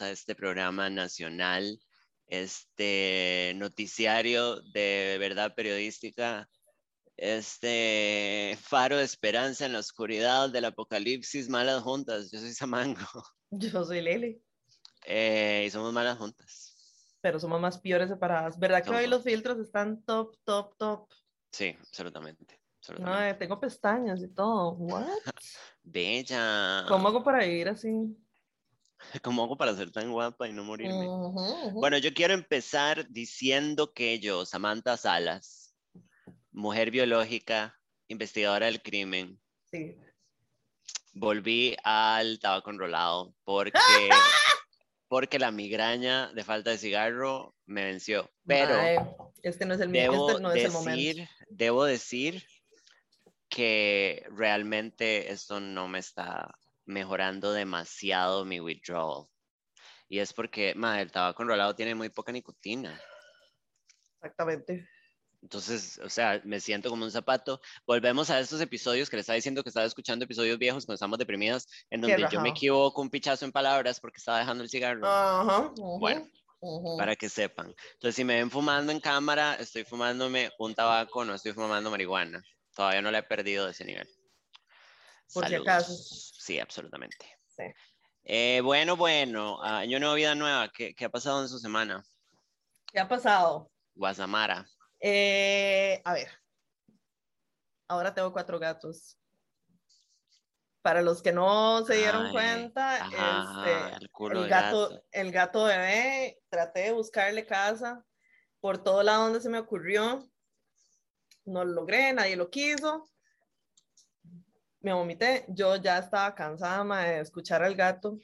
a este programa nacional, este noticiario de verdad periodística, este faro de esperanza en la oscuridad del apocalipsis, malas juntas. Yo soy Samango. Yo soy Lele. Eh, y somos malas juntas. Pero somos más peores separadas. ¿Verdad que hoy los filtros están top, top, top? Sí, absolutamente. No, absolutamente. eh, tengo pestañas y todo. ¿What? Bella. ¿Cómo hago para vivir así? ¿Cómo hago para ser tan guapa y no morirme? Ujú, ujú. Bueno, yo quiero empezar diciendo que yo, Samantha Salas, mujer biológica, investigadora del crimen, Sí. volví al tabaco enrolado porque, porque la migraña de falta de cigarro me venció. Pero Mae, este no es el, debo, este no es el momento. decir, debo decir que realmente esto no me está mejorando demasiado mi withdrawal. Y es porque, madre, el tabaco enrolado tiene muy poca nicotina. Exactamente. Entonces, o sea, me siento como un zapato. Volvemos a estos episodios que le estaba diciendo que estaba escuchando episodios viejos cuando estamos deprimidas, en donde yo me equivoco un pichazo en palabras porque estaba dejando el cigarro, Ajá. ujú, Bueno, ujú. para que sepan. Entonces, si me ven fumando en cámara, estoy fumándome un tabaco, no estoy fumando marihuana. Todavía no la he perdido de ese nivel. Por si Saludos. acaso. Sí, absolutamente. Sí. Eh, bueno, bueno, año nuevo, vida nueva. ¿Qué, qué ha pasado en su semana? ¿Qué ha pasado? Guasamara. Eh, a ver. Ahora tengo cuatro gatos. Para los que no se dieron Ay, cuenta, Ajá, este, el el gato, gato. el gato bebé, traté de buscarle casa por todo lado donde se me ocurrió. No lo logré, nadie lo quiso. Me vomité. Yo ya estaba cansada mae, de escuchar al gato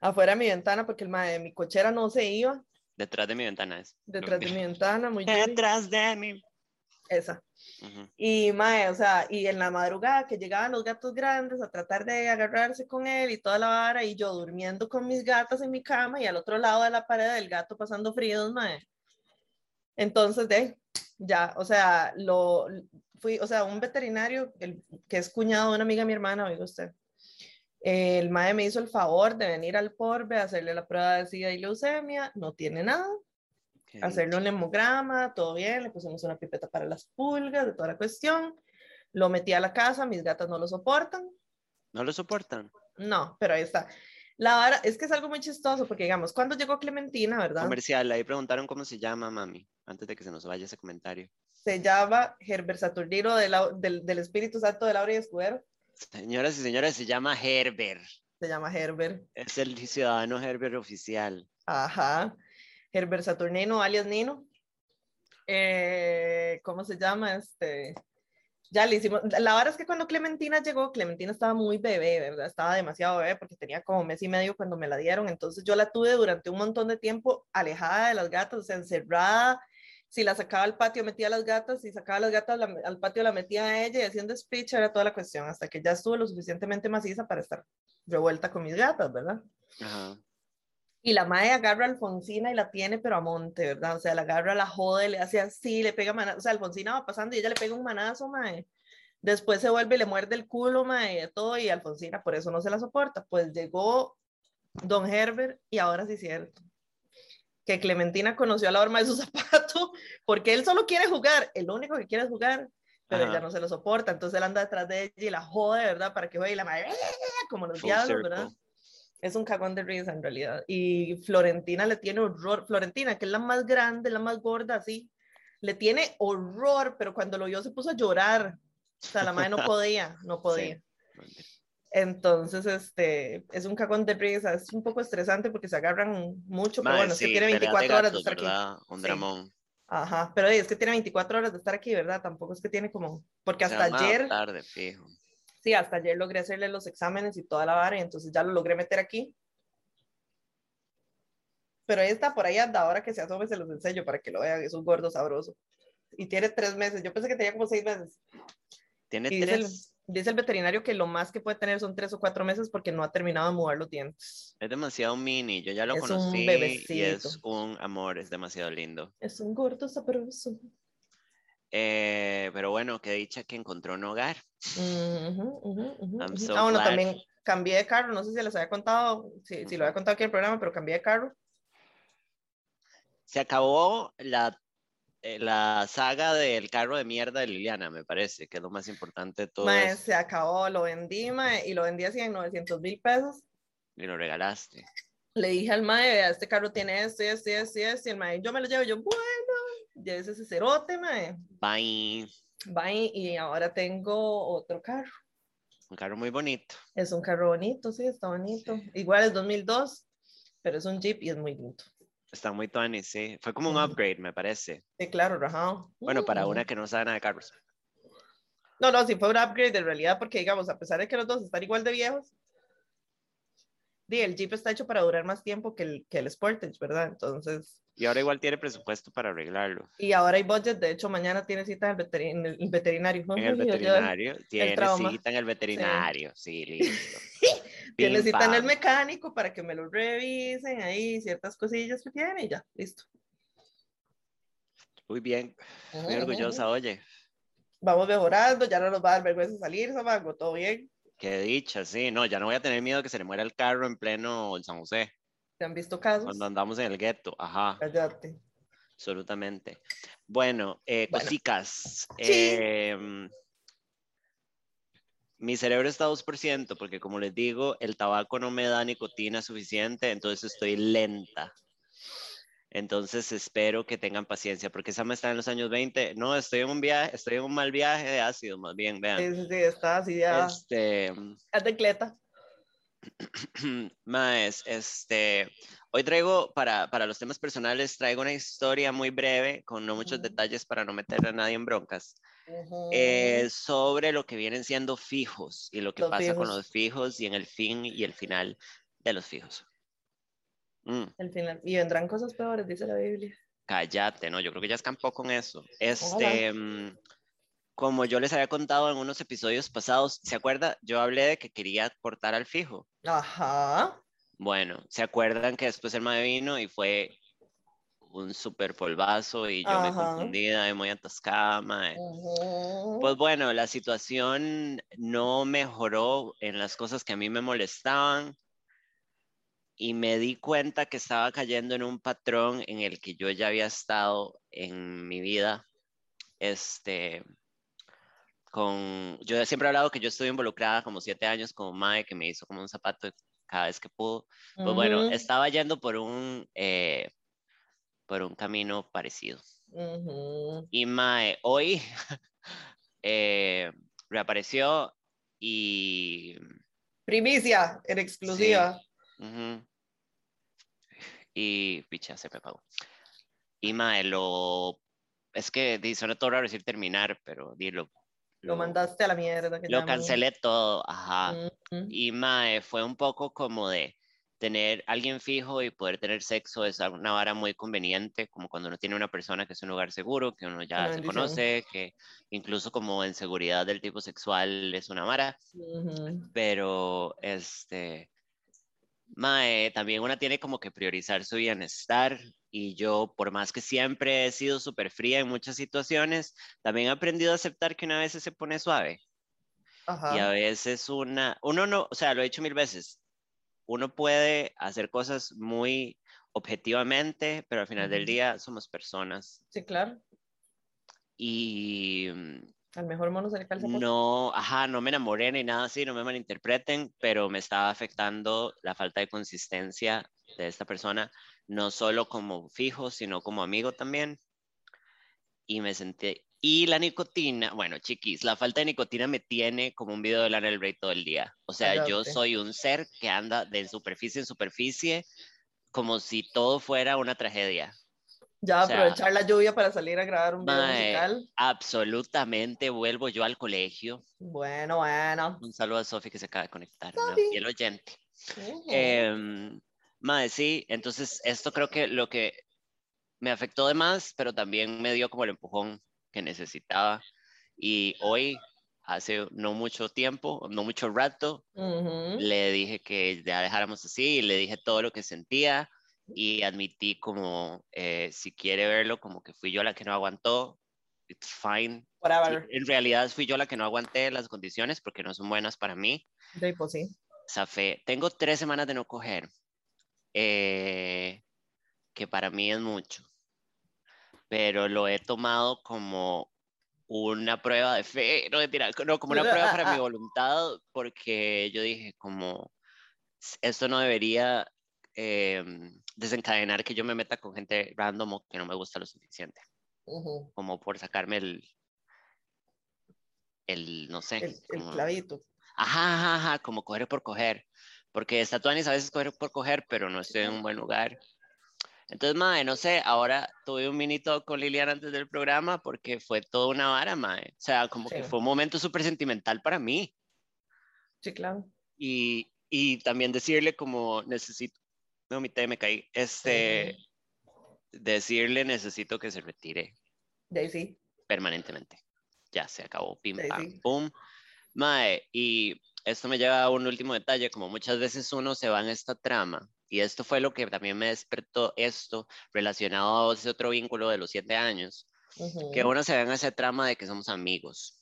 afuera de mi ventana porque el mae de mi cochera no se iba Detrás de mi ventana es. detrás de mi ventana, muy Yuri, Detrás de mí. esa. Ujú. Y mae, o sea, y en la madrugada que llegaban los gatos grandes a tratar de agarrarse con él y toda la vara, y yo durmiendo con mis gatas en mi cama y al otro lado de la pared el gato pasando fríos, mae. Entonces, de, ya, o sea, lo fui, o sea, un veterinario el, que es cuñado de una amiga de mi hermana, oiga usted. El mae me hizo el favor de venir al porbe a hacerle la prueba de SIDA y leucemia, no tiene nada, Qué hacerle un hemograma, todo bien, le pusimos una pipeta para las pulgas, de toda la cuestión. Lo metí a la casa, mis gatas no lo soportan. ¿No lo soportan? No, pero ahí está. La vara, es que es algo muy chistoso porque, digamos, cuando llegó Clementina, ¿verdad? Comercial, ahí preguntaron cómo se llama, mami, antes de que se nos vaya ese comentario. Se llama Herbert Saturnino de la- del, del Espíritu Santo de Laura y Escudero. Señoras y señores, se llama Herbert. Se llama Herbert. Es el ciudadano Herbert oficial. Ajá. Herbert Saturnino, alias Nino. Eh, ¿Cómo se llama? Este. Ya le hicimos. La verdad es que cuando Clementina llegó, Clementina estaba muy bebé, ¿verdad? Estaba demasiado bebé porque tenía como mes y medio cuando me la dieron. Entonces yo la tuve durante un montón de tiempo alejada de las gatas, o sea, encerrada. Si la sacaba al patio, metía a las gatas. Si sacaba a las gatas la- al patio, la metía a ella y haciendo speech era toda la cuestión. Hasta que ya estuvo lo suficientemente maciza para estar revuelta con mis gatas, ¿verdad? Ajá. Y la madre agarra a Alfonsina y la tiene, pero a monte, ¿verdad? O sea, la agarra, la jode, le hace así, le pega manazo. O sea, Alfonsina va pasando y ella le pega un manazo, mae. Después se vuelve y le muerde el culo, mae, de todo. Y Alfonsina por eso no se la soporta. Pues llegó Don Herbert y ahora sí es cierto. Que Clementina conoció a la horma de su zapato porque él solo quiere jugar. El único que quiere es jugar, pero Ajá. ella no se lo soporta. Entonces él anda detrás de ella y la jode, ¿verdad? Para que juegue y la madre, como los diablos. ¿verdad? es un cagón de risa en realidad. Y Florentina le tiene horror. Florentina, que es la más grande, la más gorda, así, le tiene horror, pero cuando lo vio se puso a llorar. O sea, la madre no podía, no podía. Entonces, este, es un cagón de risa. Es un poco estresante porque se agarran mucho, pero Mae, bueno, es que sí, tiene peleas 24 horas de estar aquí. ¿verdad? Un Sí. dramón. Ajá, pero es que tiene 24 horas de estar aquí, ¿verdad? Tampoco es que tiene como, porque hasta ayer, adaptar de fijo. sí, hasta ayer logré hacerle los exámenes y toda la vara, y entonces ya lo logré meter aquí. Pero ahí está, por ahí anda, ahora que se asome se los enseño para que lo vean, es un gordo sabroso. Y tiene tres meses, yo pensé que tenía como seis meses. Tiene Y tres. Dice el veterinario que lo más que puede tener son tres o cuatro meses porque no ha terminado de mover los dientes. Es demasiado mini. Yo ya lo Es un conocí y bebecito. es un amor, es demasiado lindo. Es un gordo sabroso. Eh, pero bueno, qué dicha que encontró un hogar. So ah, bueno, glad. también, cambié de carro, no sé si les había contado, si, si lo había contado aquí en el programa, pero cambié de carro. Se acabó la, eh, la saga del carro de mierda de Liliana, me parece, que es lo más importante de todo. Mae, se acabó, lo vendí, mae, y lo vendí así en 900 mil pesos. Y lo regalaste. Le dije al mae, vea, este carro tiene esto esto esto y esto, y el mae, yo me lo llevo, yo, bueno, llévese ese cerote, mae. Bye. Bye, y ahora tengo otro carro. Un carro muy bonito. Es un carro bonito, sí, está bonito. Igual es 2002, pero es un Jeep y es muy lindo. Está muy tuanis, sí. Fue como un upgrade, me parece. Sí, claro, rajado. Bueno, para una que no sabe nada de carros. No, no, sí fue un upgrade en realidad, porque digamos, a pesar de que los dos están igual de viejos, el Jeep está hecho para durar más tiempo que el, que el Sportage, ¿verdad? Entonces, Y ahora igual tiene presupuesto para arreglarlo. y ahora hay budget, de hecho, mañana tiene cita en el, veterin- el veterinario. En el veterinario. Tiene cita en el veterinario. Sí, listo. Cita en el mecánico para que me lo revisen ahí, ciertas cosillas que tiene y ya, listo. Muy bien. Muy orgullosa, oye. Vamos mejorando, ya no nos va a dar vergüenza salir, Samago, todo bien. Qué dicha, sí. No, ya no voy a tener miedo que se le muera el carro en pleno San José. ¿Te han visto casos? Cuando andamos en el gueto. Ajá, Cállate. absolutamente. Bueno, eh, Bueno. cosicas. Sí. Em, mi cerebro está a 2%, porque como les digo, el tabaco no me da nicotina suficiente, entonces estoy lenta. Entonces espero que tengan paciencia, porque esa me está en los años 20. No, estoy en un viaje, estoy en un mal viaje de ácido, más bien, vean. Sí, sí, está así ya. Este, Es de cleta. Maes, este, hoy traigo para, para los temas personales, traigo una historia muy breve, con no muchos Ujú. detalles para no meter a nadie en broncas, Eh, sobre lo que vienen siendo fijos y lo que Los pasa con los fijos y en el fin y el final de los fijos. Mm, El final. Y vendrán cosas peores, dice la Biblia. cállate, ¿no? Yo creo que ya escampó con eso. Este, mm, como yo les había contado en unos episodios pasados, ¿se acuerda? Yo hablé de que quería cortar al fijo. Ajá. Bueno, ¿se acuerdan que después el mae vino y fue un super polvazo y yo me confundida y muy atascada, mae? Ujú. Pues bueno, la situación no mejoró en las cosas que a mí me molestaban y me di cuenta que estaba cayendo en un patrón en el que yo ya había estado en mi vida. Este, con, yo siempre he hablado que yo estuve involucrada como siete años con mae que me hizo como un zapato cada vez que pudo. Pues bueno, Ujú. estaba yendo por un, eh, por un camino parecido. Ujú. Y Mae, hoy eh, reapareció y... Primicia, en exclusiva. ujú, y picha, se me apagó. Y Mae, lo... Es que di, suena todo raro decir terminar, pero dilo. Lo mandaste a la mierda. que Lo cancelé todo, ajá. Ujú. Y Mae, fue un poco como de tener alguien fijo y poder tener sexo es una vara muy conveniente, como cuando uno tiene una persona que es un lugar seguro, que uno ya se conoce, que incluso como en seguridad del tipo sexual es una vara, Ujú. pero este, Mae, también una tiene como que priorizar su bienestar y yo, por más que siempre he sido súper fría en muchas situaciones, también he aprendido a aceptar que una vez se pone suave. Ajá. Y a veces una, uno no, o sea, lo he dicho mil veces, uno puede hacer cosas muy objetivamente, pero al final del día somos personas. Sí, claro. Y mm, Al mejor mono se le calza no, ajá, no me enamoré ni nada así, no me malinterpreten, pero me estaba afectando la falta de consistencia de esta persona, no solo como fijo, sino como amigo también. Y me sentí, y la nicotina, bueno, chiquis, la falta de nicotina me tiene como un video de Lana del Rey todo el día. O sea, yo Cállate. soy un ser que anda de superficie en superficie como si todo fuera una tragedia. Ya o sea, aprovechar la lluvia para salir a grabar un video Mae, musical. absolutamente vuelvo yo al colegio. Bueno, bueno. Un saludo a Sofi que se acaba de conectar, Sofi. y el oyente. Ujú. Em, mae, sí, entonces esto creo que lo que me afectó de más, pero también me dio como el empujón que necesitaba. Y hoy, hace no mucho tiempo, no mucho rato, Ujú. le dije que ya dejáramos así, y le dije todo lo que sentía y admití como, eh, si quiere verlo, como que fui yo la que no aguantó, it's fine. Whatever. En realidad fui yo la que no aguanté las condiciones porque no son buenas para mí. Sí, pues sí. Zafé. Tengo tres semanas de no coger, eh, que para mí es mucho, pero lo he tomado como una prueba de fe, no, mentira, no como una prueba para mi voluntad, porque yo dije como, esto no debería em, desencadenar que yo me meta con gente random o que no me gusta lo suficiente, como por sacarme el, el no sé. El, el clavito. Ajá, ajá, ajá, como coger por coger. Porque está a veces coger por coger, pero no estoy en un buen lugar. Entonces, madre, no sé, ahora tuve un mini talk con Liliana antes del programa porque fue toda una vara, madre. O sea, como que fue un momento súper sentimental para mí. Sí, claro. Y, y también decirle como necesito, no, mi té me caí, este, decirle necesito que se retire. Sí. Permanentemente. Ya se acabó, pim, pam, pum. Mae, y esto me lleva a un último detalle, como muchas veces uno se va en esta trama, y esto fue lo que también me despertó esto relacionado a ese otro vínculo de los siete años, que uno se va en esa trama de que somos amigos.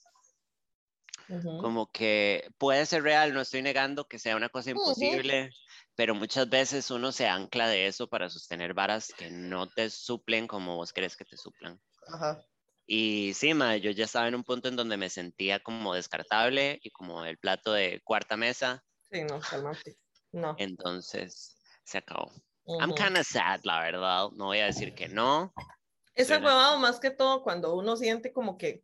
Como que puede ser real, no estoy negando que sea una cosa imposible, pero muchas veces uno se ancla de eso para sostener varas que no te suplen como vos crees que te suplan. Ajá. Y sí, ma, yo ya estaba en un punto en donde me sentía como descartable y como el plato de cuarta mesa. Sí, no, calmate. No. Entonces, se acabó. I'm kind of sad, la verdad. No voy a decir que no. Es huevado más que todo cuando uno siente como que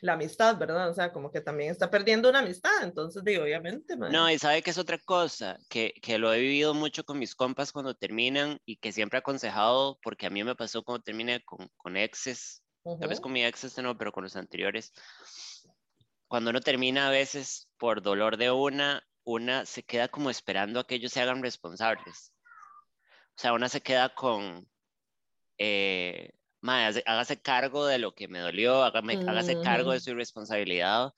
la amistad, ¿verdad? O sea, como que también está perdiendo una amistad, entonces digo, obviamente. No, y sabe que es otra cosa, que, que, lo he vivido mucho con mis compas cuando terminan y que siempre he aconsejado, porque a mí me pasó cuando terminé con, con exes, Tal vez con mi ex este no, pero con los anteriores. Cuando uno termina a veces por dolor de una, una se queda como esperando a que ellos se hagan responsables. O sea, una se queda con, eh, hágase cargo de lo que me dolió, hágase cargo de su responsabilidad.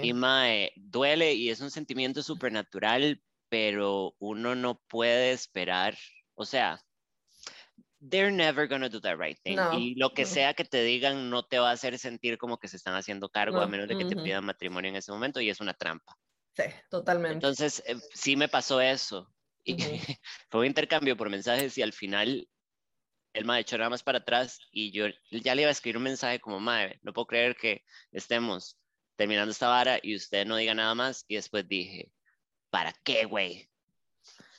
Y mae, duele y es un sentimiento supernatural, pero uno no puede esperar, o sea, they're never gonna do the right thing. Y lo que sea que te digan no te va a hacer sentir como que se están haciendo cargo, a menos de que te pidan matrimonio en ese momento, y es una trampa. Sí, totalmente. Entonces, eh, sí me pasó eso. Y fue un intercambio por mensajes y al final él me ha hecho nada más para atrás y yo ya le iba a escribir un mensaje como, madre, no puedo creer que estemos terminando esta vara y usted no diga nada más. Y después dije, ¿para qué, güey?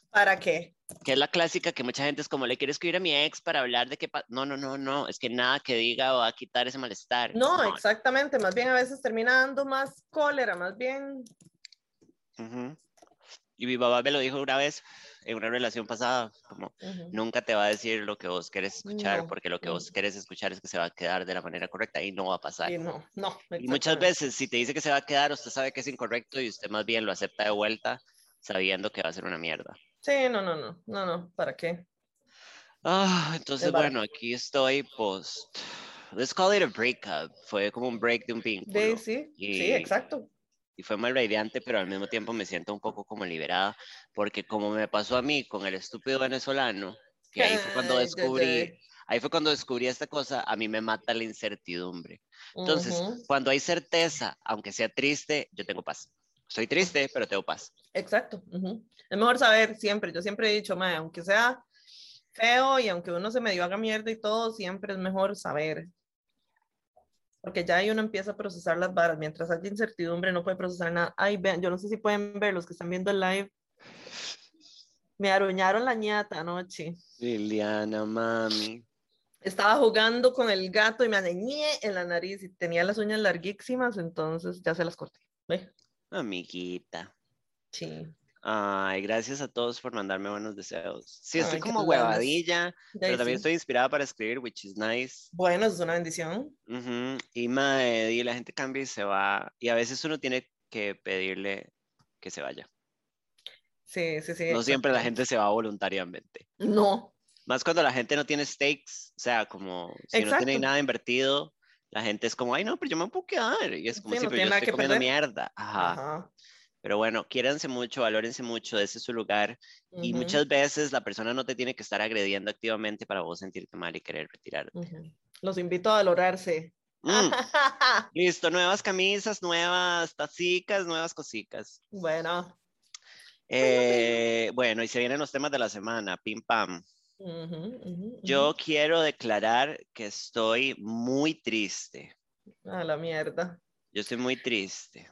¿Para qué? Que es la clásica que mucha gente es como, le quiero escribir a mi ex para hablar de que... No, no, no, no, es que nada que diga va a quitar ese malestar. No, exactamente, más bien a veces termina dando más cólera, más bien... Y mi papá me lo dijo una vez en una relación pasada, como nunca te va a decir lo que vos querés escuchar, porque lo que vos querés escuchar es que se va a quedar de la manera correcta y no va a pasar. Y no, no. Y muchas veces si te dice que se va a quedar, usted sabe que es incorrecto y usted más bien lo acepta de vuelta sabiendo que va a ser una mierda. Sí, no, no, no, no, no, ¿para qué? Ah, entonces, bueno, aquí estoy post. Let's call it a breakup. Fue como un break de un vínculo. Sí, sí, sí, exacto. Y fue muy radiante, pero al mismo tiempo me siento un poco como liberada, porque como me pasó a mí con el estúpido venezolano, que ahí fue cuando descubrí, ahí fue cuando descubrí esta cosa, a mí me mata la incertidumbre. Entonces, cuando hay certeza, aunque sea triste, yo tengo paz. Estoy triste, pero tengo paz. Exacto. Es mejor saber siempre. Yo siempre he dicho, mae, aunque sea feo y aunque uno se medio haga mierda y todo, siempre es mejor saber. Porque ya ahí uno empieza a procesar las varas. Mientras haya incertidumbre, no puede procesar nada. Ay, vean, yo no sé si pueden ver los que están viendo el live. Me aruñaron la ñata anoche. Liliana, mami. Estaba jugando con el gato y me aneñé en la nariz y tenía las uñas larguísimas, entonces ya se las corté. ¿Ve? Amiguita. Sí. Ay, gracias a todos por mandarme buenos deseos. Sí, estoy como huevadilla, pero también estoy inspirada para escribir, which is nice. Bueno, es una bendición. Y mae, y la gente cambia y se va. Y a veces uno tiene que pedirle que se vaya. Sí, sí, sí. No siempre la gente se va voluntariamente. No. Más cuando la gente no tiene stakes, o sea, como si no tiene nada invertido, la gente es como, ay, no, pero yo me puedo quedar. Y es como, si pero yo estoy comiendo mierda. Ajá. Ajá. Pero bueno, quiéranse mucho, valórense mucho, ese es su lugar. Y muchas veces la persona no te tiene que estar agrediendo activamente para vos sentirte mal y querer retirarte. Los invito a valorarse. Mm. Listo, nuevas camisas, nuevas tacicas, nuevas cositas. Bueno. Eh, bueno, y se vienen los temas de la semana, pim pam. Yo quiero declarar que estoy muy triste. A la mierda. Yo estoy muy triste.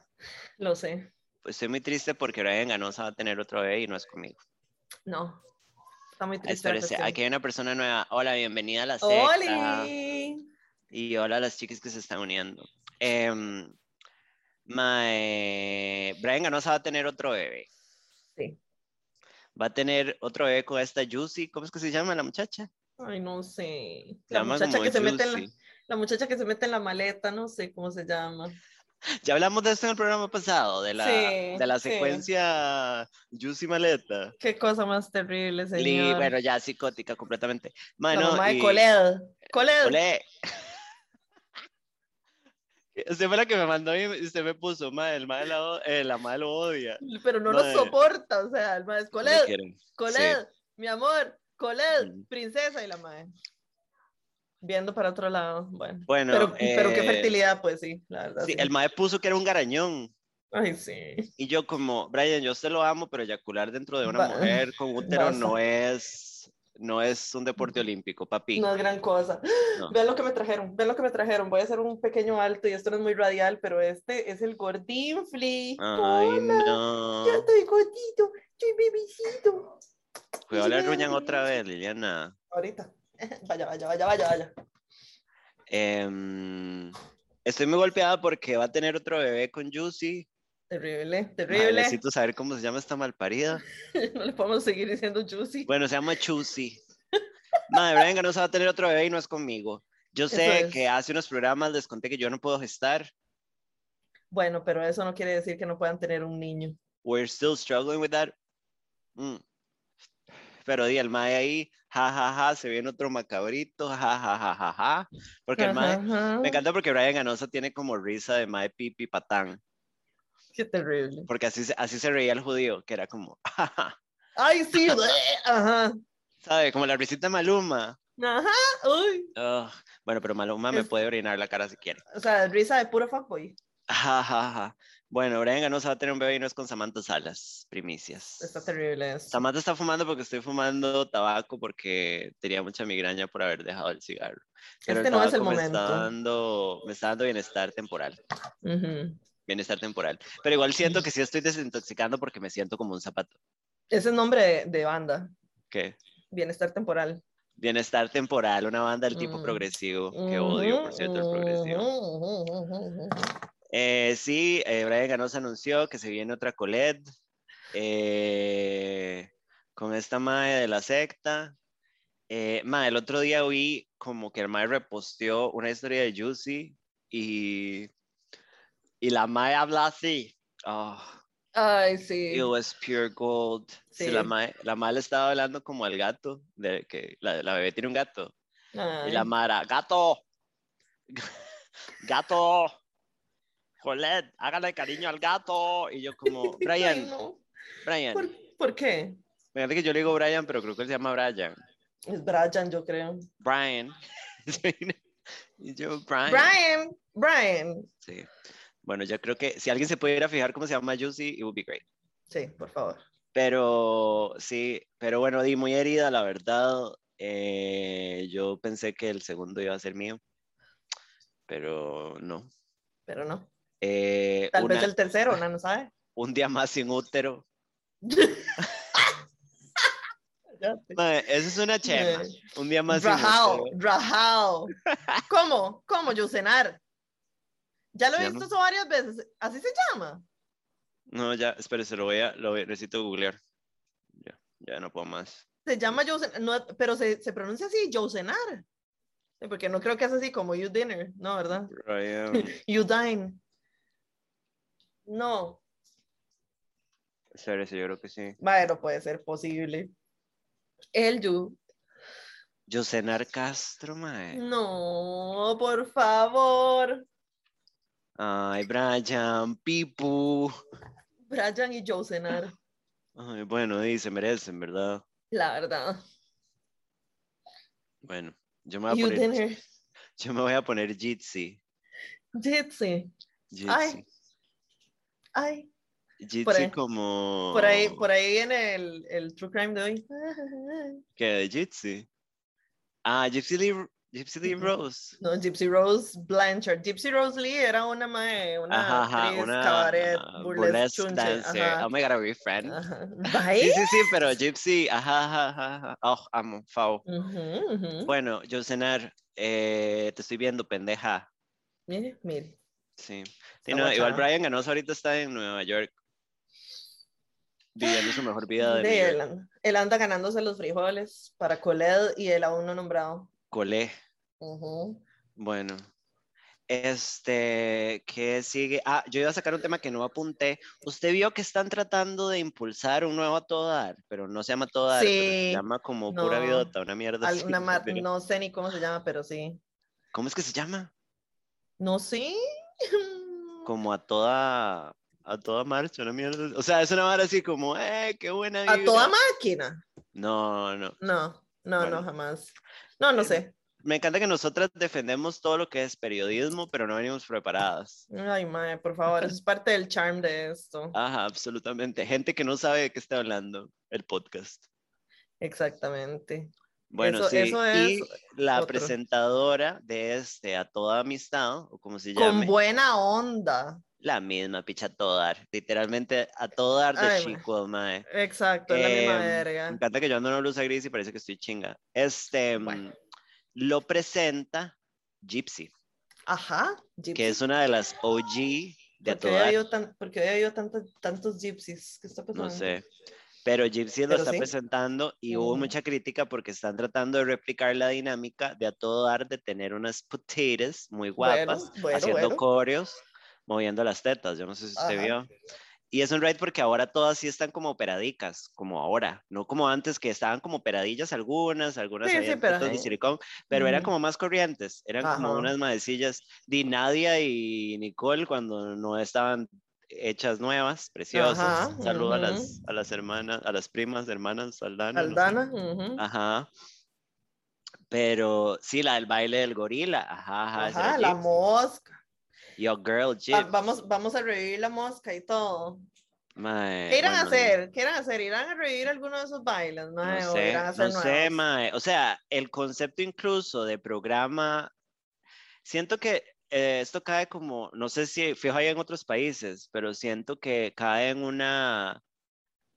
Lo sé. Pues estoy muy triste porque Brian Ganosa va a tener otro bebé y no es conmigo. No. Está muy triste. Espérese, aquí hay una persona nueva. Hola, bienvenida a la secta. ¡Oli! Y hola a las chicas que se están uniendo. Em, mae, Brian Ganosa va a tener otro bebé. Sí. Va a tener otro bebé con esta Juicy. ¿Cómo es que se llama la muchacha? Ay, no sé. Se La llama muchacha, como que se mete en la, Juicy. la muchacha que se mete en la maleta, no sé cómo se llama. Ya hablamos de esto en el programa pasado, de la, Sí, de la sí. secuencia Juicy Maleta. Qué cosa más terrible, señor. bueno, ya psicótica completamente. Mae, la no, mamá de y- Coled. Coled. Olé. Usted fue la que me mandó y usted me puso, mae, el mae la, eh, la mae lo odia. Pero no Madre. lo soporta, o sea, el No lo Coled, quieren. Coled, mi amor, Coled, Mm. princesa y la madre. Viendo para otro lado, bueno. Bueno, pero, pero qué eh, fertilidad, pues sí, la verdad. Sí, sí. el mae puso que era un garañón. Ay, sí. Y yo como, Brian, yo usted lo amo, pero eyacular dentro de una Ba- mujer con útero basta. no es, no es un deporte olímpico, papi. No es gran cosa. No. Vean lo que me trajeron, vean lo que me trajeron. Voy a hacer un pequeño alto y esto no es muy radial, pero este es el gordinfli. Ay, Hola, no. ya estoy gordito, estoy bebecito. Cuidado, le arruñan otra vez, Liliana. Ahorita. Vaya, vaya, vaya, vaya, vaya. Em, estoy muy golpeada porque va a tener otro bebé con Juicy. Terrible, terrible. necesito saber cómo se llama esta malparida. No le podemos seguir diciendo juicy. Bueno, se llama Chusi. Madre, Brian Ganosa va a tener otro bebé y no es conmigo. Yo sé es. que hace unos programas les conté que yo no puedo gestar. Bueno, pero eso no quiere decir que no puedan tener un niño. We're still struggling with that. Mm. Pero di, el mae ahí, ja, ja, ja, se viene otro macabrito, ja, ja, ja, ja, ja. Porque el mae, Ajá, me encanta porque Brian Ganosa tiene como risa de mae pipi patán. Qué terrible. Porque así, se- así se reía el judío, que era como, ja, ja. Ay, sí. Ajá. ¿sabe? Como la risita de Maluma. Ajá. Uy. Bueno, pero Maluma me puede orinar la cara si quiere. O sea, risa de puro fuckboy. Ja, ja, ja. Bueno, Brian Ganosa va a tener un bebé y no es con Samantha Salas, primicias. Está terrible eso. Samantha está fumando porque estoy fumando tabaco porque tenía mucha migraña por haber dejado el cigarro. Pero Este no es el tabaco me momento. Está dando, me está dando bienestar temporal. Bienestar temporal. Pero igual siento que sí estoy desintoxicando porque me siento como un zapato. Ese es nombre de, de banda. ¿Qué? Bienestar temporal. Bienestar temporal, una banda del tipo Mm. progresivo, que odio, por cierto, el progresivo. Eh, sí, eh, Brian Ganosa anunció que se viene otra Colette eh, con esta mae de la secta. Eh, mae, el otro día vi como que el mae reposteó una historia de Juicy y, y la mae habla así. Oh, Ay, sí. it was pure gold. Sí, la mae, la mae le estaba hablando como al gato, de que la, la bebé tiene un gato. Y la Ay. mae era, gato, gato, Colette, hágale cariño al gato. Y yo como, Ay, Brian, no. Brian. ¿Por, por qué? Fíjate que yo le digo Brian, pero creo que él se llama Brian. Es Brian, yo creo. Brian. y yo, Brian. Brian, Brian. Sí. Bueno, yo creo que si alguien se pudiera fijar cómo se llama Juicy, it would be great. Sí, por favor. Pero sí, pero bueno, di muy herida, la verdad. Eh, yo pensé que el segundo iba a ser mío, pero no. Pero no. Eh, Tal vez una- el tercero, ¿no? ¿No sabe? Un día más sin útero. Mae, eso es una chema. Eh, Un día más sin útero. rajao. ¿Cómo? ¿Cómo? Yucenar. Ya lo he visto eso varias veces. ¿Así se llama? No, ya, espérese, lo voy a, lo voy- necesito googlear. Ya, ya no puedo más. Se llama Yucenar, no, pero se, se pronuncia así, Yucenar. Sí, Porque no creo que es así como you dinner, no, ¿verdad? You dine. No, espérese, yo creo que sí. bueno, puede ser posible. El you. Yosenar Castro, mae. No, por favor. Ay, Brian, Pipu. Brian y Josenar, Ay, bueno, dice, merecen, ¿verdad? la verdad. Bueno, yo me voy a You poner, dinner. yo me voy a poner Jitsi. Jitsi. Jitsi. Ay. Ay, Gypsy Por ahí- como... Por ahí, por ahí viene el, el true crime de hoy. ¿Qué? ¿De Gypsy? Ah, Gypsy Lee, Gypsy Lee. Rose. No, Gypsy Rose Blanchard. Gypsy Rose Lee era una mae, una Ajá, ajá, actriz, una cabaret, burlesque, burlesque chunche, dancer. ajá, Oh my god, are we friends? Sí, sí, sí, pero Gypsy, ajá, ajá, ajá. Oh, amo, Fau. Ujú, ujú. Bueno, Josenar, eh, te estoy viendo, pendeja. Mire, mire. Sí. Sí, Está no, igual. Brian Ganoso ahorita está en Nueva York. Viviendo su mejor vida de De él, anda- él anda ganándose los frijoles para Coled y él aún no nombrado. Colé. Bueno. Este, ¿qué sigue? Ah, yo iba a sacar un tema que no apunté. Usted vio que están tratando de impulsar un nuevo a todo dar, pero no se llama todo dar, pero se llama como pura no. vidota, una mierda. Alguna pero- no sé ni cómo se llama, pero sí. ¿Cómo es que se llama? No sé. Como a toda, a toda marcha, una mierda. O sea, es una vara así como, eh, qué buena A vibra". toda máquina. No, no. No, no, Bueno. no, jamás. No, no Eh, sé. Me encanta que nosotras defendemos todo lo que es periodismo, pero no venimos preparadas. Ay, mae, por favor, eso es parte del charm de esto. Ajá, absolutamente. Gente que no sabe de qué está hablando el podcast. Exactamente. Bueno, Eso- sí. eso y la otro. presentadora de este A Toda Amistad, o como se llama, Con buena onda. la misma, picha a todo dar. Literalmente a todo dar de Ay, chico, mae. Exacto, es la misma Em, Me verga. encanta que yo ando en una blusa gris y parece que estoy chinga. Este Bueno. mm, lo presenta Gypsy, Ajá. que gypsy. es una de las OG de A ¿Por qué habido tan- por qué hoy habido tantos, tantos gypsies? ¿Qué está pasando? No sé. Pero Gypsy lo Pero está sí. presentando y hubo Mm. mucha crítica porque están tratando de replicar la dinámica de a todo dar de tener unas potatoes muy guapas Bueno, bueno, haciendo bueno. coreos, moviendo las tetas. Yo no sé si usted Ajá. vio. Y es un ride porque ahora todas sí están como operadicas, como ahora, no como antes que estaban como operadillas algunas, algunas Sí, sí, pero de silicón, pero eran Ujú. como más corrientes, eran como unas maecillas. Di Nadia y Nicole cuando no estaban hechas nuevas, preciosas. Ajá, Saludo a las a las hermanas, a las primas, hermanas, Aldana. no sé. Aldana. Ajá. Pero sí, la del baile del gorila. Ajá, ajá. Ajá, la mosca. Yo girl, Va- Gypsy. vamos, vamos a revivir la mosca y todo. Mae, ¿Qué irán a hacer? ¿Qué irán a hacer? ¿Irán a revivir alguno de esos bailes? mae, No ¿O sé, no sé, mae. O sea, el concepto incluso de programa, siento que eh, esto cae como, no sé si fijo ahí en otros países, pero siento que cae en una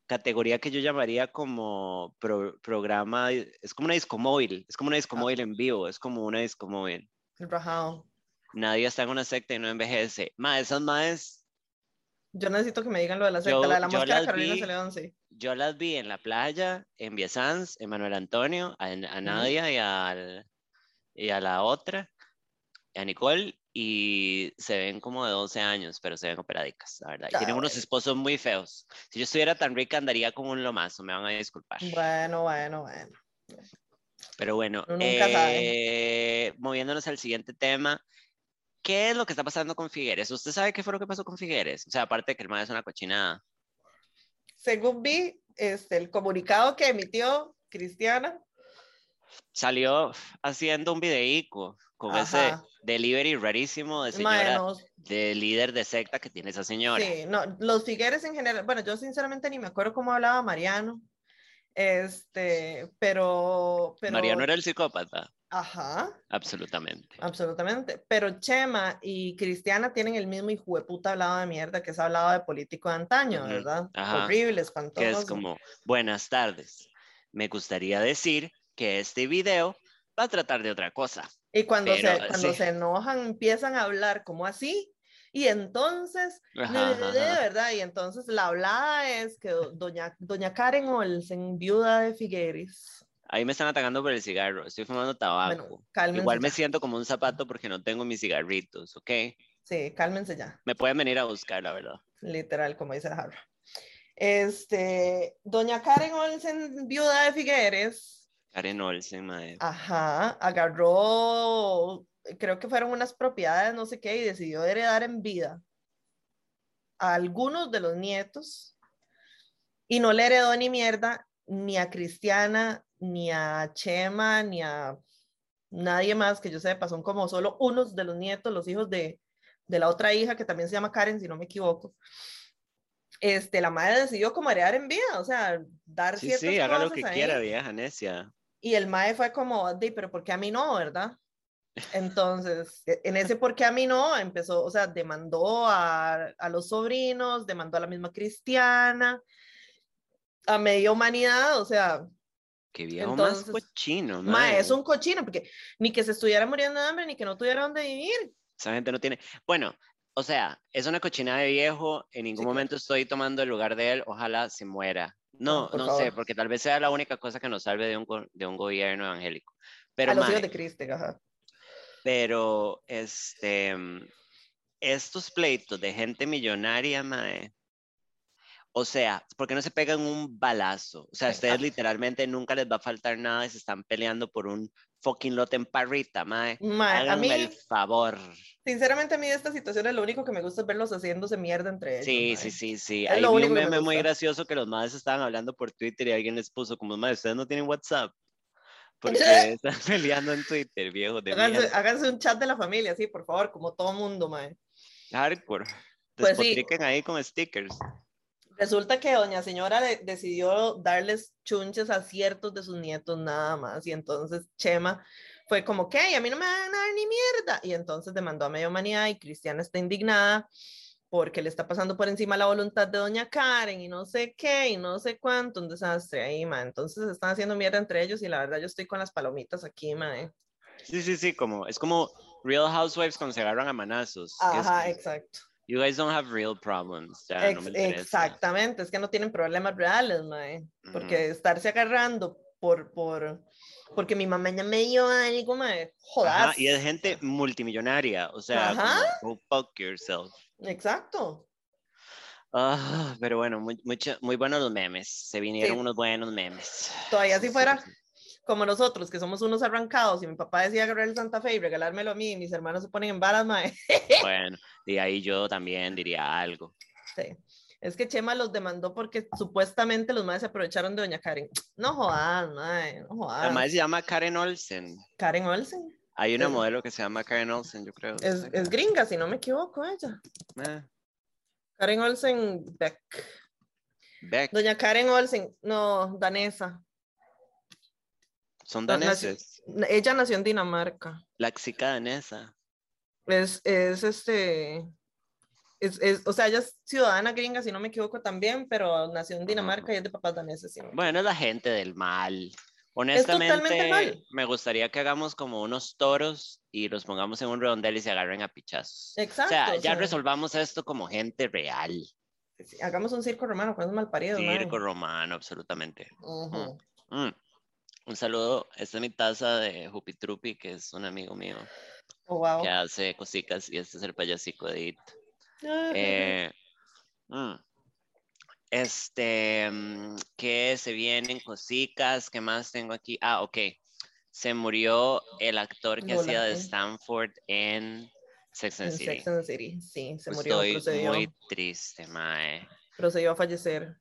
categoría que yo llamaría como pro- programa, es como una disco móvil, es como una disco Ah. móvil en vivo, es como una disco móvil. El rajado. Nadie está en una secta y no envejece. Ma, esas maes, Yo necesito que me digan lo de la secta. Yo- la de la mosca de Carolina vi- Celedón, sí. yo las vi en la playa, en Viesans, en Manuel Antonio, a, a Nadia y, al- y a la otra, a Nicole, y se ven como de 12 años, pero se ven operadicas, la verdad. Y tienen unos Cabrón. esposos muy feos. Si yo estuviera tan rica, andaría como un lomazo, me van a disculpar. Bueno, bueno, bueno. Pero bueno, eh, moviéndonos al siguiente tema. ¿Qué es lo que está pasando con Figueres? ¿Usted sabe qué fue lo que pasó con Figueres? O sea, aparte de que el man es una cochinada. Según vi, este, el comunicado que emitió Cristiana, Salió haciendo un videico con ese delivery rarísimo de señora, no, de líder de secta que tiene esa señora. sí, no, los Figueres en general, bueno, yo sinceramente ni me acuerdo cómo hablaba Mariano, este, pero, pero, Mariano era el psicópata, ajá, absolutamente. absolutamente, pero Chema y Cristiana tienen el mismo hijo de puta hablado de mierda que se ha hablado de político de antaño, ¿verdad? ajá. Horrible, Que espantoso. es como, buenas tardes. Me gustaría decir que este video va a tratar de otra cosa. Y cuando, Pero, se, cuando sí. se enojan, empiezan a hablar como así, y entonces, Ajá, ajá, de ajá. verdad, y entonces la hablada es que do- doña, doña Karen Olsen, viuda de Figueres, Ahí me están atacando por el cigarro. Estoy fumando tabaco. bueno, Igual me ya. siento como un zapato porque no tengo mis cigarritos, ¿ok? Sí, cálmense ya, Me pueden venir a buscar, la verdad. literal, como dice la jarra. Este, doña Karen Olsen, viuda de Figueres, Karen Olsen, madre. ajá, agarró, creo que fueron unas propiedades, no sé qué, y decidió heredar en vida a algunos de los nietos y no le heredó ni mierda ni a Cristiana, ni a Chema, ni a nadie más que yo sepa, son como solo unos de los nietos, los hijos de, de la otra hija que también se llama Karen, si no me equivoco. este, la madre decidió como heredar en vida, o sea, dar Sí, ciertas sí, haga lo que ahí. quiera, vieja necia. Y el mae fue como, di, pero ¿por qué a mí no, verdad? Entonces, e- en ese por qué a mí no, empezó, o sea, demandó a, a los sobrinos, demandó a la misma cristiana, a media humanidad, o sea, Qué viejo Entonces, más cochino, mae, mae. es un cochino, porque ni que se estuviera muriendo de hambre, ni que no tuviera dónde vivir. Esa gente no tiene. Bueno, o sea, es una cochina de viejo. En ningún Sí, claro. momento estoy tomando el lugar de él. Ojalá se muera. No, No, por no sé, porque tal vez sea la única cosa que nos salve de un, de un gobierno evangélico. Pero, a los hijos de Cristo, ajá. pero este, estos pleitos de gente millonaria, mae. O sea, ¿por qué no se pegan un balazo? O sea, ustedes Exacto. literalmente nunca les va a faltar nada y se están peleando por un fucking lote en parrita, mae. Mae, a Háganme mí, el favor. sinceramente, a mí de estas situaciones lo único que me gusta es verlos haciéndose mierda entre ellos. Sí, mae. sí, sí, sí. Es Ahí lo vi único un me meme muy gracioso que los madres estaban hablando por Twitter y alguien les puso como, madre, ustedes no tienen WhatsApp. Porque están peleando en Twitter, viejo de Háganse, un chat de la familia, sí, por favor, como todo mundo, mae. Hardcore. Pues sí. Despotriquen ahí con stickers. Resulta que doña señora le- decidió darles chunches a ciertos de sus nietos nada más. Y entonces Chema fue como, ¿qué? A mí no me van a dar ni mierda. Y entonces demandó a media humanidad y Cristiana está indignada porque le está pasando por encima la voluntad de doña Karen y no sé qué y no sé cuánto, un desastre ahí, ma. Entonces están haciendo mierda entre ellos y la verdad yo estoy con las palomitas aquí, ma. eh. Sí, sí, sí, como, es como Real Housewives cuando se agarran a manazos. que es Ajá, como, exacto. You guys don't have real problems. Ya, no Ex- interesa. exactamente, es que no tienen problemas reales, mae. Porque estarse agarrando por, por, porque mi mamá ya me dio algo, mae, jodas. Ajá, y es gente multimillonaria, o sea, como, go fuck yourself. Exacto. Ah, pero bueno, muy, mucho- muy buenos los memes. Se vinieron Sí. unos buenos memes. Todavía si fuera. Como nosotros, que somos unos arrancados, y mi papá decía agarrar el Santa Fe y regalármelo a mí, y mis hermanos se ponen en balas, mae. Bueno, y ahí yo también diría algo. Sí. Es que Chema los demandó porque supuestamente los madres se aprovecharon de doña Karen. No jodas, mae, no. La madre se llama Karen Olsen. Karen Olsen. Hay una Sí. modelo que se llama Karen Olsen, yo creo. Es, es gringa, si no me equivoco, ella. Eh, Karen Olsen Beck. Beck, Doña Karen Olsen, no, danesa. Son no, nació- daneses. Ella nació en Dinamarca. La chica danesa. Es, es este. Es, es- o sea, ella es ciudadana gringa, si no me equivoco también, pero nació en Dinamarca y es de papás daneses. si no Bueno, es la gente del mal. Honestamente, mal. me gustaría que hagamos como unos toros y los pongamos en un redondel y se agarren a pichazos. Exacto. o sea, o ya sea, resolvamos esto como gente real. Hagamos un circo romano con esos malparidos. mae. Circo romano, absolutamente. Ujú. Mm. Un saludo. Esta es mi taza de Jupi Trupi, que es un amigo mío Oh, wow. que hace cositas y este es el payasico de It. Ah, Eh, mm, Este, mm, que se vienen cositas, ¿qué más tengo aquí? Ah, ok. Se murió el actor que hacía de. Stanford en Sex and en the Sex City. and City, sí, se murió, Estoy muy triste, mae. procedió a fallecer.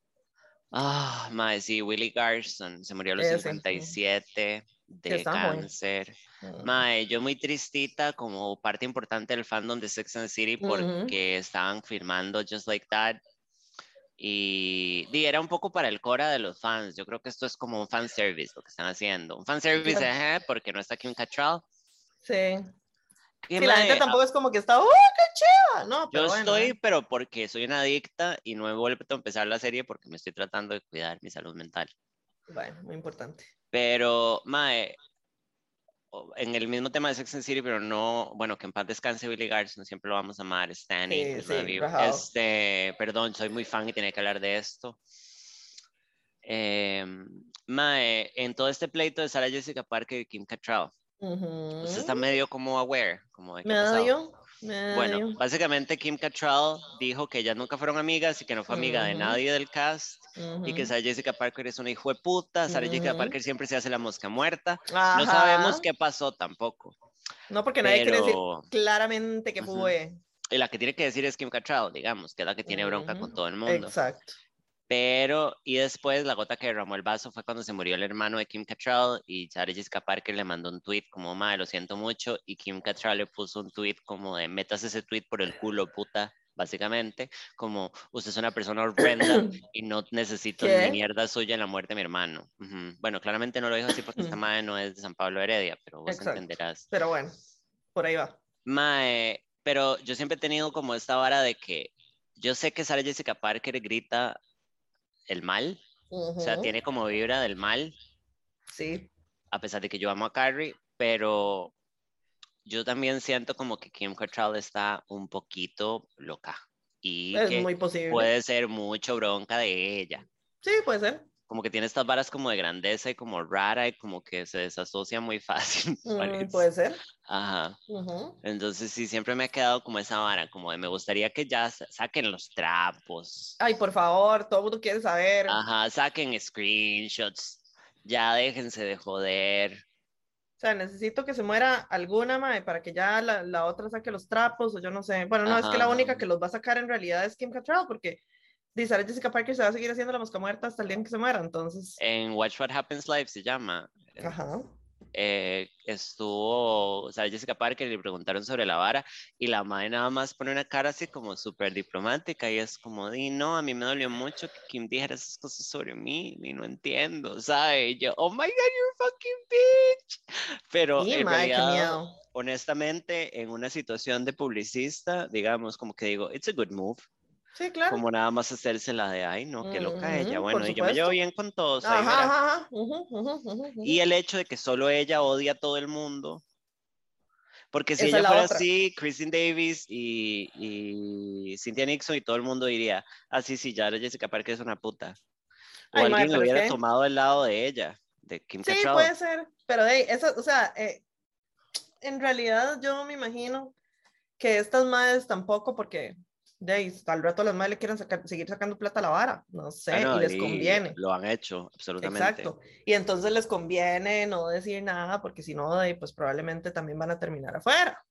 Ah, mae, sí, Willie Garson se murió a los Ese, sí. 57 de cáncer. Mm. Mae, yo muy tristita como parte importante del fandom de Sex and City porque estaban filmando Just Like That y, di, era un poco para el cora de los fans. Yo creo que esto es como un fan service lo que están haciendo. Un fan service, ajá, porque no está Kim Cattrall. Sí. Y, Sí, la gente tampoco es como que está, ¡oh, qué chiva! No, Yo pero bueno, estoy, eh. pero porque soy una adicta y no he vuelto a empezar la serie porque me estoy tratando de cuidar mi salud mental. Bueno, muy importante. Pero, Mae, en el mismo tema de Sex and City, pero no, bueno, que en paz descanse Billy Garson, siempre lo vamos a amar, Stanley, Sí, sí. Este, perdón, soy muy fan y tenía que hablar de esto. Em, Mae, en todo este pleito de Sarah Jessica Parker y Kim Cattrall, Usted está medio como aware, como de qué? Medio, medio. Bueno, básicamente Kim Cattrall dijo que ellas nunca fueron amigas y que no fue amiga de nadie del cast y que. Sarah Jessica Parker es una hijo de puta, Sarah Jessica. Parker siempre se hace la mosca muerta. No sabemos qué pasó tampoco. No, porque nadie quiere decir Pero claramente que fue. y la que tiene que decir es Kim Cattrall, digamos, que es la que tiene bronca con todo el mundo. Exacto. Pero, y después la gota que derramó el vaso fue cuando se murió el hermano de Kim Cattrall y Sarah Jessica Parker le mandó un tweet como, madre, lo siento mucho, y Kim Cattrall le puso un tweet como de, metas ese tweet por el culo, puta, básicamente, como usted es una persona horrenda y no necesito ni mierda suya en la muerte de mi hermano. Bueno, claramente no lo dijo así porque esta madre no es de San Pablo Heredia, pero vos entenderás. Pero bueno, por ahí va. Mae, pero yo siempre he tenido como esta vara de que yo sé que Sarah Jessica Parker grita el mal, o sea, tiene como vibra del mal. Sí. A pesar de que yo amo a Carrie, pero yo también siento como que Kim Cattrall está un poquito loca y es muy posible. puede ser mucho bronca de ella. Sí, puede ser. Como que tiene estas varas como de grandeza y como rara y como que se desasocia muy fácil. Mm, puede ser. Ajá. Entonces sí, siempre me ha quedado como esa vara, como de me gustaría que ya saquen los trapos. Ay, por favor, todo el mundo quiere saber. Ajá, saquen screenshots. Ya déjense de joder. O sea, necesito que se muera alguna, mae, para que ya la, la, otra saque los trapos, o yo no sé. Bueno, no, es que la única que los va a sacar en realidad es Kim Cattrall, porque dice Jessica Parker se va a seguir haciendo la mosca muerta hasta el día en que se muera, entonces... En Watch What Happens Live se llama. Ajá. Eh, estuvo Sarah Jessica Parker y le preguntaron sobre la vara y la madre nada más pone una cara así como súper diplomática y es como, di, no, a mí me dolió mucho que Kim dijera esas cosas sobre mí y no entiendo, ¿sabe? Y yo, oh my god, you're fucking bitch. Pero en realidad, honestamente, en una situación de publicista, digamos, como que digo, it's a good move. Sí, claro. Como nada más hacerse la de, ay, no, qué loca ella. Bueno, y yo me llevo bien con todos. Ajá, y el hecho de que solo ella odia a todo el mundo. Porque si ella fuera así, Kristen Davis y, y, Cynthia Nixon y todo el mundo diría, ah, sí, sí, ya Jessica Parker es una puta. O alguien le hubiera tomado el lado de ella, de Kim Sí, puede ser, pero hey, eso, o sea, eh, en realidad yo me imagino que estas madres tampoco, porque de ahí, al rato las madres le quieren seguir sacando plata a la vara, no sé, y les conviene. Lo han hecho, absolutamente. Exacto, y entonces les conviene no decir nada, porque si no, pues probablemente también van a terminar afuera.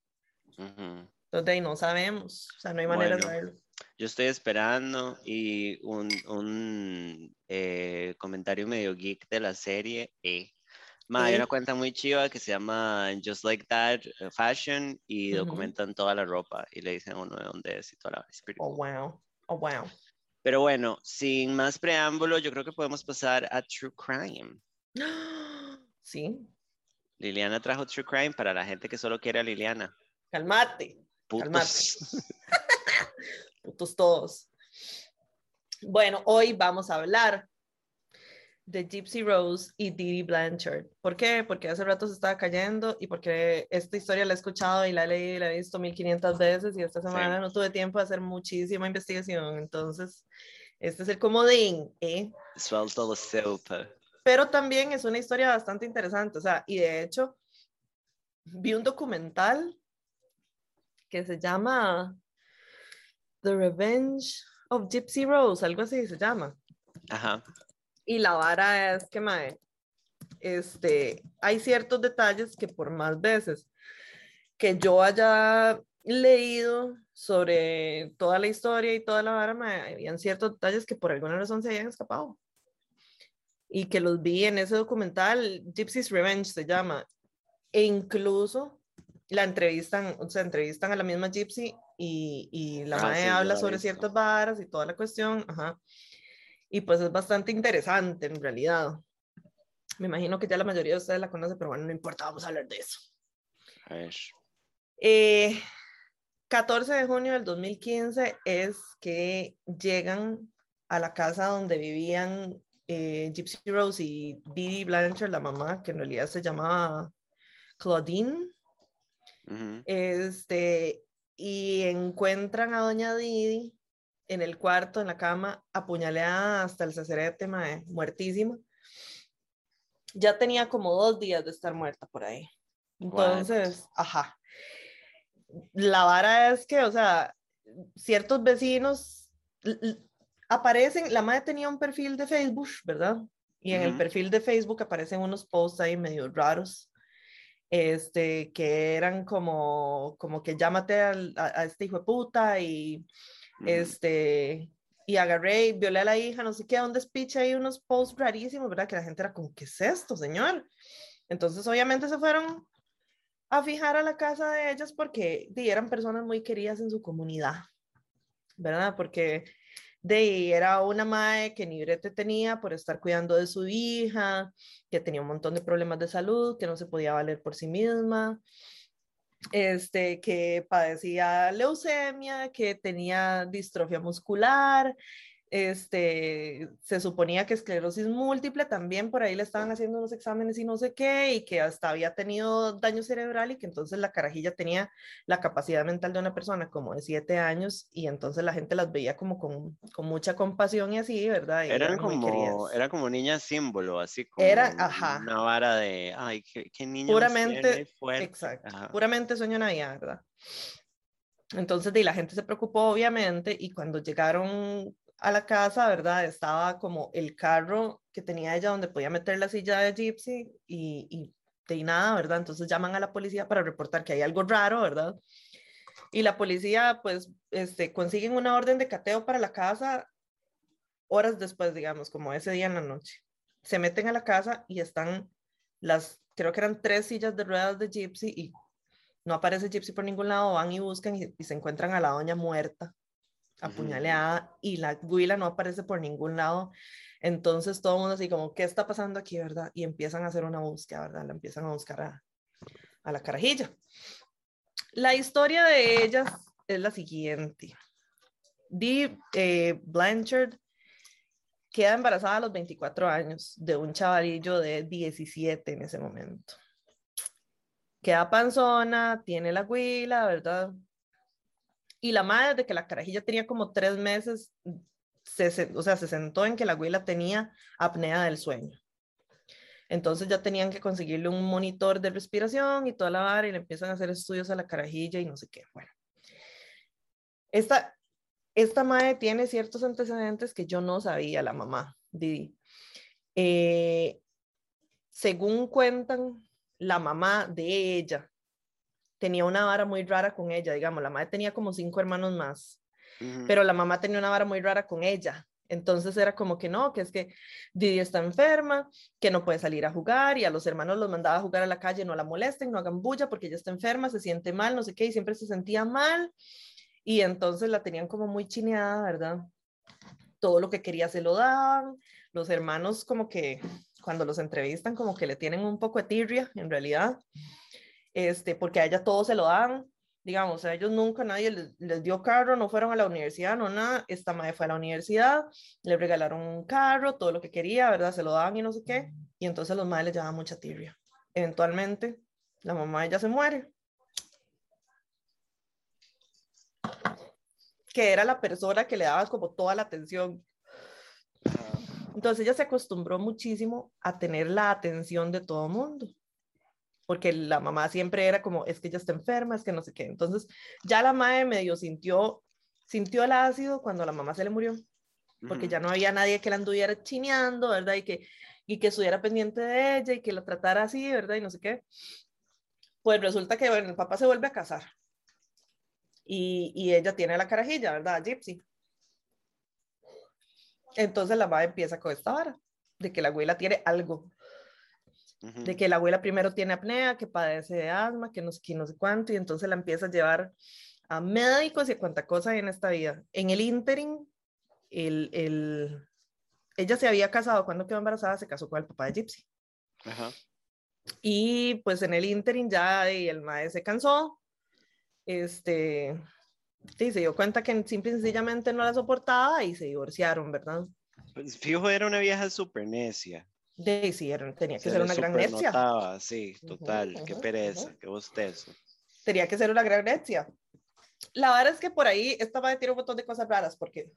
Entonces, de ahí no sabemos, o sea, no hay manera de saberlo. Yo estoy esperando y un, un eh, comentario medio geek de la serie, eh, hay una cuenta muy chiva que se llama Just Like That eh, Fashion y documentan toda la ropa y le dicen a uno de dónde es y toda la Oh, wow. Oh, wow. Pero bueno, sin más preámbulo, yo creo que podemos pasar a True Crime. Sí. Liliana trajo True Crime para la gente que solo quiere a Liliana. Calmate. Calmate. Putos todos. Bueno, hoy vamos a hablar de Gypsy Rose y Didi Blanchard. ¿Por qué? Porque hace rato se estaba cayendo y porque esta historia la he escuchado y la he leído y la he visto 1500 veces y esta semana no tuve tiempo de hacer muchísima investigación. Entonces, este es el comodín. ¿eh? Suelta la sopa. Pero también es una historia bastante interesante. O sea, y de hecho, vi un documental que se llama The Revenge of Gypsy Rose, algo así se llama. Ajá. Y la vara es que, mae, este, hay ciertos detalles que por más veces que yo haya leído sobre toda la historia y toda la vara, mae, habían ciertos detalles que por alguna razón se habían escapado. Y que los vi en ese documental, Gypsy's Revenge se llama. E incluso la entrevistan, o sea, entrevistan a la misma Gypsy y, y la ah, habla sobre ciertas varas y toda la cuestión. Ajá. Y pues es bastante interesante en realidad. Me imagino que ya la mayoría de ustedes la conocen, pero bueno, no importa, vamos a hablar de eso. A ver. 14 eh, de junio del 2015 es que llegan a la casa donde vivían eh, Gypsy Rose y Didi Blanchard, la mamá, que en realidad se llamaba Claudine. Este, y encuentran a doña Didi en el cuarto, en la cama, apuñaleada hasta el sacerete, mae, muertísima. Ya tenía como dos días de estar muerta por ahí. Entonces, ajá. La vara es que, o sea, ciertos vecinos aparecen, la madre tenía un perfil de Facebook, ¿verdad? Y en el perfil de Facebook aparecen unos posts ahí medio raros, este, que eran como, como que llámate a, a, este hijo de puta y este, y agarré y violé a la hija, no sé qué, un despiche ahí, unos posts rarísimos, ¿verdad? Que la gente era como, ¿qué es esto, señor? Entonces, obviamente se fueron a fijar a la casa de ellas porque eran personas muy queridas en su comunidad. ¿verdad? Porque de era una madre que ni brete tenía por estar cuidando de su hija, que tenía un montón de problemas de salud, que no se podía valer por sí misma, este, que padecía leucemia, que tenía distrofia muscular, este, se suponía que esclerosis múltiple también por ahí le estaban haciendo unos exámenes y no sé qué, y que hasta había tenido daño cerebral y que entonces la carajilla tenía la capacidad mental de una persona como de siete años y entonces la gente las veía como con, con mucha compasión y así, ¿verdad? Y eran, como, era como niña símbolo, así como era, ajá. una vara de, ay, qué, qué niña Puramente, exacto, puramente sueño Navidad, ¿verdad? Entonces, de, la gente se preocupó, obviamente, y cuando llegaron a la casa, ¿verdad? Estaba como el carro que tenía ella donde podía meter la silla de Gypsy y, y de nada, ¿verdad? Entonces llaman a la policía para reportar que hay algo raro, ¿verdad? Y la policía, pues, este, consiguen una orden de cateo para la casa horas después, digamos, como ese día en la noche. Se meten a la casa y están las, creo que eran tres sillas de ruedas de Gypsy y no aparece Gypsy por ningún lado, van y buscan y, y se encuentran a la doña muerta apuñaleada y la huila no aparece por ningún lado. Entonces todo el mundo así como, ¿qué está pasando aquí, verdad? Y empiezan a hacer una búsqueda, ¿verdad? La empiezan a buscar a, a la carajilla. La historia de ellas es la siguiente. Dee eh, Blanchard queda embarazada a los 24 años de un chavalillo de 17 en ese momento. Queda panzona, tiene la huila, ¿verdad? Y la madre, desde que la carajilla tenía como tres meses, se, o sea, se sentó en que la abuela tenía apnea del sueño. Entonces ya tenían que conseguirle un monitor de respiración y toda la vara y le empiezan a hacer estudios a la carajilla y no sé qué. Bueno, esta, esta madre tiene ciertos antecedentes que yo no sabía, la mamá, Didi. Eh, según cuentan, la mamá de ella tenía una vara muy rara con ella, digamos, la madre tenía como cinco hermanos más, pero la mamá tenía una vara muy rara con ella. Entonces era como que no, que es que Didi está enferma, que no puede salir a jugar y a los hermanos los mandaba a jugar a la calle, no la molesten, no hagan bulla porque ella está enferma, se siente mal, no sé qué, y siempre se sentía mal. Y entonces la tenían como muy chineada, ¿verdad? Todo lo que quería se lo daban. Los hermanos como que cuando los entrevistan como que le tienen un poco de tirria en realidad este, porque a ella todo se lo dan, digamos, a ellos nunca nadie les, dio carro, no fueron a la universidad, no nada, esta madre fue a la universidad, le regalaron un carro, todo lo que quería, ¿verdad? Se lo daban y no sé qué, y entonces los madres le llevaban mucha tirria. Eventualmente, la mamá de ella se muere. Que era la persona que le daba como toda la atención. Entonces ella se acostumbró muchísimo a tener la atención de todo mundo porque la mamá siempre era como, es que ella está enferma, es que no sé qué. Entonces, ya la madre medio sintió, sintió el ácido cuando la mamá se le murió, porque ya no había nadie que la anduviera chineando, ¿verdad? Y que, y que estuviera pendiente de ella y que la tratara así, ¿verdad? Y no sé qué. Pues resulta que, bueno, el papá se vuelve a casar. Y, y ella tiene la carajilla, ¿verdad? Gypsy. Entonces la madre empieza con esta vara, de que la abuela tiene algo de que la abuela primero tiene apnea, que padece de asma, que no sé qué, no sé cuánto, y entonces la empieza a llevar a médicos y a cuánta cosa hay en esta vida. En el interim, el, el, ella se había casado, cuando quedó embarazada, se casó con el papá de Gypsy. Y pues en el interim ya y el maestro se cansó, este, sí, se dio cuenta que simple y sencillamente no la soportaba y se divorciaron, ¿verdad? Pues fijo, era una vieja súper necia. De, sí, tenía que ser una gran herencia. sí, total, qué pereza, qué bostezo. Tenía que ser una gran herencia. La verdad es que por ahí esta madre tiene un montón de cosas raras porque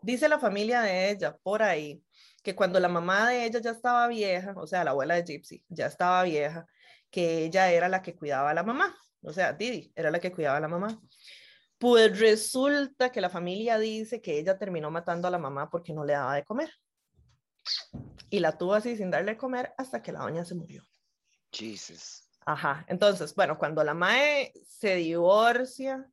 dice la familia de ella por ahí que cuando la mamá de ella ya estaba vieja, o sea, la abuela de Gypsy ya estaba vieja, que ella era la que cuidaba a la mamá, o sea, Didi era la que cuidaba a la mamá. Pues resulta que la familia dice que ella terminó matando a la mamá porque no le daba de comer y la tuvo así sin darle a comer hasta que la doña se murió. Jesus. Ajá, entonces, bueno, cuando la mae se divorcia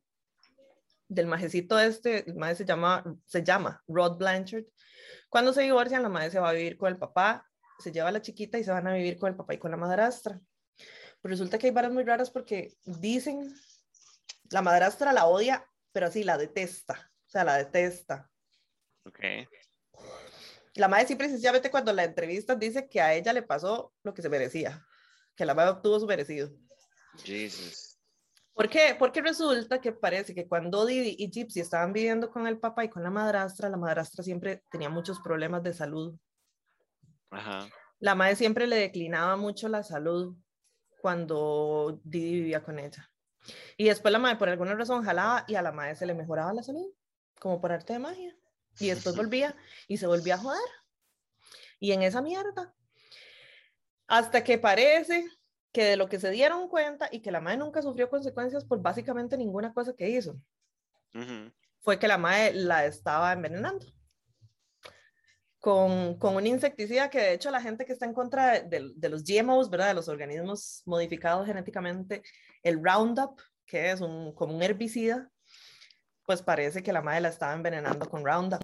del majecito este, el mae se llama, se llama Rod Blanchard, cuando se divorcian, la madre se va a vivir con el papá, se lleva a la chiquita y se van a vivir con el papá y con la madrastra. Pero resulta que hay varas muy raras porque dicen, la madrastra la odia pero así la detesta, o sea, la detesta. Ok. La madre sí precisamente cuando la entrevista dice que a ella le pasó lo que se merecía, que la madre obtuvo su merecido. Jesus. ¿Por qué? Porque resulta que parece que cuando Didi y Gypsy estaban viviendo con el papá y con la madrastra, la madrastra siempre tenía muchos problemas de salud. Ajá. La madre siempre le declinaba mucho la salud cuando Didi vivía con ella. Y después la madre por alguna razón jalaba y a la madre se le mejoraba la salud, como por arte de magia. Y después volvía y se volvía a joder. Y en esa mierda. Hasta que parece que de lo que se dieron cuenta y que la madre nunca sufrió consecuencias por básicamente ninguna cosa que hizo, fue que la madre la estaba envenenando. Con, con un insecticida que de hecho la gente que está en contra de, de- de los GMOs, ¿verdad? De los organismos modificados genéticamente, el Roundup, que es un, como un herbicida, pues parece que la madre la estaba envenenando con Roundup.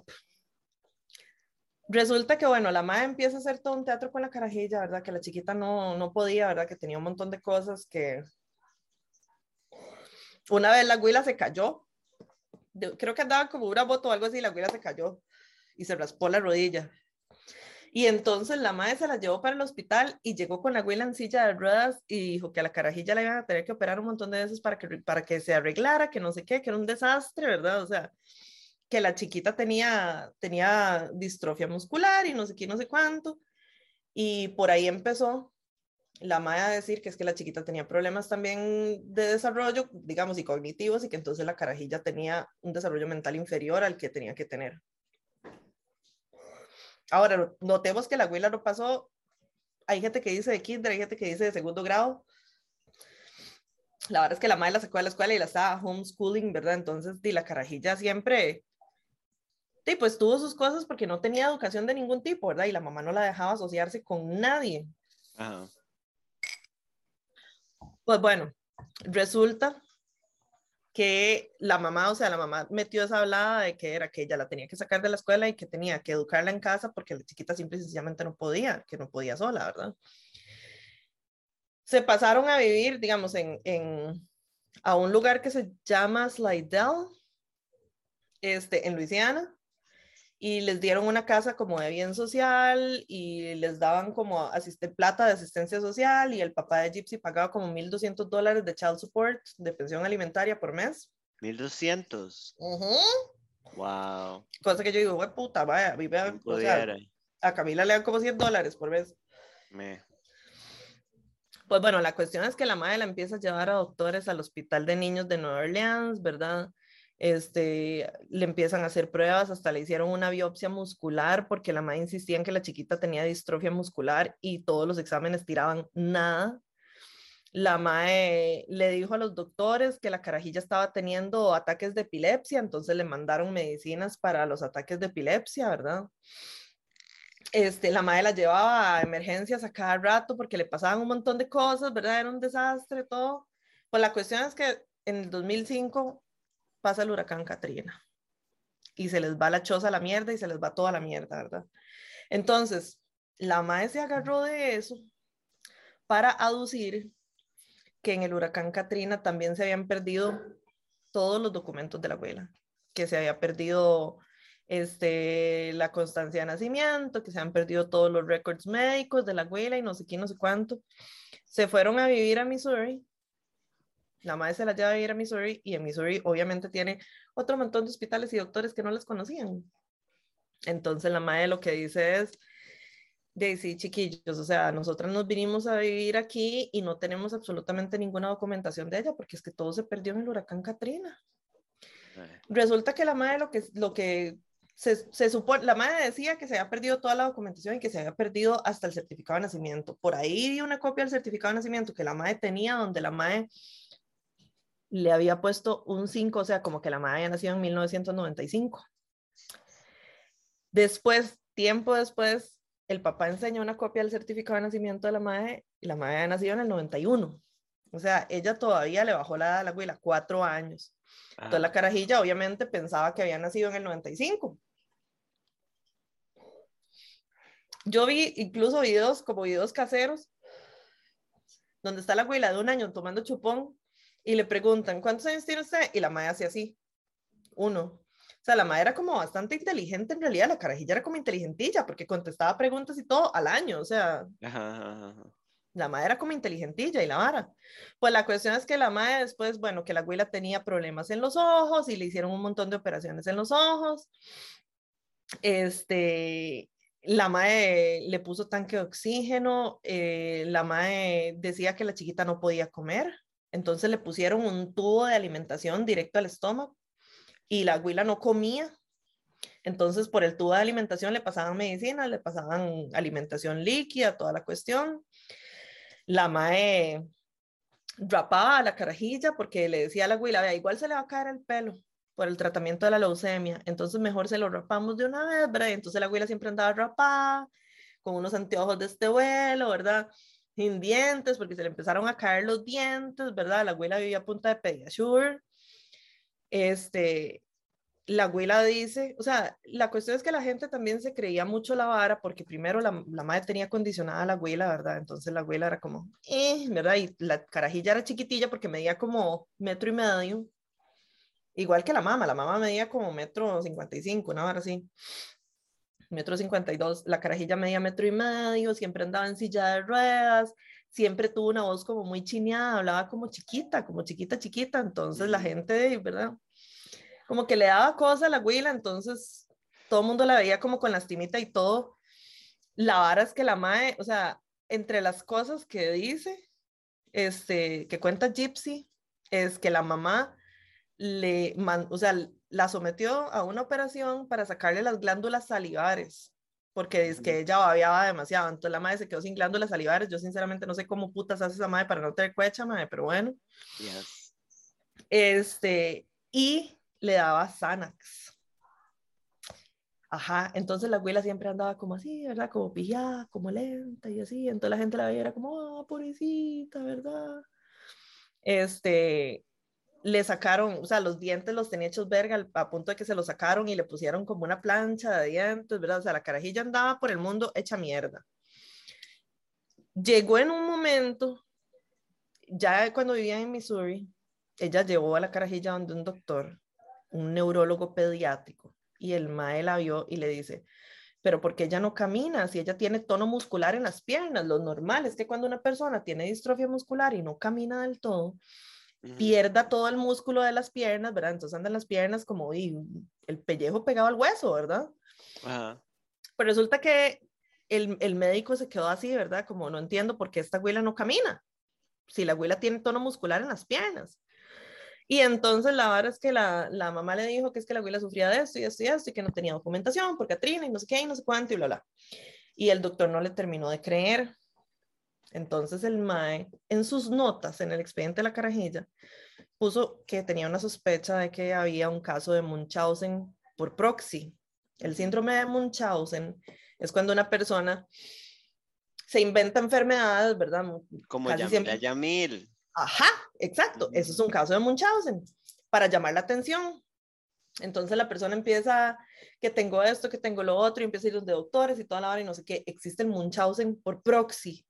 Resulta que, bueno, la madre empieza a hacer todo un teatro con la carajilla, ¿verdad? Que la chiquita no, no podía, ¿verdad? Que tenía un montón de cosas que... Una vez la huila se cayó, creo que andaba como una moto o algo así, la huila se cayó y se raspó la rodilla. Y entonces la madre se la llevó para el hospital y llegó con la huila en silla de ruedas y dijo que a la carajilla la iban a tener que operar un montón de veces para que, para que se arreglara, que no sé qué, que era un desastre, ¿verdad? O sea, que la chiquita tenía, tenía distrofia muscular y no sé qué, no sé cuánto. Y por ahí empezó la madre a decir que es que la chiquita tenía problemas también de desarrollo, digamos, y cognitivos, y que entonces la carajilla tenía un desarrollo mental inferior al que tenía que tener. Ahora, notemos que la abuela no pasó. Hay gente que dice de kinder, hay gente que dice de segundo grado. La verdad es que la madre la sacó de la escuela y la estaba homeschooling, ¿verdad? Entonces, di, la carajilla siempre, sí, pues tuvo sus cosas porque no tenía educación de ningún tipo, ¿verdad? Y la mamá no la dejaba asociarse con nadie. Ajá. Pues bueno, resulta que la mamá, o sea, la mamá metió esa hablada de que era que ella la tenía que sacar de la escuela y que tenía que educarla en casa porque la chiquita simple y sencillamente no podía, que no podía sola, ¿verdad? Se pasaron a vivir, digamos, en, en a un lugar que se llama Slidell, este, en Luisiana, y les dieron una casa como de bien social y les daban como asiste, plata de asistencia social y el papá de Gypsy pagaba como 1.200 dólares de child support, de pensión alimentaria por mes. 1200. Ujú. Wow. Cosa que yo digo, güey, puta, vaya, vive, ¿Quién o sea, a Camila le dan como 100 dólares por mes. Me. Pues bueno, la cuestión es que la madre la empieza a llevar a doctores al hospital de niños de Nueva Orleans, ¿verdad? Este, le empiezan a hacer pruebas, hasta le hicieron una biopsia muscular porque la madre insistía en que la chiquita tenía distrofia muscular y todos los exámenes tiraban nada. La madre le dijo a los doctores que la carajilla estaba teniendo ataques de epilepsia, entonces le mandaron medicinas para los ataques de epilepsia, ¿verdad? Este, la madre la llevaba a emergencias a cada rato porque le pasaban un montón de cosas, ¿verdad? Era un desastre, todo. Pues la cuestión es que en el 2005 pasa el huracán Katrina y se les va la choza a la mierda y se les va toda la mierda, ¿verdad? Entonces, la madre se agarró de eso para aducir que en el huracán Katrina también se habían perdido todos los documentos de la abuela, que se había perdido este, la constancia de nacimiento, que se han perdido todos los récords médicos de la abuela y no sé quién, no sé cuánto. Se fueron a vivir a Missouri. La madre se la lleva a vivir a Missouri y en Missouri obviamente tiene otro montón de hospitales y doctores que no les conocían. Entonces la madre lo que dice es, sí, chiquillos, o sea, nosotras nos vinimos a vivir aquí y no tenemos absolutamente ninguna documentación de ella porque es que todo se perdió en el huracán Katrina. Eh, Resulta que la madre lo que, lo que se, se supone, la madre decía que se había perdido toda la documentación y que se había perdido hasta el certificado de nacimiento. Por ahí vi una copia del certificado de nacimiento que la madre tenía, donde la madre le había puesto un 5, o sea, como que la madre había nacido en 1995. Después, tiempo después, el papá enseñó una copia del certificado de nacimiento de la madre y la madre había nacido en el 91. O sea, ella todavía le bajó la edad a la abuela, cuatro años. Entonces la ajá. carajilla obviamente pensaba que había nacido en el 95. Yo vi incluso videos como videos caseros donde está la abuela de un año tomando chupón y le preguntan, ¿cuántos años tiene usted? Y la madre hace así. uno. O sea, la madre era como bastante inteligente en realidad, la carajilla era como inteligentilla porque contestaba preguntas y todo al año, o sea, la madre era como inteligentilla y la vara. Pues la cuestión es que la madre después, bueno, que la abuela tenía problemas en los ojos y le hicieron un montón de operaciones en los ojos. Este, la madre le puso tanque de oxígeno, eh, la madre decía que la chiquita no podía comer, entonces le pusieron un tubo de alimentación directo al estómago y la abuela no comía. Entonces, por el tubo de alimentación le pasaban medicina, le pasaban alimentación líquida, toda la cuestión. La mae rapaba a la carajilla porque le decía a la abuela, igual se le va a caer el pelo por el tratamiento de la leucemia, entonces mejor se lo rapamos de una vez, ¿verdad? entonces la abuela siempre andaba rapada, con unos anteojos de este vuelo, ¿verdad? Sin dientes, porque se le empezaron a caer los dientes, ¿verdad? La abuela vivía a punta de Pediasure este, la abuela dice, o sea, la cuestión es que la gente también se creía mucho la vara porque primero la, la madre tenía condicionada a la abuela, ¿verdad? Entonces la abuela era como, eh, ¿verdad? Y la carajilla era chiquitilla porque medía como metro y medio, igual que la mamá, la mamá medía como metro cincuenta y cinco, ¿no? Ahora sí, metro cincuenta y dos, la carajilla medía metro y medio, siempre andaba en silla de ruedas, siempre tuvo una voz como muy chineada, hablaba como chiquita, como chiquita, chiquita, entonces la gente, ¿verdad? Como que le daba cosas a la abuela, entonces todo el mundo la veía como con lastimita y todo. La vara es que la mae, o sea, entre las cosas que dice, este, que cuenta Gypsy, es que la mamá le, o sea, la sometió a una operación para sacarle las glándulas salivares porque es que ella babiaba demasiado, entonces la madre se quedó sin glándulas salivares, yo sinceramente no sé cómo putas hace esa madre para no tener cuecha, madre, pero bueno. Este, y le daba Xanax. Ajá, entonces la abuela siempre andaba como así, ¿verdad? Como pillada, como lenta y así, entonces la gente la veía era como, oh, pobrecita, ¿verdad? Este, le sacaron, o sea, los dientes los tenía hechos verga a punto de que se los sacaron y le pusieron como una plancha de dientes, ¿verdad? O sea, la carajilla andaba por el mundo hecha mierda. Llegó en un momento, ya cuando vivía en Missouri, ella llevó a la carajilla donde un doctor, un neurólogo pediátrico, y el mae la vio y le dice, pero ¿por qué ella no camina? Si ella tiene tono muscular en las piernas, lo normal es que cuando una persona tiene distrofia muscular y no camina del todo, pierda todo el músculo de las piernas, ¿verdad? Entonces andan las piernas como y, el pellejo pegado al hueso, ¿verdad? Ajá. Pero resulta que el, el, médico se quedó así, ¿verdad? Como no entiendo por qué esta abuela no camina. Si la abuela tiene tono muscular en las piernas. Y entonces la verdad es que la, la, mamá le dijo que es que la abuela sufría de esto y esto y esto y que no tenía documentación por Catrina y no sé qué y no sé cuánto y bla, bla. Y el doctor no le terminó de creer. Entonces el MAE, en sus notas, en el expediente de la carajilla, puso que tenía una sospecha de que había un caso de Munchausen por proxy. El síndrome de Munchausen es cuando una persona se inventa enfermedades, ¿verdad? Como Casi siempre... Yamil. Ajá, exacto. Eso es un caso de Munchausen para llamar la atención. Entonces la persona empieza que tengo esto, que tengo lo otro, y empieza a ir los doctores y toda la hora y no sé qué. Existe el Munchausen por proxy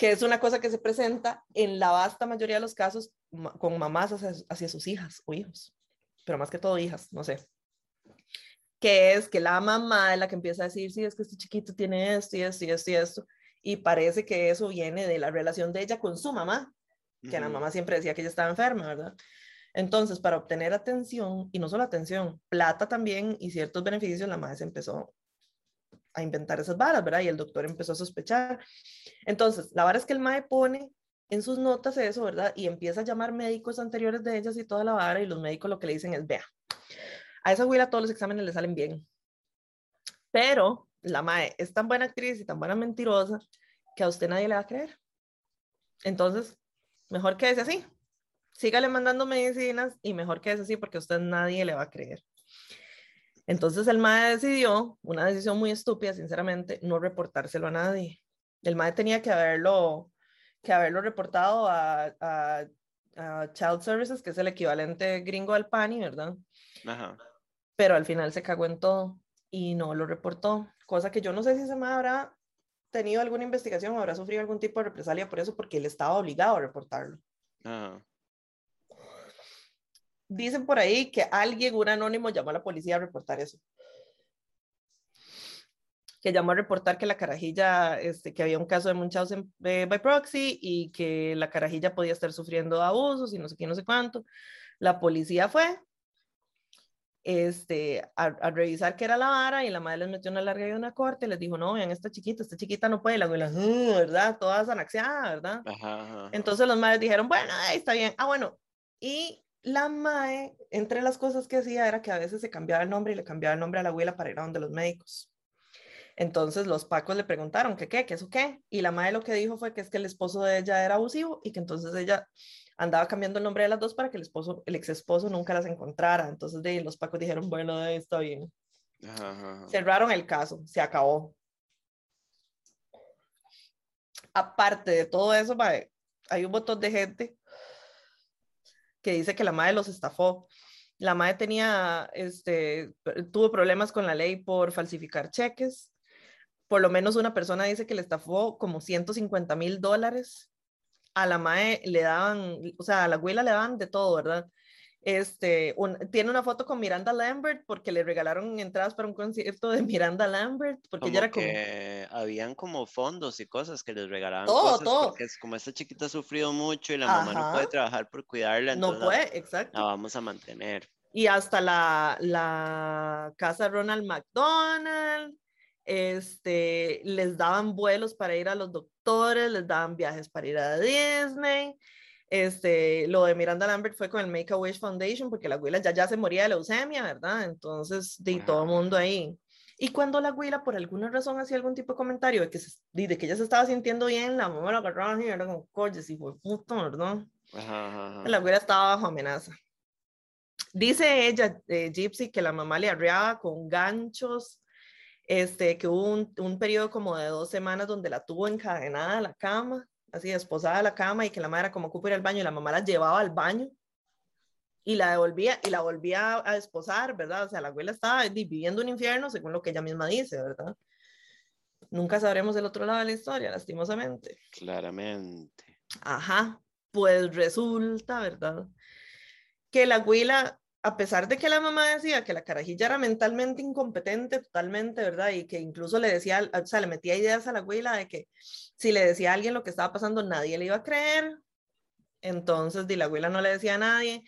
que es una cosa que se presenta en la vasta mayoría de los casos con mamás hacia, sus hijas o hijos, pero más que todo hijas, no sé. Que es que la mamá es la que empieza a decir, sí, es que este chiquito tiene esto y esto y esto y esto, y parece que eso viene de la relación de ella con su mamá, que la mamá siempre decía que ella estaba enferma, ¿verdad? Entonces, para obtener atención, y no solo atención, plata también y ciertos beneficios, la madre se empezó a inventar esas varas, ¿verdad? Y el doctor empezó a sospechar. Entonces, la vara es que el MAE pone en sus notas eso, ¿verdad? Y empieza a llamar médicos anteriores de ellas y toda la vara, y los médicos lo que le dicen es, vea, a esa abuela todos los exámenes le salen bien. Pero la MAE es tan buena actriz y tan buena mentirosa que a usted nadie le va a creer. Entonces, mejor que quédese así. Sígale mandando medicinas y mejor que quédese así porque a usted nadie le va a creer. Entonces el MAE decidió, una decisión muy estúpida, sinceramente, no reportárselo a nadie. El MAE tenía que haberlo, que haberlo reportado a, a, Child Services, que es el equivalente gringo al PANI, ¿verdad? Ajá. Pero al final se cagó en todo y no lo reportó, cosa que yo no sé si ese MAE habrá tenido alguna investigación o habrá sufrido algún tipo de represalia por eso, porque él estaba obligado a reportarlo. Ajá. Dicen por ahí que alguien, un anónimo, llamó a la policía a reportar eso. Que llamó a reportar que la carajilla, este, que había un caso de Munchausen eh, by proxy y que la carajilla podía estar sufriendo abusos y no sé qué, no sé cuánto. La policía fue, este, a, revisar qué era la vara y la madre les metió una larga y una corte y les dijo, no, vean, esta chiquita, esta chiquita no puede, la abuela, uh, ¿verdad? Toda anaxiada, ¿verdad? Entonces los madres dijeron, bueno, está bien, ah, bueno, y la mae, entre las cosas que hacía era que a veces se cambiaba el nombre y le cambiaba el nombre a la abuela para ir a donde los médicos. Entonces los pacos le preguntaron, ¿qué qué? ¿Qué eso qué? Y la madre lo que dijo fue que es que el esposo de ella era abusivo y que entonces ella andaba cambiando el nombre de las dos para que el esposo, el ex esposo nunca las encontrara. Entonces de los pacos dijeron, bueno, está bien. Cerraron el caso, se acabó. Aparte de todo eso, hay un montón de gente que dice que la madre los estafó. La madre tenía, este, tuvo problemas con la ley por falsificar cheques. Por lo menos una persona dice que le estafó como 150 mil dólares a la mae le daban, o sea, a la abuela le daban de todo, ¿verdad? Este, tiene una foto con Miranda Lambert porque le regalaron entradas para un concierto de Miranda Lambert porque ella era como que habían como fondos y cosas que les regalaban todo, cosas todo. porque es como esta chiquita ha sufrido mucho y la mamá no puede trabajar por cuidarla no puede exacto la vamos a mantener y hasta la, la casa Ronald McDonald este, les daban vuelos para ir a los doctores, les daban viajes para ir a Disney. Este, lo de Miranda Lambert fue con el Make a Wish Foundation porque la abuela ya, ya se moría de leucemia, ¿verdad? Entonces, de todo el mundo ahí. Y cuando la abuela, por alguna razón, hacía algún tipo de comentario de que, de que ella se estaba sintiendo bien, la mamá la agarraba y era como, coño, si fue puto, ¿verdad? La abuela estaba bajo amenaza. Dice ella, eh, Gypsy, que la mamá le arreaba con ganchos este, que hubo un, un, periodo como de dos semanas donde la tuvo encadenada a la cama, así esposada a la cama y que la madre era como ocupa ir al baño y la mamá la llevaba al baño y la devolvía y la volvía a esposar, ¿verdad? O sea, la abuela estaba viviendo un infierno según lo que ella misma dice, ¿verdad? Nunca sabremos el otro lado de la historia, lastimosamente. Claramente. Ajá, pues resulta, ¿verdad? Que la abuela a pesar de que la mamá decía que la carajilla era mentalmente incompetente totalmente, ¿verdad? Y que incluso le decía, o sea, le metía ideas a la abuela de que si le decía a alguien lo que estaba pasando, nadie le iba a creer. Entonces, di, la abuela no le decía a nadie.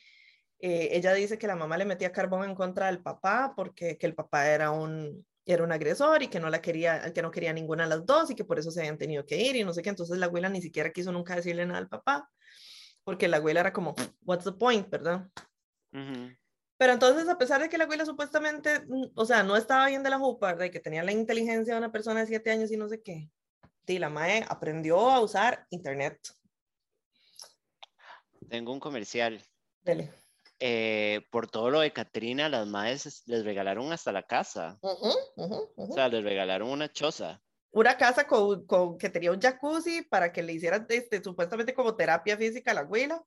Eh, ella dice que la mamá le metía carbón en contra del papá porque que el papá era un, era un agresor y que no la quería, que no quería ninguna de las dos y que por eso se habían tenido que ir y no sé qué. Entonces la abuela ni siquiera quiso nunca decirle nada al papá porque la abuela era como, what's the point, ¿verdad? Pero entonces, a pesar de que la abuela supuestamente, mm, o sea, no estaba bien de la jupa, de que tenía la inteligencia de una persona de siete años y no sé qué, y la mae aprendió a usar internet. Tengo un comercial. Dele. Eh, por todo lo de Katrina, las maes les regalaron hasta la casa. O sea, les regalaron una choza. Una casa con, con, que tenía un jacuzzi para que le hicieran este, supuestamente como terapia física a la abuela.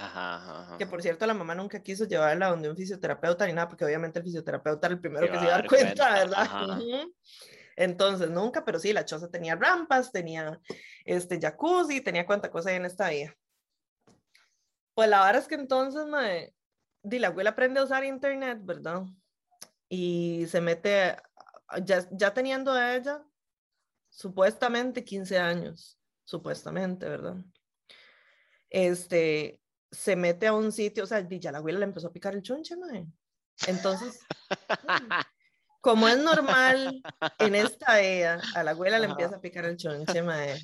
Ajá, Que por cierto, la mamá nunca quiso llevarla donde un fisioterapeuta ni nada, porque obviamente el fisioterapeuta era el primero que se iba a dar cuenta, ¿verdad? Entonces, nunca, pero sí, la choza tenía rampas, tenía este jacuzzi, tenía cuánta cosa en esta vida. Pues la verdad es que entonces, me, di, la abuela aprende a usar internet, ¿verdad? Y se mete, ya, ya teniendo a ella, supuestamente 15 años, supuestamente, ¿verdad? Este, se mete a un sitio, o sea, ya la abuela le empezó a picar el chunche, mae. Entonces, como es normal en esta era, a la abuela le empieza a picar el chunche, mae.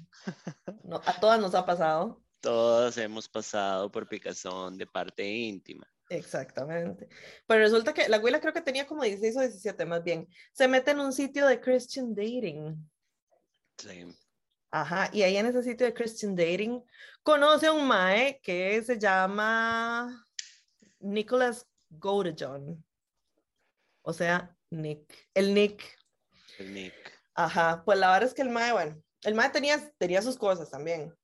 No, a todas nos ha pasado. Todas hemos pasado por picazón de parte íntima. Exactamente. Pero resulta que la abuela creo que tenía como 16 o 17 más bien. Se mete en un sitio de Christian dating. Sí. Ajá, y ahí en ese sitio de Christian Dating conoce a un mae que se llama Nicholas Godejohn. O sea, Nick. El Nick. El Nick. Ajá, pues la verdad es que el mae, bueno, el mae tenía, tenía sus cosas también.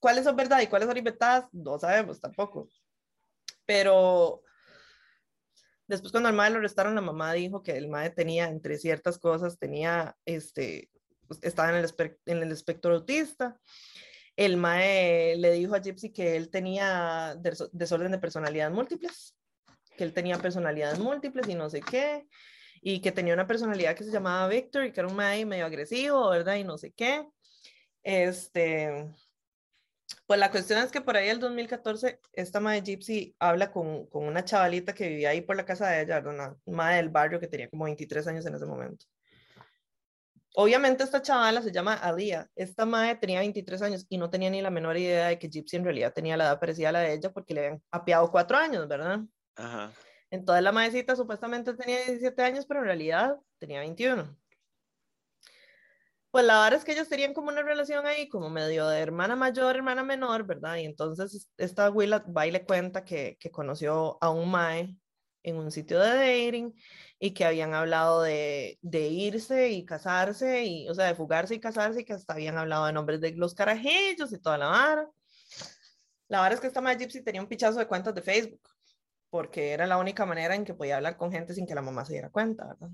¿Cuáles son verdad y cuáles son inventadas? No sabemos tampoco. Pero Después cuando al madre lo arrestaron, la mamá dijo que el madre tenía, entre ciertas cosas, tenía, este, pues, estaba en el, espectro autista. el mae le dijo a Gypsy que él tenía desorden de personalidad múltiples, que él tenía personalidades múltiples y no sé qué, y que tenía una personalidad que se llamaba Victor y que era un mae medio agresivo, ¿verdad? Y no sé qué. Este, pues la cuestión es que por ahí el 2014, esta madre Gypsy habla con, con, una chavalita que vivía ahí por la casa de ella, una madre del barrio que tenía como 23 años en ese momento. Obviamente esta chavala se llama Alia. Esta madre tenía 23 años y no tenía ni la menor idea de que Gypsy en realidad tenía la edad parecida a la de ella porque le habían apiado cuatro años, ¿verdad? Ajá. Entonces la madrecita supuestamente tenía 17 años, pero en realidad tenía 21. Pues la verdad es que ellos tenían como una relación ahí, como medio de hermana mayor, hermana menor, ¿verdad? Y entonces esta abuela va y le cuenta que, que conoció a un mae en un sitio de dating y que habían hablado de, de, irse y casarse, y, o sea, de fugarse y casarse, y que hasta habían hablado de nombres de los carajillos y toda la vara. La verdad es que esta madre Gypsy tenía un pichazo de cuentas de Facebook, porque era la única manera en que podía hablar con gente sin que la mamá se diera cuenta, ¿verdad?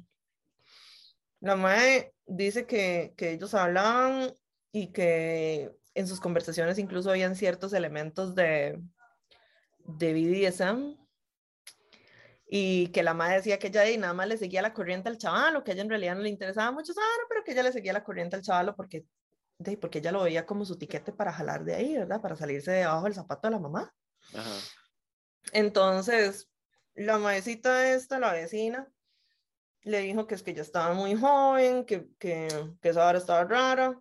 La madre dice que, que ellos hablaban y que en sus conversaciones incluso habían ciertos elementos de, de BDSM, y que la madre decía que ella y nada más le seguía la corriente al chaval, o que a ella en realidad no le interesaba mucho pero que ella le seguía la corriente al chaval porque, de, porque ella lo veía como su tiquete para jalar de ahí, ¿verdad? Para salirse de abajo del zapato de la mamá. Entonces, la maecita esta, la vecina, le dijo que es que ella estaba muy joven, que, que, que esa hora estaba rara.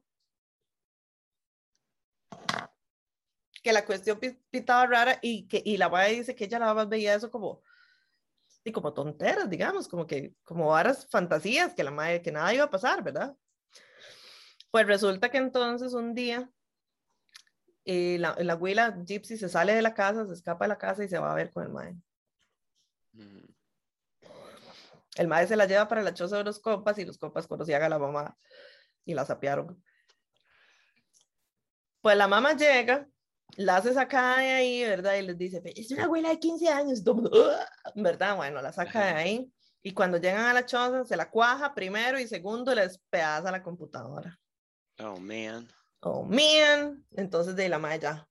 Que la cuestión pitaba rara y que y la madre dice que ella nada más veía eso como y como tonteras, digamos, como que, como varas fantasías, que la madre, que nada iba a pasar, ¿verdad? Pues resulta que entonces un día eh, la, la abuela Gypsy se sale de la casa, se escapa de la casa y se va a ver con el madre. Mm. El madre se la lleva para la choza de los compas y los compas conocían a la mamá y la sapearon. Pues la mamá llega la hace sacar de ahí, ¿verdad? Y les dice, es una abuela de 15 años, ¿verdad? Bueno, la saca de ahí. Y cuando llegan a la choza, se la cuaja primero y segundo les pedaza la computadora. Oh, man. Oh, man. Entonces, de la madre ya.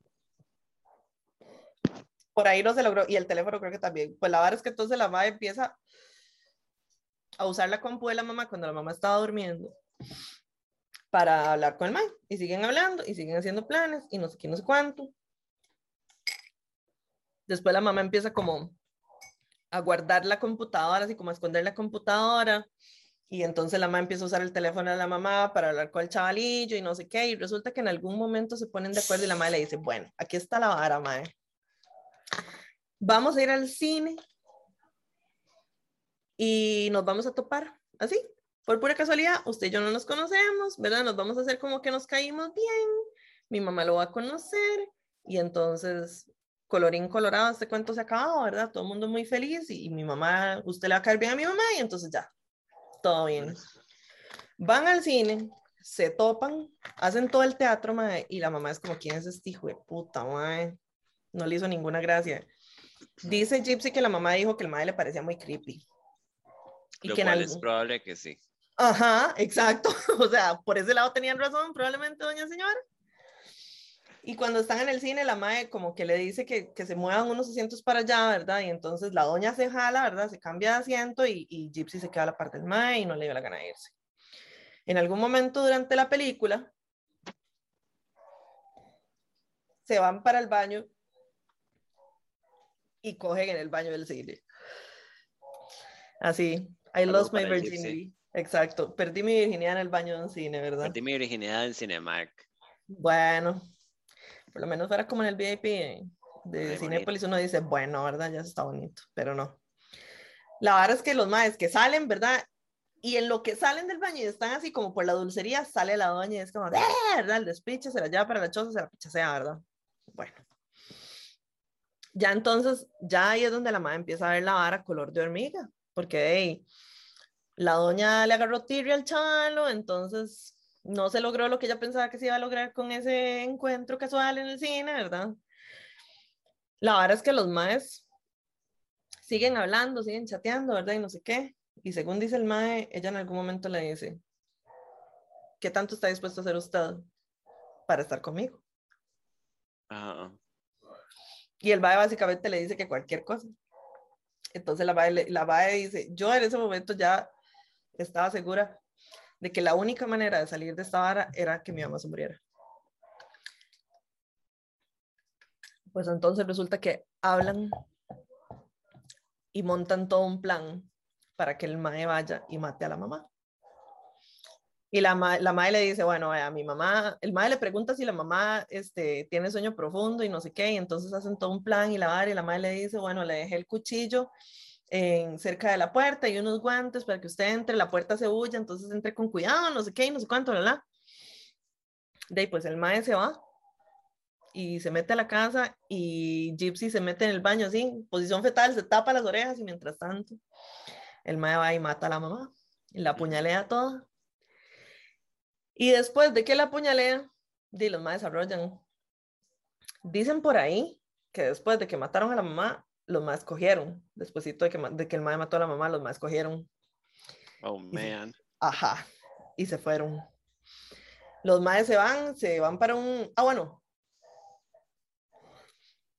Por ahí no se logró. Y el teléfono creo que también. Pues la verdad es que entonces la madre empieza a usar la compu de la mamá cuando la mamá estaba durmiendo para hablar con el man. Y siguen hablando y siguen haciendo planes y no sé qué, no sé cuánto. Después la mamá empieza como a guardar la computadora, así como a esconder la computadora. Y entonces la mamá empieza a usar el teléfono de la mamá para hablar con el chavalillo y no sé qué. Y resulta que en algún momento se ponen de acuerdo y la mamá le dice, bueno, aquí está la vara, madre. Vamos a ir al cine y nos vamos a topar, así, por pura casualidad, usted y yo no nos conocemos, ¿verdad? Nos vamos a hacer como que nos caímos bien, mi mamá lo va a conocer y entonces, colorín colorado, este cuento se acabó, ¿verdad? Todo el mundo muy feliz y, mi mamá, usted le va a caer bien a mi mamá y entonces ya, todo bien. Van al cine, se topan, hacen todo el teatro, madre, y la mamá es como, ¿quién es este hijo de puta, madre? No le hizo ninguna gracia. Dice Gypsy que la mamá dijo que el madre le parecía muy creepy. Y Lo que cual es probable que sí. Ajá, exacto. O sea, por ese lado tenían razón, probablemente, doña señora. Y cuando están en el cine, la madre como que le dice que, que, se muevan unos asientos para allá, ¿verdad? Y entonces la doña se jala, ¿verdad? Se cambia de asiento y, y Gypsy se queda a la parte del mae y no le dio la gana de irse. En algún momento durante la película, se van para el baño y cogen en el baño del cine. Así, I lost my virginity. Exacto, perdí mi virginidad en el baño de un cine, ¿verdad? Perdí mi virginidad en Cinemark. Bueno, por lo menos fuera como en el VIP de Cinepolis, uno dice, bueno, ¿verdad? Ya está bonito, pero no. La verdad es que los maes que salen, ¿verdad? Y en lo que salen del baño y están así como por la dulcería, sale la doña y es como. ¿verdad? El despiche se la lleva para la choza, se la pichasea, ¿verdad? Bueno. Ya entonces, ya ahí es donde la madre empieza a ver la vara color de hormiga, porque, hey, la doña le agarró tirria al chalo, entonces no se logró lo que ella pensaba que se iba a lograr con ese encuentro casual en el cine, ¿verdad? La verdad es que los maes siguen hablando, siguen chateando, ¿verdad? Y no sé qué. Y según dice el mae, ella en algún momento le dice, ¿qué tanto está dispuesto a hacer usted para estar conmigo? Ajá. Y el mae básicamente le dice que cualquier cosa. Entonces la mae, le- la dice, yo en ese momento ya estaba segura de que la única manera de salir de esta vara era que mi mamá se muriera. Pues entonces resulta que hablan y montan todo un plan para que el mae vaya y mate a la mamá. Y la, ma- la mae le dice, bueno, a mi mamá, el mae le pregunta si la mamá este, tiene sueño profundo y no sé qué, y entonces hacen todo un plan y la vara, y la mae le dice, bueno, le dejé el cuchillo en, cerca de la puerta y unos guantes para que usted entre, la puerta se bulla, entonces entre con cuidado, no sé qué, y no sé cuánto, la, la. De ahí, pues el mae se va y se mete a la casa y Gypsy se mete en el baño así, posición fetal, se tapa las orejas y mientras tanto el mae va y mata a la mamá y la apuñalea toda. Y después de que la apuñalea, di, los maes desarrollan. Dicen por ahí que después de que mataron a la mamá, los maes cogieron. Despuésito de que, ma- de que el mae mató a la mamá, los maes cogieron. Oh, man. Ajá. Y se fueron. Los maes se van, se van para un... Ah, bueno.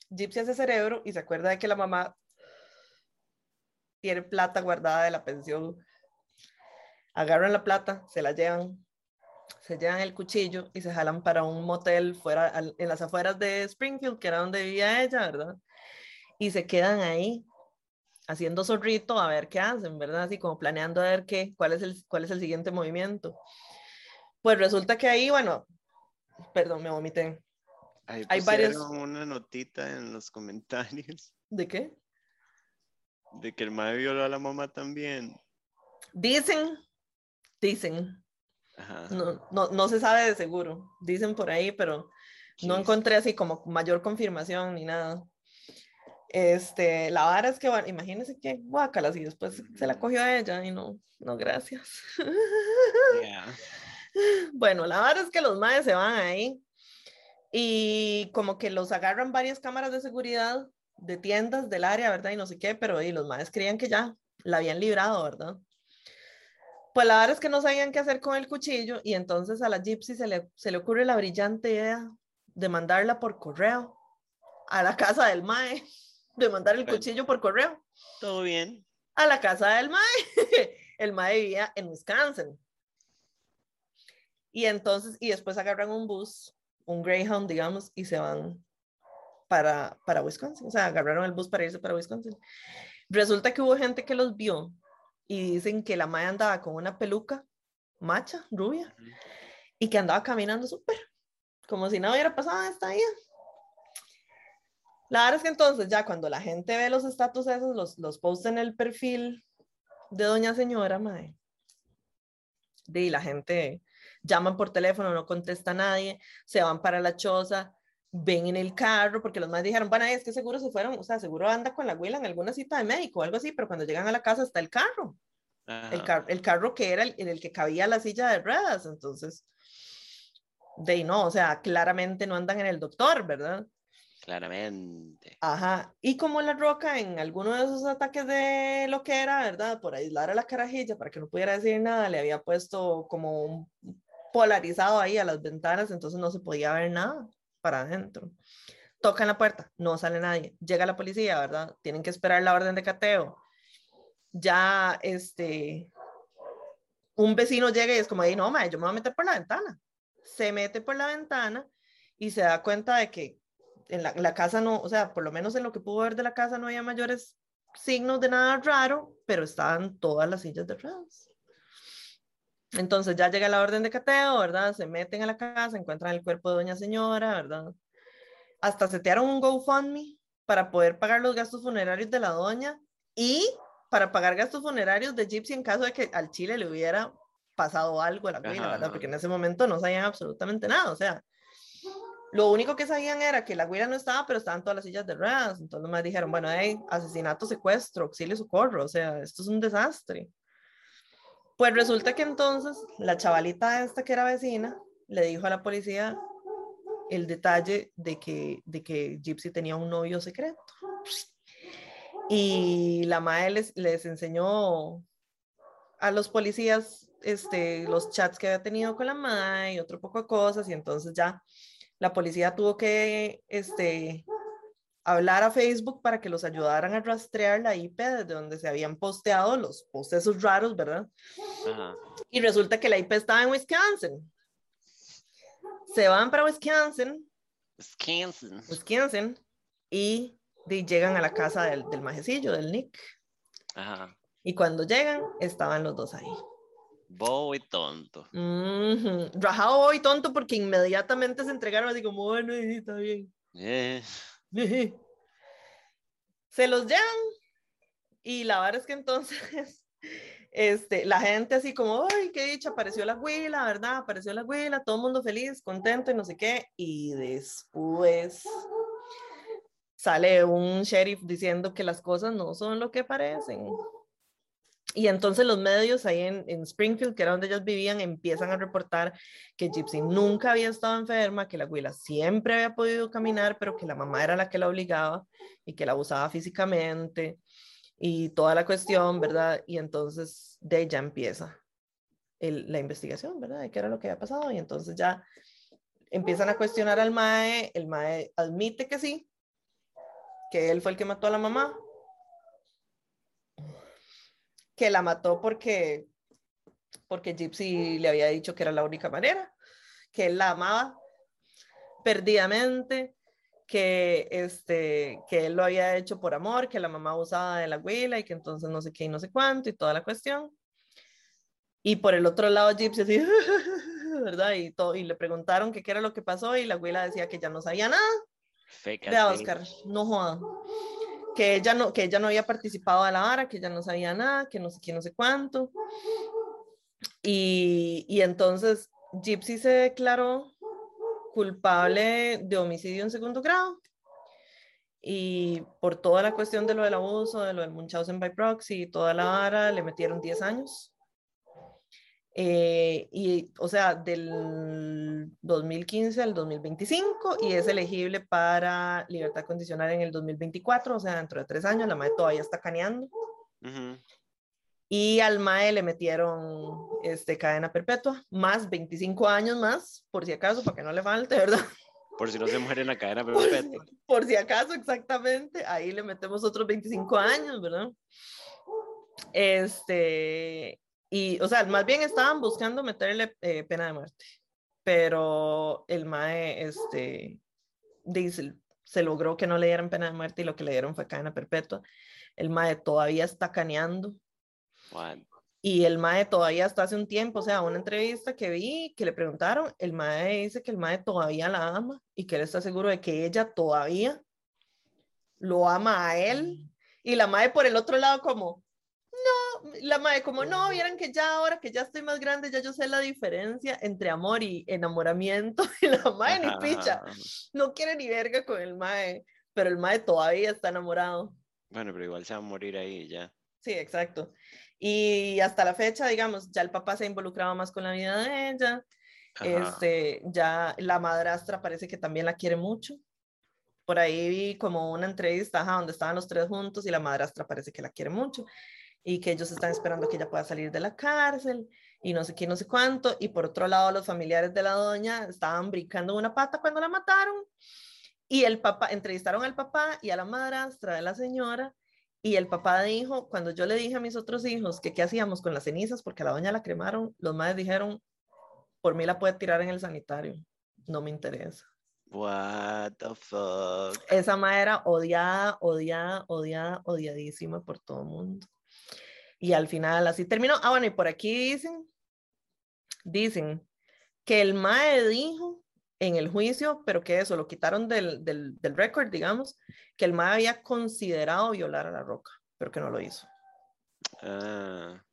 Gypsy hace cerebro y se acuerda de que la mamá tiene plata guardada de la pensión. Agarran la plata, se la llevan, se llevan el cuchillo y se jalan para un motel fuera, al- en las afueras de Springfield, que era donde vivía ella, ¿verdad? Y se quedan ahí haciendo zorrito a ver qué hacen, ¿verdad? Así como planeando a ver qué, cuál es el, cuál es el siguiente movimiento. Pues resulta que ahí, bueno, perdón, me vomité. Ahí Hay varios- una notita en los comentarios ¿De qué? de que el mae violó a la mamá también. Dicen, dicen, Ajá. no, no, no se sabe de seguro, dicen por ahí, pero no encontré así como mayor confirmación ni nada. Este, la vara es que, bueno, imagínense que guácalas y después se la cogió a ella y no, no, gracias. Yeah. Bueno, la verdad es que los maes se van ahí y como que los agarran varias cámaras de seguridad de tiendas del área, ¿verdad? Y no sé qué, pero y los maes creían que ya la habían librado, ¿verdad? Pues la verdad es que no sabían qué hacer con el cuchillo y entonces a la Gypsy se le, se le ocurre la brillante idea de mandarla por correo a la casa del mae, de mandar el cuchillo por correo Todo bien. a la casa del mae. El mae vivía en Wisconsin. Y entonces, y después agarran un bus, un Greyhound, digamos, y se van para, para Wisconsin. O sea, agarraron el bus para irse para Wisconsin. Resulta que hubo gente que los vio y dicen que la mae andaba con una peluca macha, rubia, y que andaba caminando súper, como si nada hubiera pasado esta vida. La verdad es que entonces ya cuando la gente ve los estatus esos, los, los posta en el perfil de doña señora, mae, de la gente llaman por teléfono, no contesta nadie, se van para la choza, ven en el carro, porque los más dijeron, bueno, es que seguro se fueron, o sea, seguro anda con la abuela en alguna cita de médico o algo así, pero cuando llegan a la casa está el carro, el, car- el carro que era el, en el que cabía la silla de ruedas, entonces, de no, o sea, claramente no andan en el doctor, ¿verdad? Claramente. Ajá, y como la roca en alguno de esos ataques de lo que era, ¿verdad? Por aislar a la carajilla para que no pudiera decir nada, le había puesto como un polarizado ahí a las ventanas, entonces no se podía ver nada para adentro. Tocan la puerta, no sale nadie. Llega la policía, ¿verdad? Tienen que esperar la orden de cateo. Ya, este, un vecino llega y es como, "Ey, no, mae, yo me voy a meter por la ventana. Se mete por la ventana y se da cuenta de que en la, la casa no, o sea, por lo menos en lo que pudo ver de la casa no había mayores signos de nada raro, pero estaban todas las sillas de ruedas. Entonces ya llega la orden de cateo, ¿verdad? Se meten a la casa, encuentran el cuerpo de doña señora, ¿verdad? Hasta setearon un GoFundMe para poder pagar los gastos funerarios de la doña y para pagar gastos funerarios de Gypsy en caso de que al Chile le hubiera pasado algo a la Ajá, ¿verdad? Porque en ese momento no sabían absolutamente nada, o sea, lo único que sabían era que la güira no estaba, pero estaban todas las sillas de ruedas. Entonces me dijeron, bueno, hey, asesinato, secuestro, auxilio, socorro. O sea, esto es un desastre. Pues resulta que entonces la chavalita esta que era vecina le dijo a la policía el detalle de que, de que Gypsy tenía un novio secreto. Y la madre les, les enseñó a los policías este, los chats que había tenido con la madre y otro poco de cosas. Y entonces ya la policía tuvo que este, hablar a Facebook para que los ayudaran a rastrear la IP desde donde se habían posteado los posts raros, ¿verdad? Y resulta que la IP estaba en Wisconsin. Se van para Wisconsin. Wisconsin. Wisconsin. Y, llegan a la casa del, del majecillo, del Nick. Ajá. Y cuando llegan, estaban los dos ahí. Bobo y tonto. Rajado y tonto porque inmediatamente se entregaron así como, bueno, está bien. Eh. Se los llevan y la verdad es que entonces este, la gente así como, ay, qué dicha, apareció la abuela, ¿verdad? Apareció la abuela, todo el mundo feliz, contento y no sé qué. Y después sale un sheriff diciendo que las cosas no son lo que parecen. Y entonces los medios ahí en, Springfield, que era donde ellos vivían, empiezan a reportar que Gypsy nunca había estado enferma, que la abuela siempre había podido caminar, pero que la mamá era la que la obligaba y que la abusaba físicamente y toda la cuestión, ¿verdad? Y entonces de ella empieza la investigación, ¿verdad? De qué era lo que había pasado y entonces ya empiezan a cuestionar al MAE, el MAE admite que sí, que él fue el que mató a la mamá, que la mató porque, porque Gypsy le había dicho que era la única manera, que él la amaba perdidamente, que, este, que él lo había hecho por amor, que la mamá usaba de la abuela y que entonces no sé qué y no sé cuánto y toda la cuestión. Y por el otro lado, Gypsy así, ¿verdad? Y, todo, y le preguntaron qué era lo que pasó y la abuela decía que ya no sabía nada. de Oscar, no joda que ella no, que ella no había participado de la vara, que ella no sabía nada, que no sé qué, no sé cuánto. Y, y entonces Gypsy se declaró culpable de homicidio en segundo grado. Y por toda la cuestión de lo del abuso, de lo del Munchausen by proxy y toda la vara, le metieron 10 años. Eh, y, o sea, del 2015 al 2025 y es elegible para libertad condicional en el 2024, o sea, dentro de tres años, la MAE todavía está caneando. Y al MAE le metieron este, cadena perpetua, más 25 años más, por si acaso, para que no le falte, ¿verdad? Por si no se muere en la cadena perpetua. Por si acaso, exactamente, ahí le metemos otros 25 años, ¿verdad? Este, y, o sea, más bien estaban buscando meterle eh, pena de muerte, pero el MAE, este, dice, se logró que no le dieran pena de muerte y lo que le dieron fue cadena perpetua. El MAE todavía está caneando. Y el MAE todavía hasta hace un tiempo, o sea, una entrevista que vi, que le preguntaron, el MAE dice que el MAE todavía la ama y que él está seguro de que ella todavía lo ama a él. Mm. Y la MAE por el otro lado como, la madre como, no, vieran que ya ahora que ya estoy más grande, ya yo sé la diferencia entre amor y enamoramiento. Y la madre ni picha, no quiere ni verga con el mae, pero el mae todavía está enamorado. Bueno, pero igual se va a morir ahí ya. Sí, exacto. Y hasta la fecha, digamos, ya el papá se ha involucrado más con la vida de ella. Este, ya la madrastra parece que también la quiere mucho. Por ahí vi como una entrevista donde estaban los tres juntos y la madrastra parece que la quiere mucho y que ellos están esperando que ella pueda salir de la cárcel y no sé qué, no sé cuánto. Y por otro lado, los familiares de la doña estaban brincando una pata cuando la mataron. Y el papá, entrevistaron al papá y a la madrastra de la señora. Y el papá dijo, cuando yo le dije a mis otros hijos que qué hacíamos con las cenizas, porque a la doña la cremaron, los madres dijeron, por mí la puede tirar en el sanitario, no me interesa. What the fuck. Esa madre era odiada, odiada, odiada, odiadísima por todo el mundo. Y al final así terminó. Ah, bueno, y por aquí dicen, dicen que el MAE dijo en el juicio, pero que eso lo quitaron del, del, del récord, digamos, que el MAE había considerado violar a la roca, pero que no lo hizo. Ah.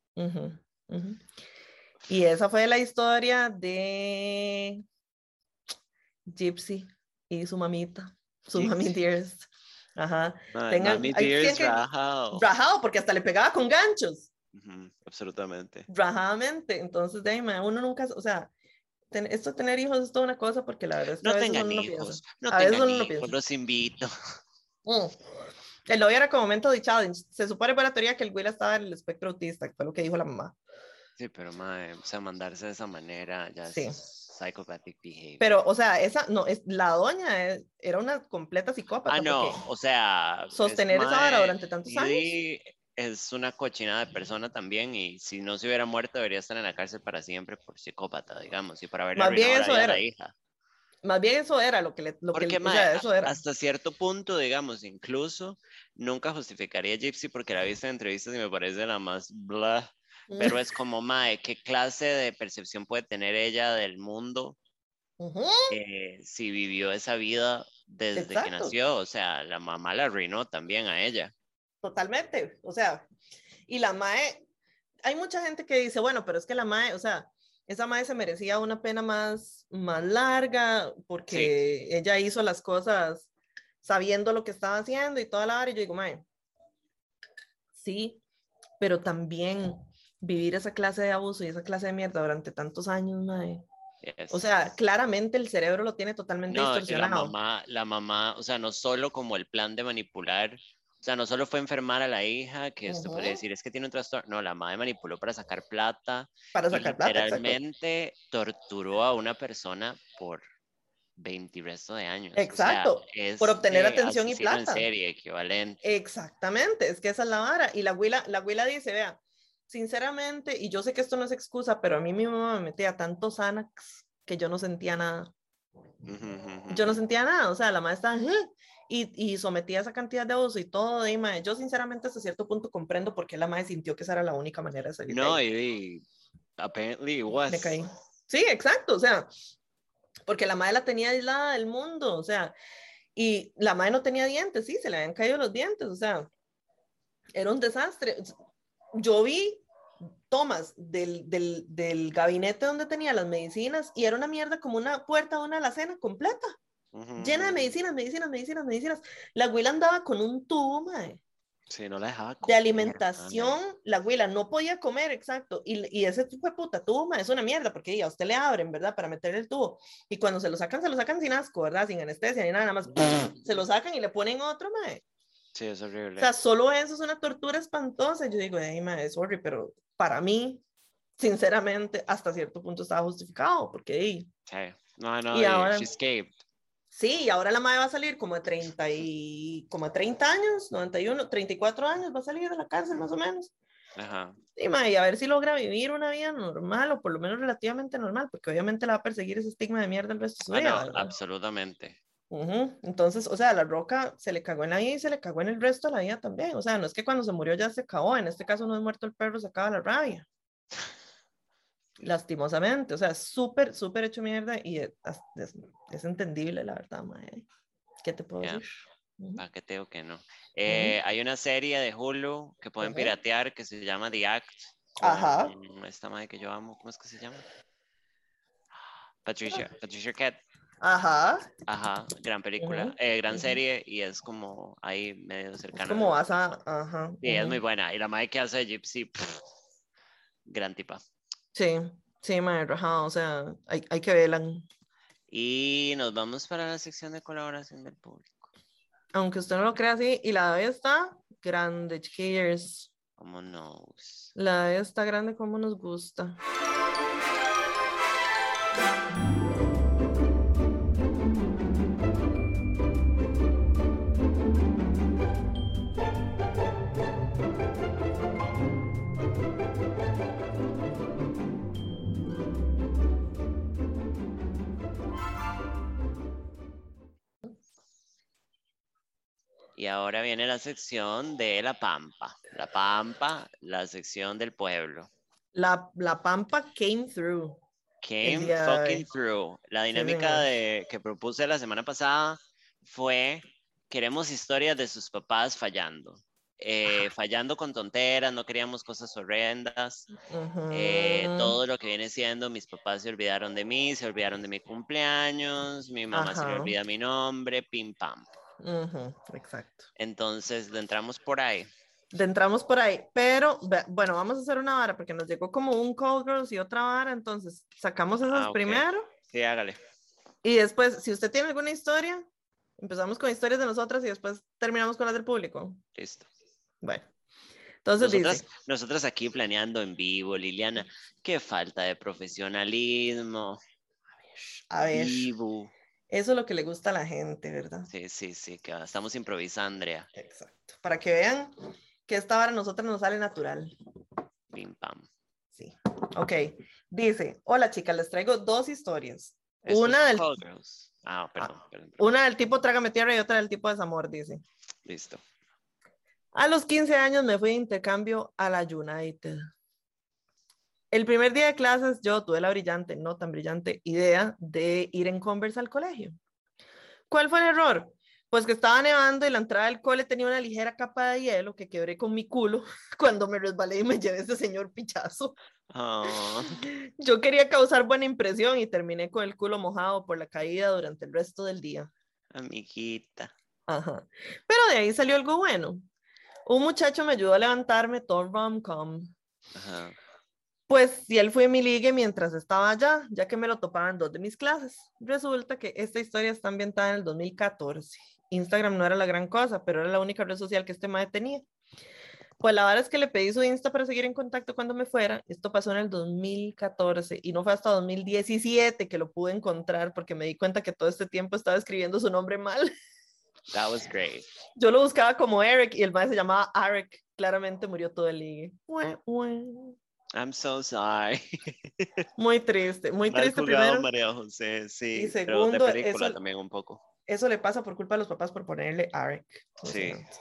Y esa fue la historia de Gypsy y su mamita, su mami dearest. Ajá. Tengan, rajado. Rajado, porque hasta le pegaba con ganchos. absolutamente. Rajadamente. Entonces, de uno nunca, o sea, esto de tener hijos es toda una cosa porque la verdad es que no a veces tengan uno hijos, no a veces uno hijos, los invito. Mm. El novio era como momento de challenge. Se supone por la teoría que el Will estaba en el espectro autista, fue lo que dijo la mamá. Sí, pero madre, o sea, mandarse de esa manera ya Sí, psychopathic behavior. Pero, o sea, esa, no, es, la doña es- era una completa psicópata. ah, no, o sea. Sostener es esa vara durante tantos años. Didi es una cochinada de persona también y si no se hubiera muerto debería estar en la cárcel para siempre por psicópata, digamos, y Más bien arruinado a era. la hija. Más bien eso era lo que le, lo que le- o mae, sea, eso era. hasta cierto punto, digamos, incluso nunca justificaría a Gypsy porque la visto en entrevistas y me parece la más blah, pero es como, mae, ¿qué clase de percepción puede tener ella del mundo eh, si vivió esa vida desde que nació? O sea, la mamá la arruinó también a ella. Totalmente. O sea, y la MAE, hay mucha gente que dice, bueno, pero es que la MAE, o sea, esa MAE se merecía una pena más, más larga porque ella hizo las cosas sabiendo lo que estaba haciendo y toda la hora. Y yo digo, MAE, sí, pero también vivir esa clase de abuso y esa clase de mierda durante tantos años, MAE. O sea, claramente el cerebro lo tiene totalmente No, y la distorsionado. mamá, la mamá, o sea, no solo como el plan de manipular, o sea, no solo fue enfermar a la hija, que esto podría Ujú. decir es que tiene un trastorno, no, la madre manipuló para sacar plata, para sacar plata, exacto. literalmente torturó a una persona por 20 y resto de años. o sea, Exacto, por obtener atención y asesino en plata. serie, equivalente. Exactamente, es que esa es la vara. Y la abuela, la abuela dice, vea, sinceramente, y yo sé que esto no es excusa, pero a mí mi mamá me metía tantos Xanax que yo no sentía nada. Yo no sentía nada, o sea, la madre estaba, "Ugh", y, y sometía esa cantidad de abuso y todo, y mae, yo sinceramente hasta cierto punto comprendo por qué la madre sintió que esa era la única manera de salir No, y, y apparently it was. Me caí. Sí, exacto, o sea, porque la madre la tenía aislada del mundo, o sea, y la madre no tenía dientes, sí, se le habían caído los dientes, o sea, era un desastre. Yo vi tomas del, del, del gabinete donde tenía las medicinas y era una mierda como una puerta de una alacena completa, Ujú, llena de medicinas, medicinas, medicinas, medicinas. La abuela andaba con un tubo, mae, Sí, no la dejaba de comer, alimentación, mae. la abuela no podía comer, exacto, y, y ese tipo de puta tubo, mae, es una mierda, porque ya a usted le abren, ¿verdad? Para meterle el tubo, y cuando se lo sacan, se lo sacan sin asco, ¿verdad? Sin anestesia ni nada, nada más, se lo sacan y le ponen otro, mae. Sí, es horrible. O sea, solo eso es una tortura espantosa. Yo digo, ay, mae, sorry, pero para mí, sinceramente, hasta cierto punto estaba justificado, porque ey, Sí. No, no, Y ahora- she escaped. sí, y ahora la madre va a salir como de 30 y como de 30 años, 91, 34 años, va a salir de la cárcel más o menos. Ajá. Y, y a ver si logra vivir una vida normal o por lo menos relativamente normal, porque obviamente la va a perseguir ese estigma de mierda el resto de su Ah, vida. no, ¿verdad? Entonces, o sea, la roca se le cagó en la vida y se le cagó en el resto de la vida también. O sea, no es que cuando se murió ya se acabó, en este caso no es muerto el perro, se acaba la rabia. Lastimosamente, o sea, es súper, súper hecho mierda y es, es- es entendible, la verdad, mae. ¿Qué te puedo Ya. decir? ¿Para qué te digo que no? Eh, Hay una serie de Hulu que pueden piratear que se llama The Act. Ajá. Esta madre que yo amo, ¿cómo es que se llama? Patricia, Patricia Arquette. Ajá, Ajá, gran película, Ujú, eh, gran ujú. serie y es como ahí medio es cercana. como vas a, ajá. Sí, es ujú. muy buena. Y la madre que hace Gypsy, pff, gran tipa. Sí, sí, mae, ajá, o sea, hay, hay que verla. Y nos vamos para la sección de colaboración del público. Aunque usted no lo crea así, y la de está grande, chiquillos. Vámonos. La de está grande como nos gusta. Y ahora viene la sección de La Pampa. La Pampa, la sección del pueblo. La, la pampa came through. Came fucking through. La dinámica de, que propuse la semana pasada fue, queremos historias de sus papás fallando. Eh, fallando con tonteras, no queríamos cosas horrendas. Eh, todo lo que viene siendo, mis papás se olvidaron de mí, se olvidaron de mi cumpleaños, mi mamá se le olvida mi nombre, pim pam. Exacto. Entonces, le entramos por ahí. Entramos por ahí, pero bueno, vamos a hacer una vara porque nos llegó como un Cold Girls y otra vara, entonces sacamos esas Ah, primero Sí, hágale. y después, si usted tiene alguna historia, empezamos con historias de nosotras y después terminamos con las del público. Listo. Bueno, entonces Nosotras, dice, nosotras aquí planeando en vivo, Liliana, qué falta de profesionalismo. A ver. Ibu. Eso es lo que le gusta a la gente, ¿verdad? Sí, sí, sí, que estamos improvisando, Andrea. Exacto. Para que vean que esta hora a nosotros nos sale natural. Pim pam. Sí. Ok. Dice, hola chicas, les traigo dos historias. Una del. Ah, perdón, perdón. una del tipo Trágame Tierra y otra del tipo Desamor, dice. Listo. A los 15 años me fui de intercambio a la United. El primer día de clases yo tuve la brillante, no tan brillante, idea de ir en Converse al colegio. ¿Cuál fue el error? Pues que estaba nevando y la entrada del cole tenía una ligera capa de hielo que quebré con mi culo cuando me resbalé y me llevé ese señor pichazo. Ah, Yo quería causar buena impresión y terminé con el culo mojado por la caída durante el resto del día. amiguita. Ajá. Pero de ahí salió algo bueno. Un muchacho me ayudó a levantarme todo rom-com. Ajá. Pues si él fue mi ligue mientras estaba allá, ya que me lo topaba en dos de mis clases. Resulta que esta historia está ambientada en el 2014. Instagram no era la gran cosa, pero era la única red social que este mae tenía. Pues la verdad es que le pedí su Insta para seguir en contacto cuando me fuera. Esto pasó en el 2014 y no fue hasta 2017 que lo pude encontrar porque me di cuenta que todo este tiempo estaba escribiendo su nombre mal. That was great. Yo lo buscaba como Eric y el mae se llamaba Arek. Claramente murió todo el ligue. Ue, ue. I'm so sorry. Muy triste, muy Mal triste jugado, primero. María José, sí. Y pero segundo, de película eso- también un poco. Eso le pasa por culpa de los papás por ponerle Arek. Sí. Impresionante.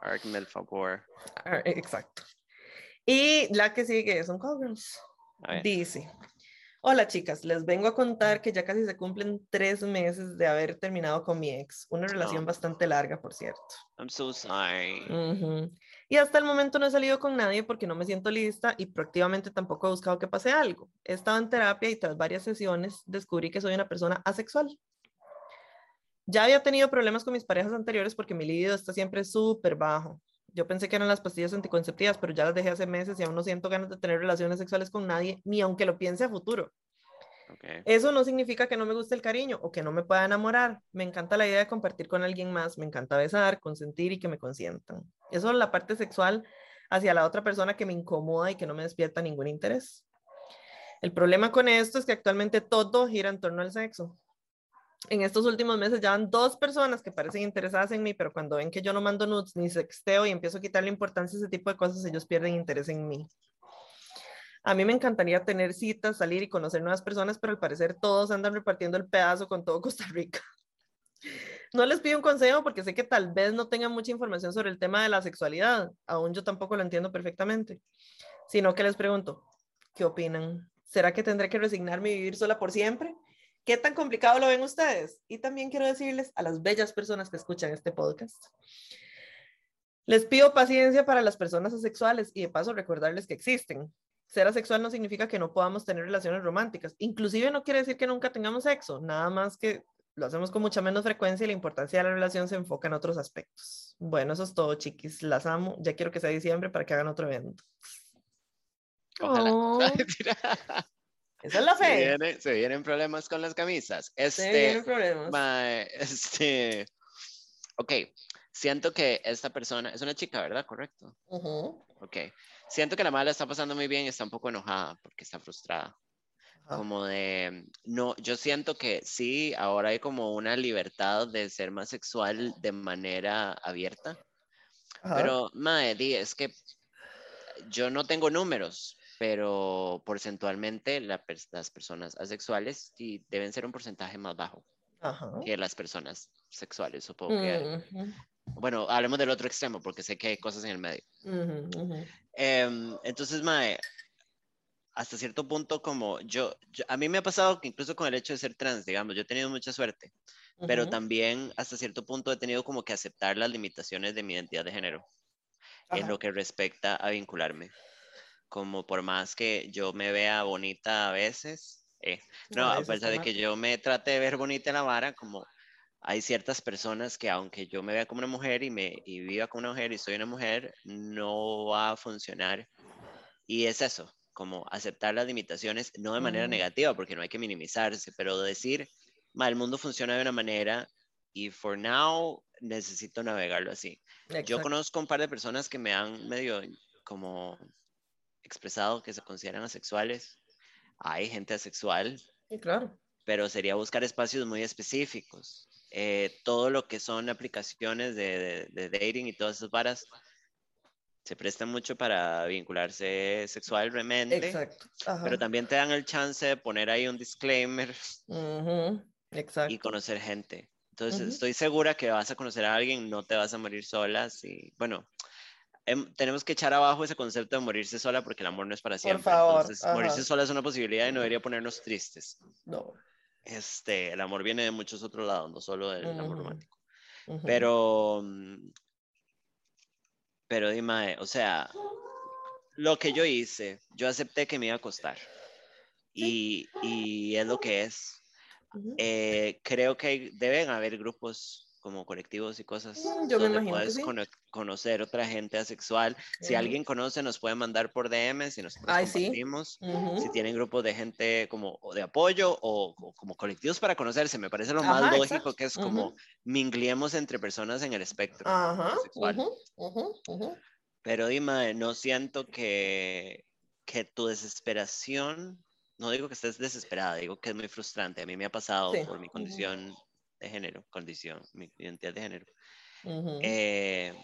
Hazme el favor. Ar- Exacto. Y la que sigue son Cowgirls. Dice, hola chicas, les vengo a contar que ya casi se cumplen tres meses de haber terminado con mi ex. Una relación Oh. bastante larga, por cierto. I'm so sorry. Ujú. Y hasta el momento no he salido con nadie porque no me siento lista y proactivamente tampoco he buscado que pase algo. He estado en terapia y tras varias sesiones descubrí que soy una persona asexual. Ya había tenido problemas con mis parejas anteriores porque mi libido está siempre súper bajo. Yo pensé que eran las pastillas anticonceptivas, pero ya las dejé hace meses y aún no siento ganas de tener relaciones sexuales con nadie, ni aunque lo piense a futuro. Eso no significa que no me guste el cariño o que no me pueda enamorar. Me encanta la idea de compartir con alguien más, me encanta besar, consentir y que me consientan. Eso es la parte sexual hacia la otra persona que me incomoda y que no me despierta ningún interés. El problema con esto es que actualmente todo gira en torno al sexo. En estos últimos meses ya van dos personas que parecen interesadas en mí, pero cuando ven que yo no mando nudes ni sexteo y empiezo a quitarle importancia a ese tipo de cosas, ellos pierden interés en mí. A mí me encantaría tener citas, salir y conocer nuevas personas, pero al parecer todos andan repartiendo el pedazo con todo Costa Rica. No les pido un consejo porque sé que tal vez no tengan mucha información sobre el tema de la sexualidad, aún yo tampoco lo entiendo perfectamente, sino que les pregunto, ¿qué opinan? ¿Será que tendré que resignarme y vivir sola por siempre? ¿Qué tan complicado lo ven ustedes? Y también quiero decirles a las bellas personas que escuchan este podcast. Les pido paciencia para las personas asexuales y de paso recordarles que existen. Ser asexual no significa que no podamos tener relaciones románticas. Inclusive no quiere decir que nunca tengamos sexo, nada más que lo hacemos con mucha menos frecuencia y la importancia de la relación se enfoca en otros aspectos. Bueno, eso es todo, chiquis. Las amo. Ya quiero que sea diciembre para que hagan otro evento. Ojalá. Oh, esa es la se, fe. viene- se vienen problemas con las camisas. Se Este, vienen problemas. mae, este, ok, siento que esta persona es una chica, ¿verdad? Correcto. Ujú. Ok, siento que la mala está pasando muy bien y está un poco enojada porque está frustrada. Ajá. Como de, no, yo siento que sí, ahora hay como una libertad de ser más sexual de manera abierta, Ajá. pero, mae, di, es que yo no tengo números, pero porcentualmente la las personas asexuales sí deben ser un porcentaje más bajo Ajá. que las personas sexuales, supongo que. Ujú, Bueno, hablemos del otro extremo, porque sé que hay cosas en el medio. ujú, ujú. Em, entonces, Mae, hasta cierto punto, como yo, yo- a mí me ha pasado que incluso con el hecho de ser trans, digamos, yo he tenido mucha suerte, pero Ujú. también hasta cierto punto he tenido como que aceptar las limitaciones de mi identidad de género en Ajá. lo que respecta a vincularme. Como por más que yo me vea bonita a veces, eh, no, a a pesar de que yo me trate de ver bonita en la vara, como hay ciertas personas que aunque yo me vea como una mujer y, me, y viva como una mujer y soy una mujer, no va a funcionar. Y es eso, como aceptar las limitaciones, no de manera Ujú. negativa, porque no hay que minimizarse, pero decir, "Ma, el mundo funciona de una manera y for now necesito navegarlo así. Yo Exacto. conozco un par de personas que me han medio como expresado que se consideran asexuales. Hay gente asexual Sí, claro. pero sería buscar espacios muy específicos. Eh, todo lo que son aplicaciones de, de, dating y todas esas varas se prestan mucho para vincularse sexualmente. Exacto. Pero también te dan el chance de poner ahí un disclaimer Exacto. y conocer gente. Entonces, estoy segura que vas a conocer a alguien, no te vas a morir sola. Y bueno, em, tenemos que echar abajo ese concepto de morirse sola porque el amor no es para siempre. Por favor. Entonces, morirse sola es una posibilidad y no debería ponernos tristes. No. Este, el amor viene de muchos otros lados, no solo del amor romántico. Pero, mm, pero dime, o sea, lo que yo hice, yo acepté que me iba a costar. Y, y es lo que es. Eh, creo que deben haber grupos como colectivos y cosas mm, Yo donde puedes conocer otra gente asexual. Si alguien conoce, nos puede mandar por DM si nos compartimos. Si tienen grupos de gente como de apoyo o, como colectivos para conocerse, me parece lo más lógico que es como mingliemos entre personas en el espectro sexual. Pero dime, no siento que, que tu desesperación no digo que estés desesperada, digo que es muy frustrante. A mí me ha pasado por mi condición de género, condición, mi identidad de género. Eh,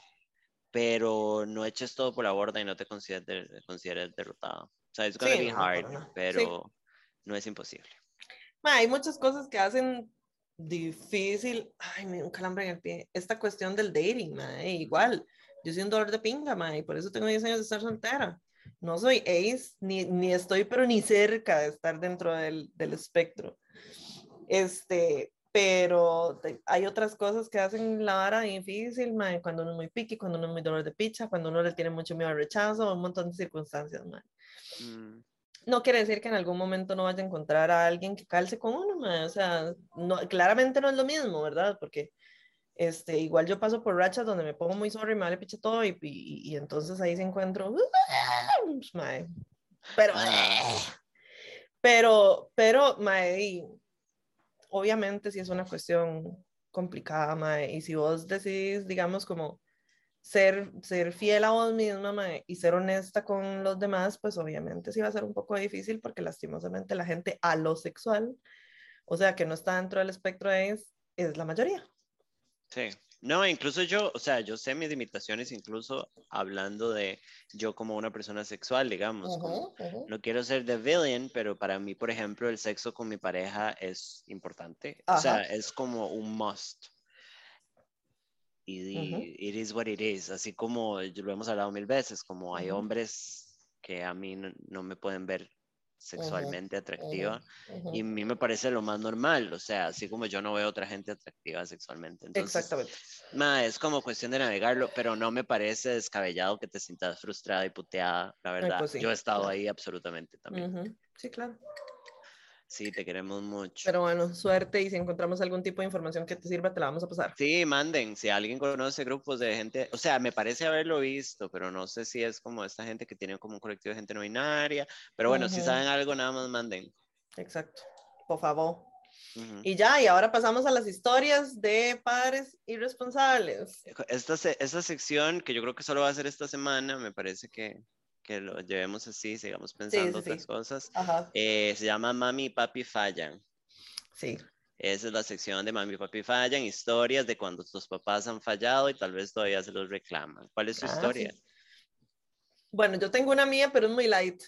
pero no eches todo por la borda y no te consideres, consideres derrotado. O sea, es gonna be hard, pero no es imposible. hay muchas cosas que hacen difícil. Ay, me un calambre en el pie. Esta cuestión del dating, igual. Yo soy un dolor de pinga, ma, y por eso tengo 10 años de estar soltera no soy ace, ni, ni estoy, pero ni cerca de estar dentro del, del espectro. Este, pero hay otras cosas que hacen la vara difícil, cuando uno es muy piqui, cuando uno es muy dolor de picha, cuando uno le tiene mucho miedo al rechazo, un montón de circunstancias, mm. No quiere decir que en algún momento no vaya a encontrar a alguien que calce con uno, o sea, no, claramente no es lo mismo, ¿verdad? Porque este, igual yo paso por rachas donde me pongo muy sorry, me vale piche todo y, y, entonces ahí se encuentro, pero, pero, pero, mae, obviamente si es una cuestión complicada, y si vos decís, digamos, como ser, ser fiel a vos misma y ser honesta con los demás, pues obviamente sí va a ser un poco difícil porque lastimosamente la gente a lo sexual, o sea, que no está dentro del espectro es, es la mayoría. Sí, no, incluso yo, o sea, yo sé mis limitaciones, incluso hablando de yo como una persona sexual, digamos. No quiero ser the villain, pero para mí, por ejemplo, el sexo con mi pareja es importante. O sea, es como un must. Y, it is what it is. Así como lo hemos hablado mil veces, como hay hombres que a mí no me pueden ver sexualmente atractiva y a mí me parece lo más normal, o sea, así como yo no veo otra gente atractiva sexualmente. Entonces, Exactamente. es como cuestión de navegarlo, pero no me parece descabellado que te sientas frustrada y puteada, la verdad. Pues yo he estado ahí absolutamente también. Sí, claro. Sí, te queremos mucho. Pero bueno, suerte y si encontramos algún tipo de información que te sirva, te la vamos a pasar. Sí, manden. Si alguien conoce grupos de gente, o sea, me parece haberlo visto, pero no sé si es como esta gente que tiene como un colectivo de gente no binaria. Pero bueno, si saben algo, nada más manden. Exacto. Por favor. Y ya, y ahora pasamos a las historias de padres irresponsables. Esta, esta sección, que yo creo que solo va a ser esta semana, me parece que que lo llevemos así, sigamos pensando otras cosas. Eh, se llama Mami y Papi Fallan. Sí. Esa es la sección de Mami y Papi Fallan, historias de cuando tus papás han fallado y tal vez todavía se los reclaman. ¿Cuál es su ah, historia? Bueno, yo tengo una mía, pero es muy light.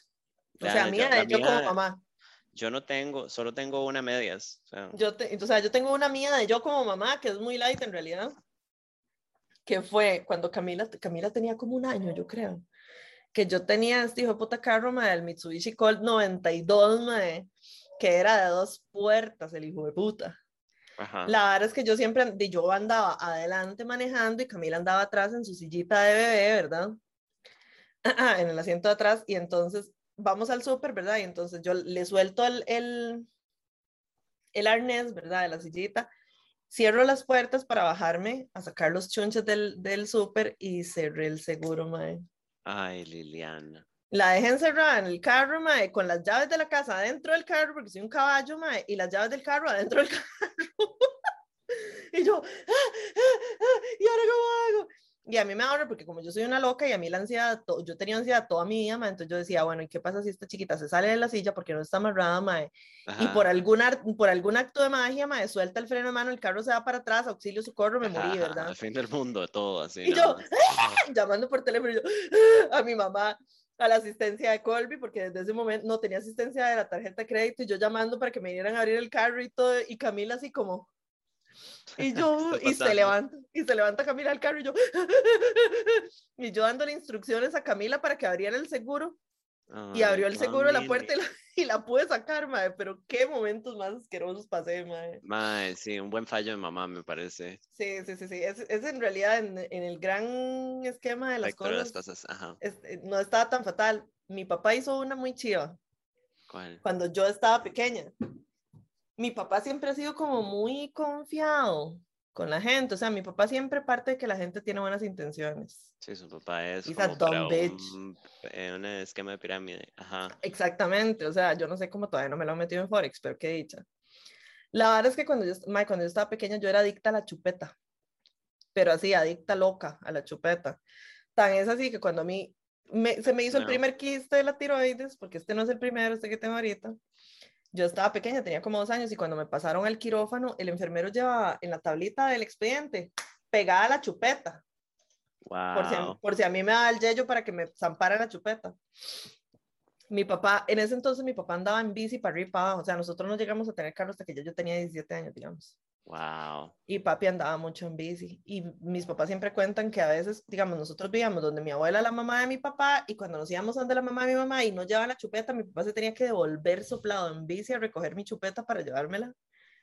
O sea, mía de yo como mamá. Yo no tengo, solo tengo una medias. Yo o sea, yo tengo una mía de yo como mamá, que es muy light en realidad. Que fue cuando Camila, Camila tenía como un año, yo creo que yo tenía este hijo de puta carro, mae, el Mitsubishi Colt 92, mae, que era de dos puertas, el hijo de puta. La verdad es que yo siempre, yo andaba adelante manejando y Camila andaba atrás en su sillita de bebé, ¿verdad? en el asiento de atrás y entonces vamos al súper, ¿verdad? Y entonces yo le suelto el, el, el arnés, ¿verdad? De la sillita, cierro las puertas para bajarme a sacar los chunches del, del súper y cerré el seguro, mae. Ay, Liliana. La dejé encerrada en el carro, mae, con las llaves de la casa adentro del carro, porque soy un caballo, mae, y las llaves del carro adentro del carro. y yo, ah, ah, ah, ¿y ahora cómo hago? Y a mí me ahorra porque como yo soy una loca y a mí la ansiedad, yo tenía ansiedad toda mi vida, entonces yo decía, bueno, ¿y qué pasa si esta chiquita se sale de la silla porque no está amarrada, mae? Y por, alguna, por algún acto de magia, mae, suelta el freno de mano, el carro se va para atrás, auxilio, socorro, me morí, ¿verdad? Al fin del mundo, todo así. Y yo, llamando por teléfono, yo, a mi mamá, a la asistencia de Colby, porque desde ese momento no tenía asistencia de la tarjeta de crédito, y yo llamando para que me vinieran a abrir el carro y todo, y Camila así como, y yo, y se levanta, y se levanta Camila al carro y yo, y yo dándole instrucciones a Camila para que abriera el seguro. y abrió el seguro de la puerta y la, y la, pude sacar, madre, pero qué momentos más asquerosos pasé, madre. Madre, sí, un buen fallo de mamá, me parece. Sí, sí, sí, sí, es, es en realidad en, en, el gran esquema de las cosas, las cosas. Ajá. Eh, no estaba tan fatal. Mi papá hizo una muy chiva. ¿Cuál? Cuando yo estaba pequeña mi papá siempre ha sido como muy confiado con la gente, o sea, mi papá siempre parte de que la gente tiene buenas intenciones. Sí, su papá es como un, eh, un, esquema de pirámide, ajá. Exactamente, o sea, yo no sé cómo todavía no me lo he metido en Forex, pero qué dicha. La verdad es que cuando yo, cuando yo estaba pequeña yo era adicta a la chupeta, pero así, adicta loca a la chupeta. Tan es así que cuando a mí me, se me hizo el primer quiste de la tiroides, porque este no es el primero, este que tengo ahorita, yo estaba pequeña, tenía como dos años y cuando me pasaron al quirófano, el enfermero llevaba en la tablita del expediente pegada la chupeta. Por, si a, por, si a, mí me daba el yello para que me zampara la chupeta. Mi papá, en ese entonces mi papá andaba en bici para arriba y para abajo. O sea, nosotros no llegamos a tener carro hasta que yo, yo tenía 17 años, digamos. Wow. Y papi andaba mucho en bici. Y mis papás siempre cuentan que a veces, digamos, nosotros vivíamos donde mi abuela, la mamá de mi papá, y cuando nos íbamos donde la mamá de mi mamá y no llevaban la chupeta, mi papá se tenía que devolver soplado en bici a recoger mi chupeta para llevármela.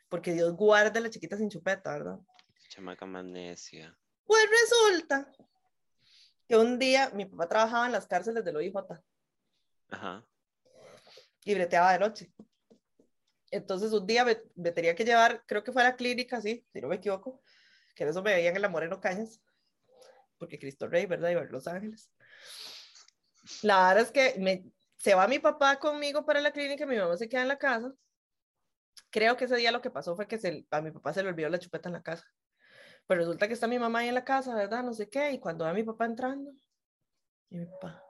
Porque Dios guarde la chiquita sin chupeta, ¿verdad? Chamaca magnesia. Pues resulta que un día mi papá trabajaba en las cárceles del OIJ. Ajá. Y breteaba de noche. Entonces un día me, tenía que llevar, creo que fue a la clínica, sí, si no me equivoco, que en eso me veían en la Moreno Cañas, porque Cristo Rey, ¿verdad? Y Los Ángeles. La verdad es que me, se va mi papá conmigo para la clínica, mi mamá se queda en la casa. Creo que ese día lo que pasó fue que se, a mi papá se le olvidó la chupeta en la casa. Pero resulta que está mi mamá ahí en la casa, ¿verdad? No sé qué. Y cuando ve a mi papá entrando, y mi papá,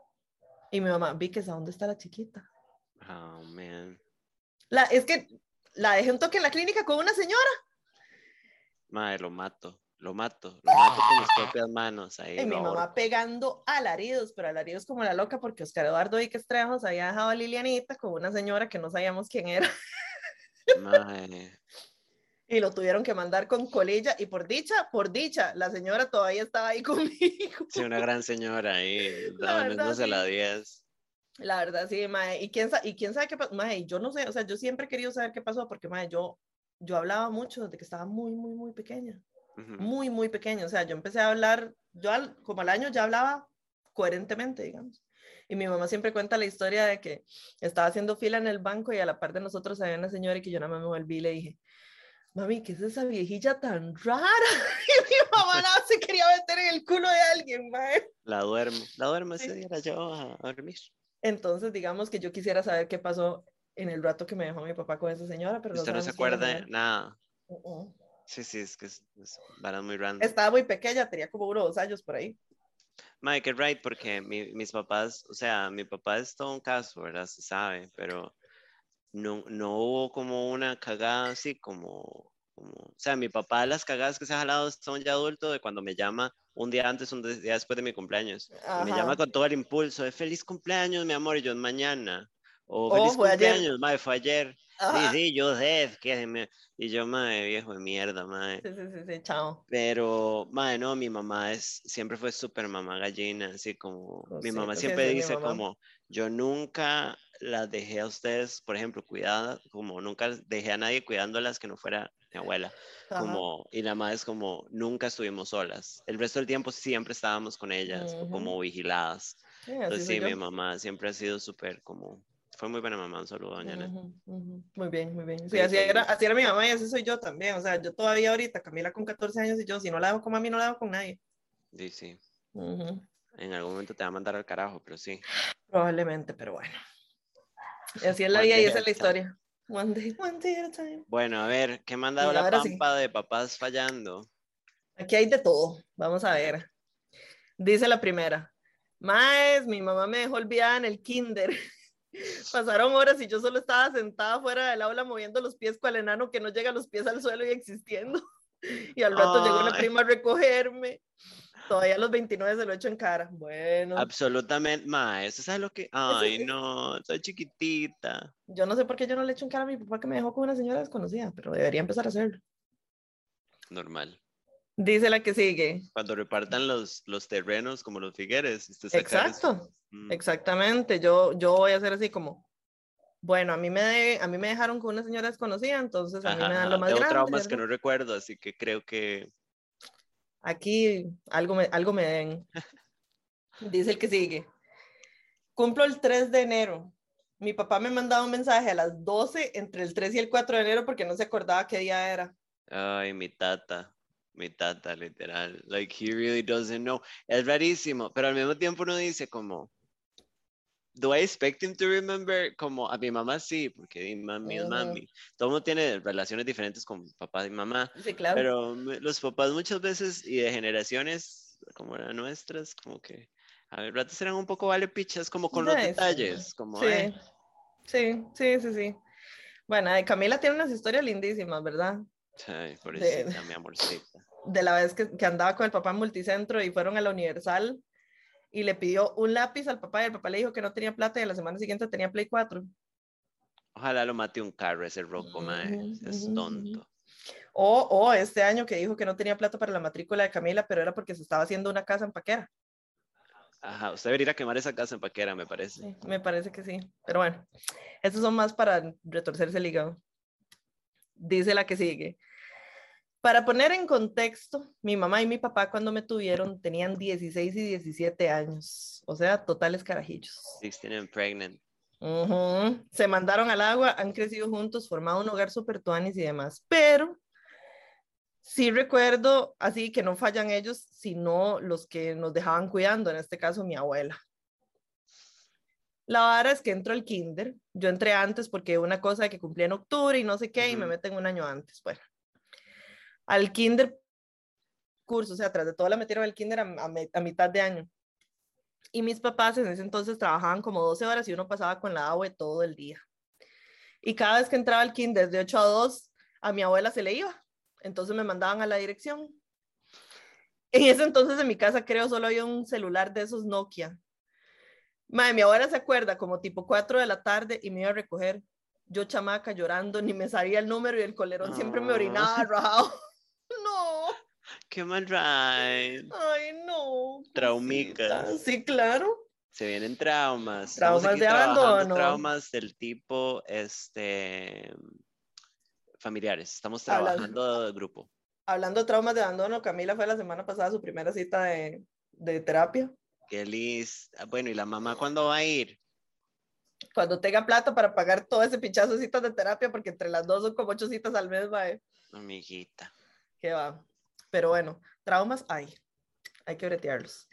y mi mamá, vi que es dónde está la chiquita. Oh, man. La, es que la dejé un toque en la clínica con una señora. Madre, lo mato, lo mato, lo mato con mis propias manos. Ahí y mi mamá pegando alaridos, pero alaridos como la loca, porque Oscar Eduardo Iques Trejos había dejado a Lilianita con una señora que no sabíamos quién era. Madre. y lo tuvieron que mandar con colilla y por dicha, por dicha, la señora todavía estaba ahí conmigo. Sí, una gran señora ahí, dándose a la 10. La verdad, sí, mae. ¿Y quién, y quién sabe qué pasó? Mae, yo no sé, o sea, yo siempre he querido saber qué pasó porque, mae, yo, yo hablaba mucho desde que estaba muy, muy, muy pequeña. Muy, muy pequeña. O sea, yo empecé a hablar, yo al, como al año ya hablaba coherentemente, digamos. Y mi mamá siempre cuenta la historia de que estaba haciendo fila en el banco y a la par de nosotros había una señora y que yo nada más me volví y le dije, mami, ¿qué es esa viejilla tan rara? Y mi mamá nada se quería meter en el culo de alguien, mae. La duermo, la duermo ese día, la llevo a dormir. Entonces, digamos que yo quisiera saber qué pasó en el rato que me dejó mi papá con esa señora, pero Usted no, se acuerda nada. Sí, sí, es que es, muy random. Estaba muy pequeña, tenía como uno o dos años por ahí. Mike, right, porque mis papás, o sea, mi papá es todo un caso, ¿verdad? Se sabe, pero no, no hubo como una cagada así como, como, o sea, mi papá las cagadas que se ha jalado son ya adultos de cuando me llama un día antes, un día después de mi cumpleaños. Me llama con todo el impulso de feliz cumpleaños, mi amor, y yo mañana. O feliz cumpleaños, madre, fue ayer. Sí, sí, yo sé, que Y yo, madre, viejo de mierda, madre. Sí, sí, sí, chao. Pero, madre, no, mi mamá es, siempre fue súper mamá gallina, así como, mi mamá siempre dice como, yo nunca las dejé a ustedes, por ejemplo, cuidadas, como nunca dejé a nadie cuidándolas que no fuera mi abuela. Como, y la madre es como, nunca estuvimos solas. El resto del tiempo siempre estábamos con ellas, como vigiladas. Sí, Entonces, sí, mi mamá siempre ha sido súper como, fue muy buena mamá, un saludo, doña Muy bien, muy bien. Sí, así, era, así era mi mamá y así soy yo también. O sea, yo todavía ahorita, Camila con 14 años y yo, si no la hago con mami, no la hago con nadie. Sí, sí. En algún momento te va a mandar al carajo, pero sí. Probablemente, pero bueno. Así es la vida y esa es la historia. One day, one day at a time. Bueno, a ver, ¿qué me han dado la pampa de papás fallando? Aquí hay de todo. Vamos a ver. Dice la primera, Maes, mi mamá me dejó olvidada en el kinder. Pasaron horas y yo solo estaba sentada fuera del aula moviendo los pies cual enano que no llega los pies al suelo y existiendo. Y al rato llegó una prima a recogerme. Todavía a los 29 se lo echo en cara. Bueno. Absolutamente, ma, eso es lo que. Ay, no, soy chiquitita. Yo no sé por qué yo no le echo en cara a mi papá que me dejó con una señora desconocida, pero debería empezar a hacerlo. Normal. Dice la que sigue. Cuando repartan los, los terrenos como los figueres. Exacto. Mm. Exactamente. Yo, yo voy a hacer así como. Bueno, a mí me, a mí me dejaron con una señora desconocida, entonces a mí me dan lo más Tengo traumas que no recuerdo, así que creo que aquí algo me, algo me den. Dice el que sigue. Cumplo el 3 de enero. Mi papá me mandaba un mensaje a las 12 entre el 3 y el 4 de enero porque no se acordaba qué día era. Ay, mi tata, mi tata, literal. Like, he really doesn't know. Es rarísimo, pero al mismo tiempo uno dice como, do I expect him to remember? Como a mi mamá sí, porque mi mami es mami. Todo mundo tiene relaciones diferentes con papá y mamá. Sí, claro. Pero los papás muchas veces y de generaciones como las nuestras, como que a ver, ratos eran un poco vale pichas como con los detalles, como sí. Eh. sí, sí, sí, sí. Bueno, Camila tiene unas historias lindísimas, ¿verdad? Sí, pobrecita, mi amorcita. De la vez que, que andaba con el papá en multicentro y fueron a la Universal y le pidió un lápiz al papá y el papá le dijo que no tenía plata y a la semana siguiente tenía Play 4. Ojalá lo mate un carro ese roco, es tonto. O, o, este año que dijo que no tenía plata para la matrícula de Camila, pero era porque se estaba haciendo una casa en Paquera. Ajá, usted debería quemar esa casa en Paquera, me parece. Sí, me parece que sí. Pero bueno, estos son más para retorcerse el hígado. Dice la que sigue. Para poner en contexto, mi mamá y mi papá cuando me tuvieron tenían 16 y 17 años, o sea, totales carajillos. 16 and pregnant. Se mandaron al agua, han crecido juntos, formado un hogar super tuanis y demás, pero sí recuerdo así que no fallan ellos, sino los que nos dejaban cuidando, en este caso mi abuela. La vara es que entro al kinder, yo entré antes porque una cosa que cumplía en octubre y no sé qué, y me meten un año antes, bueno al kinder curso, o sea, tras de todo la metieron al kinder a, mitad de año. Y mis papás en ese entonces trabajaban como 12 horas y uno pasaba con la agua todo el día. Y cada vez que entraba al kinder de 8 a 2, a mi abuela se le iba. Entonces me mandaban a la dirección. En ese entonces en mi casa creo solo había un celular de esos Nokia. Madre, mi abuela se acuerda como tipo 4 de la tarde y me iba a recoger. Yo chamaca llorando, ni me sabía el número y el colerón siempre me orinaba rajado. Qué mal ride. Ay, no. Traumicas. Sí, claro. Se vienen traumas. Traumas de abandono. Traumas del tipo, este, familiares. Estamos trabajando de grupo. Hablando de traumas de abandono, Camila fue la semana pasada su primera cita de, de terapia. Qué lista. Bueno, ¿y la mamá cuándo va a ir? Cuando tenga plata para pagar todo ese pinchazo de citas de terapia, porque entre las dos son como ocho citas al mes, va. Amiguita que va. Pero bueno, traumas hay. Hay que bretearlos.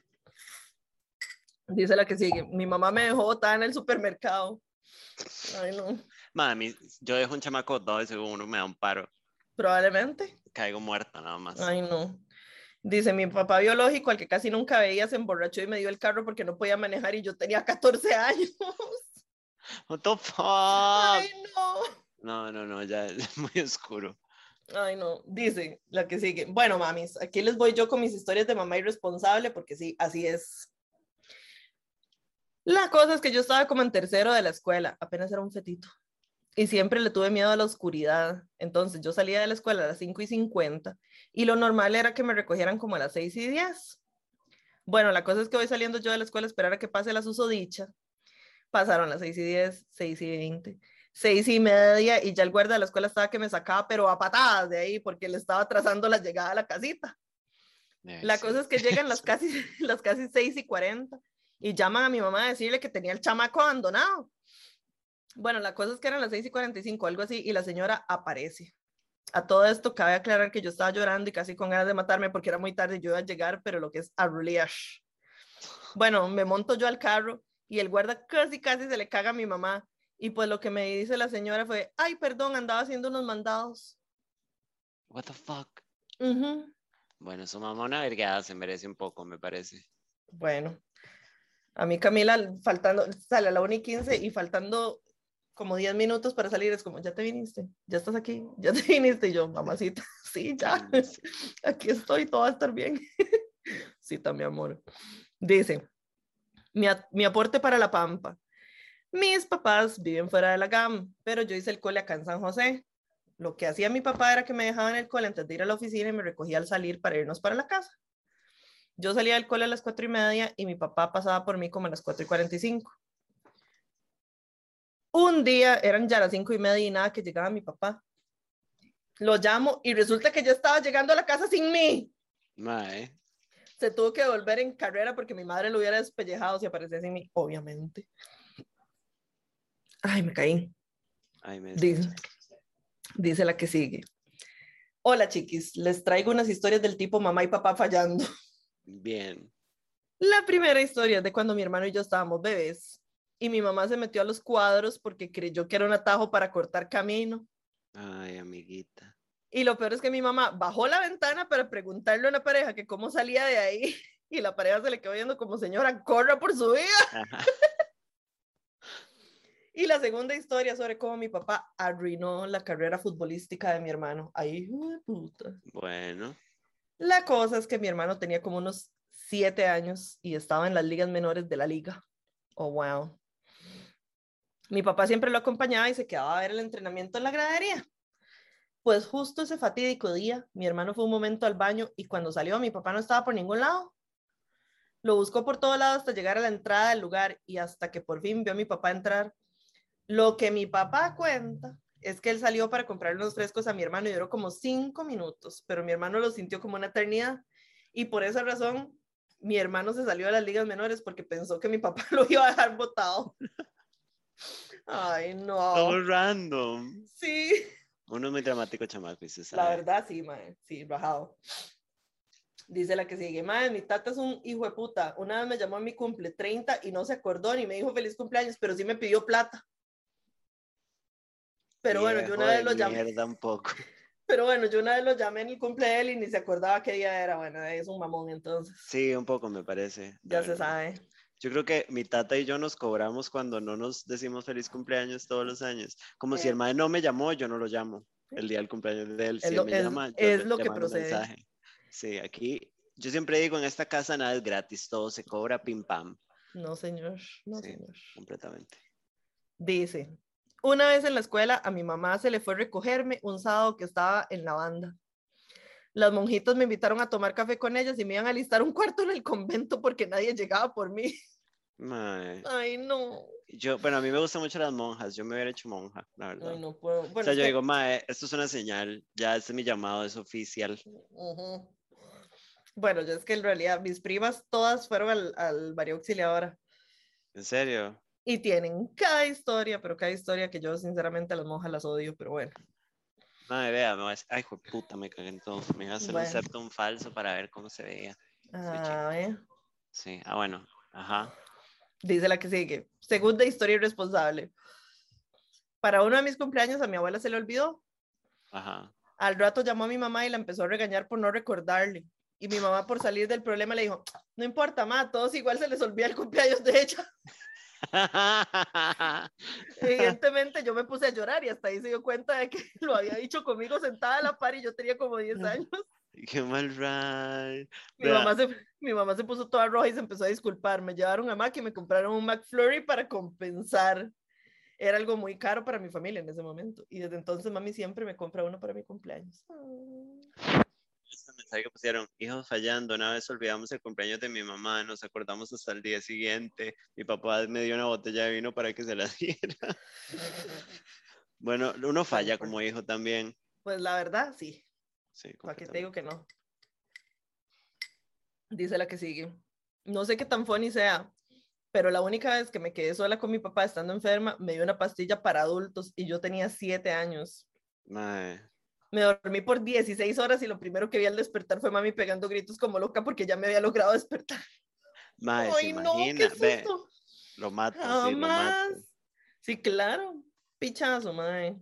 Dice la que sigue. Mi mamá me dejó botada en el supermercado. Ay, no. Mami, yo dejo un chamaco dos y seguro me da un paro. Probablemente. Caigo muerta nada más. Ay, no. Dice, mi papá biológico, al que casi nunca veía, se emborrachó y me dio el carro porque no podía manejar y yo tenía 14 años. What the fuck? Ay, no. No, no, no, ya es muy oscuro. Ay, no, dice la que sigue. Bueno, mamis, aquí les voy yo con mis historias de mamá irresponsable, porque sí, así es. La cosa es que yo estaba como en tercero de la escuela, apenas era un fetito, y siempre le tuve miedo a la oscuridad. Entonces yo salía de la escuela a las 5 y 50, y lo normal era que me recogieran como a las 6 y 10. Bueno, la cosa es que voy saliendo yo de la escuela a esperar a que pase la susodicha. Pasaron las 6 y 10, 6 y 20 seis y media y ya el guarda de la escuela estaba que me sacaba, pero a patadas de ahí porque le estaba trazando la llegada a la casita. la cosa es que llegan las casi, las casi seis y cuarenta y llaman a mi mamá a decirle que tenía el chamaco abandonado. Bueno, la cosa es que eran las seis y cuarenta y cinco, algo así, y la señora aparece. A todo esto cabe aclarar que yo estaba llorando y casi con ganas de matarme porque era muy tarde y yo iba a llegar, pero lo que es a Bueno, me monto yo al carro y el guarda casi casi se le caga a mi mamá y pues lo que me dice la señora fue, ay, perdón, andaba haciendo unos mandados. What the fuck? Bueno, su mamá una vergada se merece un poco, me parece. Bueno, a mí Camila, faltando, sale a la 1 y 15 y faltando como 10 minutos para salir, es como, ya te viniste, ya estás aquí, ya te viniste. Y yo, mamacita, sí, ya, aquí estoy, todo va a estar bien. sí, mi amor. Dice, mi, mi aporte para la Pampa. Mis papás viven fuera de la GAM, pero yo hice el cole acá en San José. Lo que hacía mi papá era que me dejaba en el cole antes de ir a la oficina y me recogía al salir para irnos para la casa. Yo salía del cole a las cuatro y media y mi papá pasaba por mí como a las cuatro y cuarenta y cinco. Un día eran ya las cinco y media y nada que llegaba mi papá. Lo llamo y resulta que ya estaba llegando a la casa sin mí. Se tuvo que volver en carrera porque mi madre lo hubiera despellejado si aparecía sin mí, obviamente. Ay, me caí. Ay, me dice, dice la que sigue. Hola chiquis, les traigo unas historias del tipo mamá y papá fallando. Bien. La primera historia es de cuando mi hermano y yo estábamos bebés y mi mamá se metió a los cuadros porque creyó que era un atajo para cortar camino. Ay, amiguita. Y lo peor es que mi mamá bajó la ventana para preguntarle a una pareja que cómo salía de ahí y la pareja se le quedó viendo como señora, corra por su vida. Y la segunda historia sobre cómo mi papá arruinó la carrera futbolística de mi hermano. Ay, puta. Bueno. La cosa es que mi hermano tenía como unos siete años y estaba en las ligas menores de la liga. Oh, wow. Mi papá siempre lo acompañaba y se quedaba a ver el entrenamiento en la gradería. Pues justo ese fatídico día, mi hermano fue un momento al baño y cuando salió mi papá no estaba por ningún lado. Lo buscó por todo lado hasta llegar a la entrada del lugar y hasta que por fin vio a mi papá entrar. Lo que mi papá cuenta es que él salió para comprar unos frescos a mi hermano y duró como cinco minutos, pero mi hermano lo sintió como una eternidad y por esa razón mi hermano se salió de las ligas menores porque pensó que mi papá lo iba a dejar botado. Ay, no. Todo random. Sí. Uno es muy dramático, chamaco, La verdad, sí, mae. Sí, bajado. Dice la que sigue, madre, mi tata es un hijo de puta. Una vez me llamó a mi cumple 30 y no se acordó ni me dijo feliz cumpleaños, pero sí me pidió plata. Pero bueno, yo una vez lo llamé. un poco. Pero bueno, yo una vez lo llamé en el cumple de él y ni se acordaba qué día era. Bueno, es un mamón entonces. Sí, un poco me parece. Ya se sabe. Yo creo que mi tata y yo nos cobramos cuando no nos decimos feliz cumpleaños todos los años. Como si el madre no me llamó, yo no lo llamo. El día del cumpleaños de él, si me llama, es lo que procede. Sí, aquí yo siempre digo, en esta casa nada es gratis, todo se cobra pim pam. No, señor, no, señor. Completamente. Dice, una vez en la escuela a mi mamá se le fue recogerme un sábado que estaba en la banda. Las monjitas me invitaron a tomar café con ellas y me iban a listar un cuarto en el convento porque nadie llegaba por mí. Ay, no. Yo, bueno, a mí me gustan mucho las monjas. Yo me hubiera hecho monja, la verdad. Ay, no puedo. o sea, yo digo, mae, esto es una señal. Ya este es mi llamado, es oficial. Bueno, yo es que en realidad mis primas todas fueron al, al María Auxiliadora. ¿En serio? Y tienen cada historia, pero cada historia que yo sinceramente a las monjas las odio, pero bueno. Madre, vea, me va a decir, ay, hijo puta, me cagué entonces, me iba a hacer un septum falso para ver cómo se veía. Ah, ¿eh? Sí, ah, bueno, ajá. Dice la que sigue, segunda historia irresponsable. Para uno de mis cumpleaños a mi abuela se le olvidó. Ajá. Al rato llamó a mi mamá y la empezó a regañar por no recordarle. Y mi mamá por salir del problema le dijo, no importa, ma, todos igual se les olvida el cumpleaños de ella. Evidentemente yo me puse a llorar y hasta ahí se dio cuenta de que lo había dicho conmigo sentada a la par y yo tenía como 10 años. Qué mal ride. Mi mamá, se, mi mamá se puso toda roja y se empezó a disculpar. Me llevaron a Mac y me compraron un McFlurry para compensar. Era algo muy caro para mi familia en ese momento. Y desde entonces mami siempre me compra uno para mi cumpleaños mensaje que pusieron, hijos fallando, una vez olvidamos el cumpleaños de mi mamá, nos acordamos hasta el día siguiente, mi papá me dio una botella de vino para que se la diera. bueno, uno falla como hijo también. Pues la verdad, sí. Sí. ¿Para qué te digo que no? Dice la que sigue. No sé qué tan funny sea, pero la única vez que me quedé sola con mi papá estando enferma, me dio una pastilla para adultos y yo tenía siete años. Mae me dormí por 16 horas y lo primero que vi al despertar fue mami pegando gritos como loca porque ya me había logrado despertar. Mae, Ay, no, qué Ve, lo mato, sí, lo mato. Sí, claro. Pichazo, mae.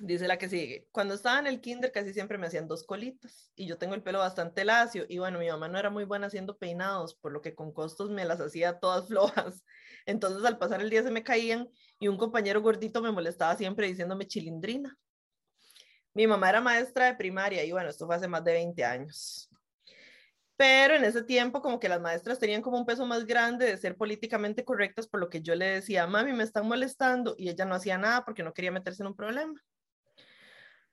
Dice la que sigue. Cuando estaba en el kinder casi siempre me hacían dos colitas y yo tengo el pelo bastante lacio y bueno, mi mamá no era muy buena haciendo peinados, por lo que con costos me las hacía todas flojas. Entonces al pasar el día se me caían y un compañero gordito me molestaba siempre diciéndome chilindrina. Mi mamá era maestra de primaria y bueno, esto fue hace más de 20 años. Pero en ese tiempo como que las maestras tenían como un peso más grande de ser políticamente correctas, por lo que yo le decía, mami, me están molestando y ella no hacía nada porque no quería meterse en un problema.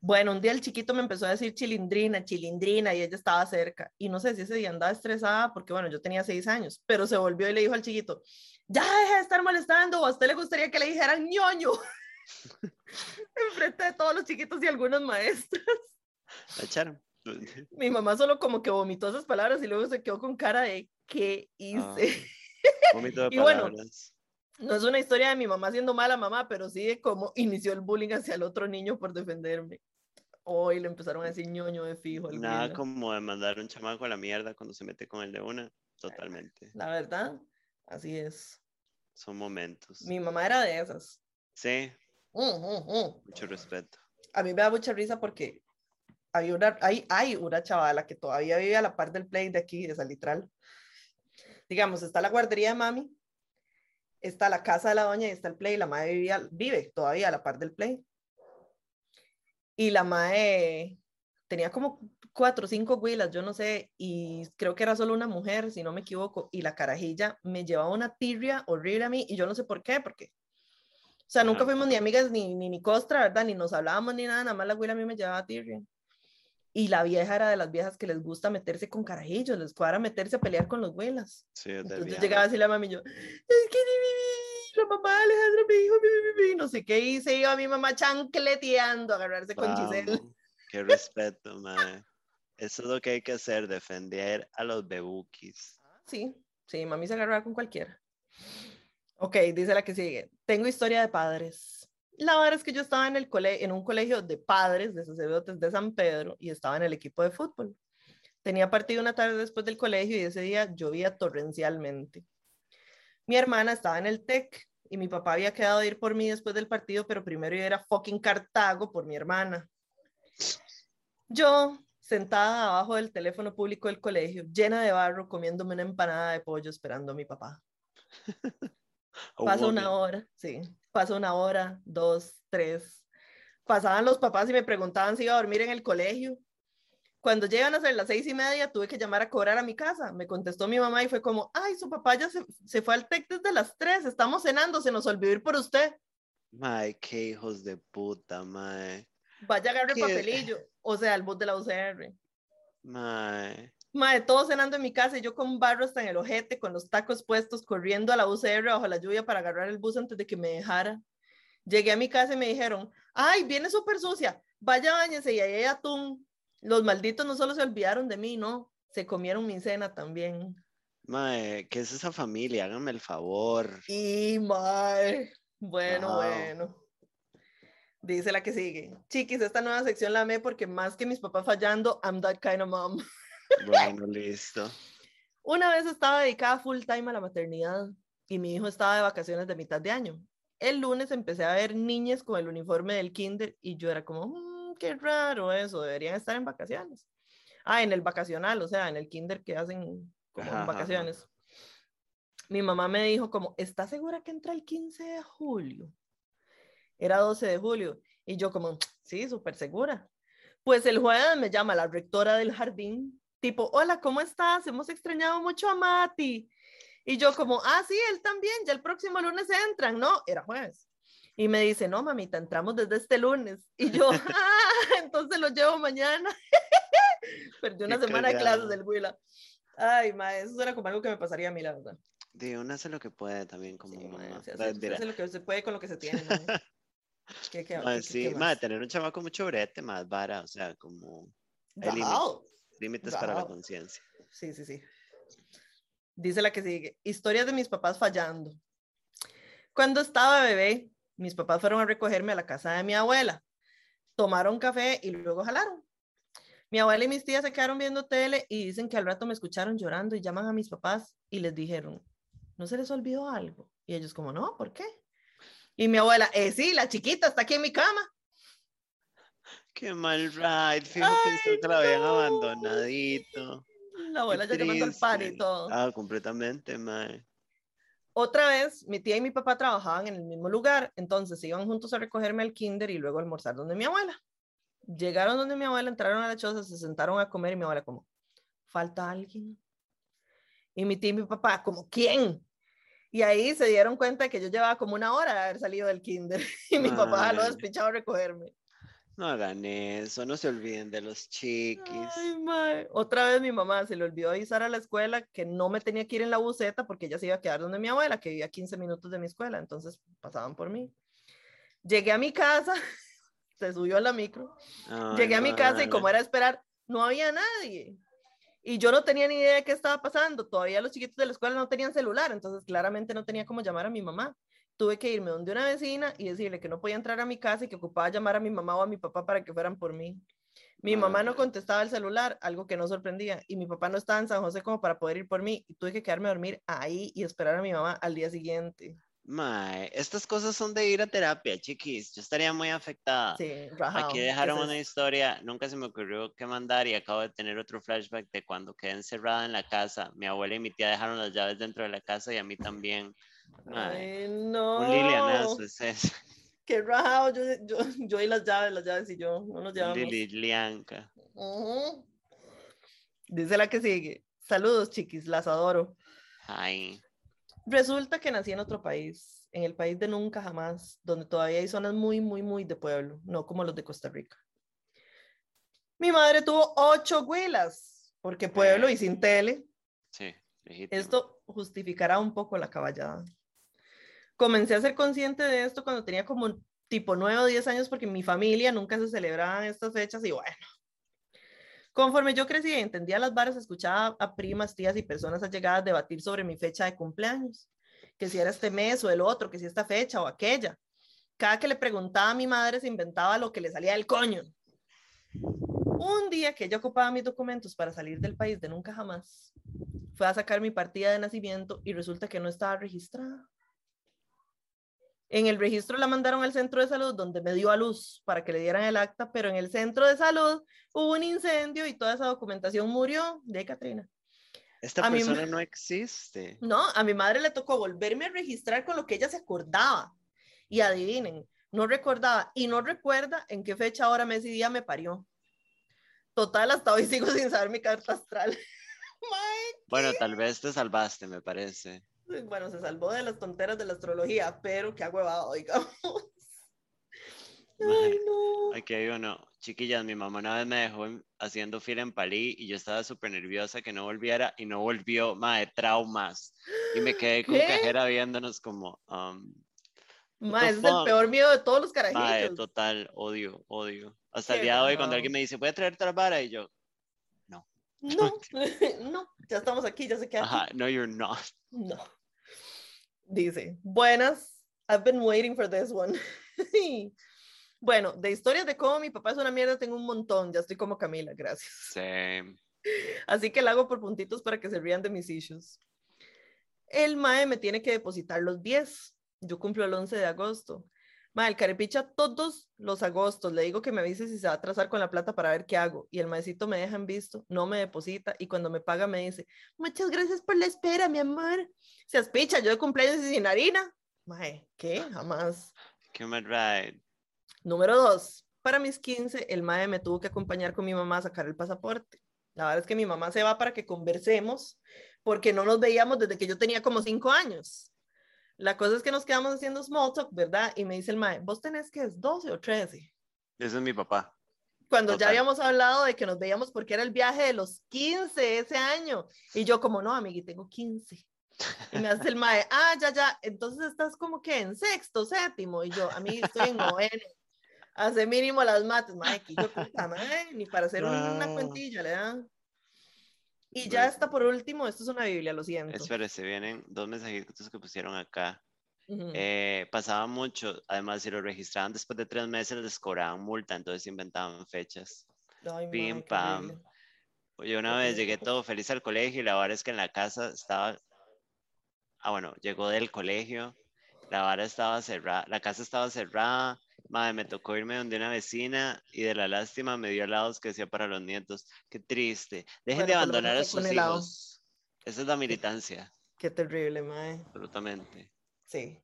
Bueno, un día el chiquito me empezó a decir chilindrina, chilindrina, y ella estaba cerca. Y no sé si ese día andaba estresada porque, bueno, yo tenía seis años, pero se volvió y le dijo al chiquito, ya deja de estar molestando, a usted le gustaría que le dijeran ñoño. Enfrente de todos los chiquitos y algunas maestras. La echaron. Mi mamá solo como que vomitó esas palabras y luego se quedó con cara de ¿qué hice? Ah, de y bueno, no es una historia de mi mamá siendo mala mamá, pero sí de cómo inició el bullying hacia el otro niño por defenderme. Hoy le empezaron a decir ñoño de fijo. Nada como de mandar un chamaco a la mierda cuando se mete con el de una. Totalmente. La verdad, así es. Son momentos. Mi mamá era de esas. Sí. Mucho respeto. A mí me da mucha risa porque hay una, hay, hay una chavala que todavía vive a la par del play de aquí, de Salitral. Digamos, está la guardería de mami, está la casa de la doña y está el play. La madre vivía, vive todavía a la par del play. Y la mae tenía como cuatro o cinco huilas, yo no sé, y creo que era solo una mujer, si no me equivoco, y la carajilla me llevaba una tirria horrible a mí, y yo no sé por qué, porque, o sea, nunca fuimos ni amigas ni, ni, ni costra, ¿verdad? Ni nos hablábamos ni nada, nada más la huila a mí me llevaba tirria. Y la vieja era de las viejas que les gusta meterse con carajillos, les cuadra meterse a pelear con los huelas. Sí, Entonces llegaba así la mami y yo, es que la mamá Alejandra me dijo, no sé qué, y se iba mi mamá chancleteando a agarrarse con Giselle. Qué respeto, madre. Eso es lo que hay que hacer, defender a los bebukis. Sí, sí, mami se agarraba con cualquiera. Ok, dice la que sigue. Tengo historia de padres. La verdad es que yo estaba en, el cole en un colegio de padres de sacerdotes de San Pedro y estaba en el equipo de fútbol. Tenía partido una tarde después del colegio y ese día llovía torrencialmente. Mi hermana estaba en el TEC y mi papá había quedado a ir por mí después del partido, pero primero yo era fucking Cartago por mi hermana. Yo, sentada abajo del teléfono público del colegio, llena de barro, comiéndome una empanada de pollo esperando a mi papá. Pasó una hora, sí, pasó una hora, dos, tres. Pasaban los papás y me preguntaban si iba a dormir en el colegio. Cuando llegan a ser las seis y media, tuve que llamar a cobrar a mi casa. Me contestó mi mamá y fue como, ay, su papá ya se, se fue al TEC desde las tres, estamos cenando, se nos olvidó ir por usted. Mae, qué hijos de puta, mae. Vaya a agarrar papelillo, o sea, el bus de la UCR. Mae. Mae, todos cenando en mi casa y yo con barro hasta en el ojete, con los tacos puestos, corriendo a la UCR bajo la lluvia para agarrar el bus antes de que me dejara. Llegué a mi casa y me dijeron, ay, viene súper sucia, vaya bañese y ahí hay atún. Los malditos no solo se olvidaron de mí, no, se comieron mi cena también. Mae, ¿qué es esa familia? Háganme el favor. Y mae, bueno, bueno. Dice la que sigue. Chiquis, esta nueva sección la amé porque más que mis papás fallando, I'm that kind of mom. Bueno, listo. Una vez estaba dedicada full time a la maternidad y mi hijo estaba de vacaciones de mitad de año. El lunes empecé a ver niñas con el uniforme del kinder y yo era como, mm, qué raro eso, deberían estar en vacaciones. Ah, en el vacacional, o sea, en el kinder que hacen como en vacaciones. Mi mamá me dijo como, ¿estás segura que entra el 15 de julio? Era 12 de julio. Y yo como, sí, súper segura. Pues el jueves me llama la rectora del jardín, tipo, hola, ¿cómo estás? Hemos extrañado mucho a Mati. Y yo como, ah, sí, él también, ya el próximo lunes entran, ¿no? Era jueves. Y me dice, no, mamita, entramos desde este lunes. Y yo, ah, entonces lo llevo mañana. Perdí una semana de clases del Huila. Ay, ma, eso era como algo que me pasaría a mí, la verdad. De uno hace lo que puede también como sí, mamá. Se hace, lo que se puede con lo que se tiene. ¿Qué, qué, ma, sí, ma, tener un chamaco mucho brete, más vara, o sea, como... Hay límites, para la conciencia. Sí, sí, sí. Dice la que sigue, historias de mis papás fallando. Cuando estaba bebé, mis papás fueron a recogerme a la casa de mi abuela. Tomaron café y luego jalaron. Mi abuela y mis tías se quedaron viendo tele y dicen que al rato me escucharon llorando y llaman a mis papás y les dijeron, ¿no se les olvidó algo? Y ellos como, no, ¿por qué? Y mi abuela, eh, sí, la chiquita está aquí en mi cama. Qué mal ride. Fijo pensó que la habían abandonadito. La abuela ya llamando al pan y todo. Ah, completamente, mae. Otra vez, mi tía y mi papá trabajaban en el mismo lugar, entonces iban juntos a recogerme al kinder y luego a almorzar donde mi abuela. Llegaron donde mi abuela, entraron a la choza, se sentaron a comer y mi abuela como, ¿falta alguien? Y mi tía y mi papá, como, ¿quién? Y ahí se dieron cuenta que yo llevaba como una hora de haber salido del kinder y mi papá lo despichado a recogerme. No hagan eso, no se olviden de los chiquis. Ay, Otra vez mi mamá se le olvidó avisar a la escuela que no me tenía que ir en la buseta porque ella se iba a quedar donde mi abuela, que vivía 15 minutos de mi escuela, entonces pasaban por mí. Llegué a mi casa, se subió a la micro, llegué a mi casa y como era esperar, no había nadie. Y yo no tenía ni idea de qué estaba pasando, todavía los chiquitos de la escuela no tenían celular, entonces claramente no tenía cómo llamar a mi mamá tuve que irme donde una vecina y decirle que no podía entrar a mi casa y que ocupaba llamar a mi mamá o a mi papá para que fueran por mí. Mi mamá no contestaba el celular, algo que no sorprendía, y mi papá no estaba en San José como para poder ir por mí, y tuve que quedarme a dormir ahí y esperar a mi mamá al día siguiente. Mae, estas cosas son de ir a terapia, chiquis. Yo estaría muy afectada. Sí, Aquí dejaron una historia, nunca se me ocurrió qué mandar y acabo de tener otro flashback de cuando quedé encerrada en la casa. Mi abuela y mi tía dejaron las llaves dentro de la casa y a mí también. Ay, no. Un lilianazo es eso. Qué rajado, yo, yo, yo y las llaves, las llaves y yo, no nos llevamos. Lilianca. Dice la que sigue. Saludos, chiquis, las adoro. Ay. Resulta que nací en otro país, en el país de nunca jamás, donde todavía hay zonas muy, muy, muy de pueblo, no como los de Costa Rica. Mi madre tuvo ocho huelas, porque pueblo y sin tele. Sí, Esto justificará un poco la caballada comencé a ser consciente de esto cuando tenía como tipo 9 o 10 años porque mi familia nunca se celebraban estas fechas y bueno. Conforme yo crecía y entendía las varas, escuchaba a primas, tías y personas allegadas debatir sobre mi fecha de cumpleaños, que si era este mes o el otro, que si esta fecha o aquella. Cada que le preguntaba a mi madre se inventaba lo que le salía del coño. Un día que yo ocupaba mis documentos para salir del país de nunca jamás, fue a sacar mi partida de nacimiento y resulta que no estaba registrada. En el registro la mandaron al centro de salud donde me dio a luz para que le dieran el acta, pero en el centro de salud hubo un incendio y toda esa documentación murió de Catrina. Esta persona no existe. No, a mi madre le tocó volverme a registrar con lo que ella se acordaba. Y adivinen, no recordaba y no recuerda en qué fecha, hora, mes y día me parió. Total, hasta hoy sigo sin saber mi carta astral. Bueno, tal vez te salvaste, me parece bueno, se salvó de las tonteras de la astrología, pero qué agüevado, digamos. Ay, no. Aquí hay uno. Chiquillas, mi mamá una vez me dejó haciendo fila en Palí y yo estaba súper nerviosa que no volviera y no volvió, madre, traumas. Y me quedé con cajera viéndonos como... Um, ma, es el peor miedo de todos los carajitos. Madre, total, odio, odio. Hasta el día de hoy, cuando alguien me dice, ¿puede traer otra vara? Y yo, no. No, ya estamos aquí, ya se queda. Ajá, no, you're not. No. Dice, buenas, I've been waiting for this one. bueno, de historias de cómo mi papá es una mierda tengo un montón, ya estoy como Camila, gracias. Same. Así que la hago por puntitos para que se rían de mis issues. El MAE me tiene que depositar los 10. Yo cumplo el 11 de agosto. Ma, el carepicha todos los agostos le digo que me avise si se va a atrasar con la plata para ver qué hago. Y el maecito me deja en visto, no me deposita y cuando me paga me dice, muchas gracias por la espera, mi amor. Se aspicha, yo de cumpleaños y sin harina. Mae, ¿qué? Jamás. Qué mal ride. Número dos, para mis 15, el mae me tuvo que acompañar con mi mamá a sacar el pasaporte. La verdad es que mi mamá se va para que conversemos porque no nos veíamos desde que yo tenía como cinco años. La cosa es que nos quedamos haciendo small talk, ¿verdad? Y me dice el mae, ¿vos tenés que es 12 o 13? Ese es mi papá. Cuando ya habíamos hablado de que nos veíamos porque era el viaje de los 15 ese año. Y yo como, no, amigui, tengo 15. Y me hace el mae, ah, ya, ya, entonces estás como que en sexto, séptimo. Y yo, a mí estoy en noveno. Hace mínimo las mates, mae, que yo puta, mae, ni para hacer una cuentilla, ¿le dan? Y ya está por último, esto es una Biblia, lo siento. Espérese, vienen dos mensajitos que pusieron acá. Eh, pasaba mucho, además si lo registraban después de tres meses les cobraban multa, entonces inventaban fechas. Ay, Pim, pam. Yo una vez llegué todo feliz al colegio y la verdad es que en la casa estaba, ah bueno, llegó del colegio, la vara estaba cerrada, la casa estaba cerrada Madre, me tocó irme donde una vecina y de la lástima me dio helados que decía para los nietos. Qué triste. Dejen Bueno, de abandonar a sus hijos. Esa es la militancia, Qué terrible, mae. absolutamente. Sí.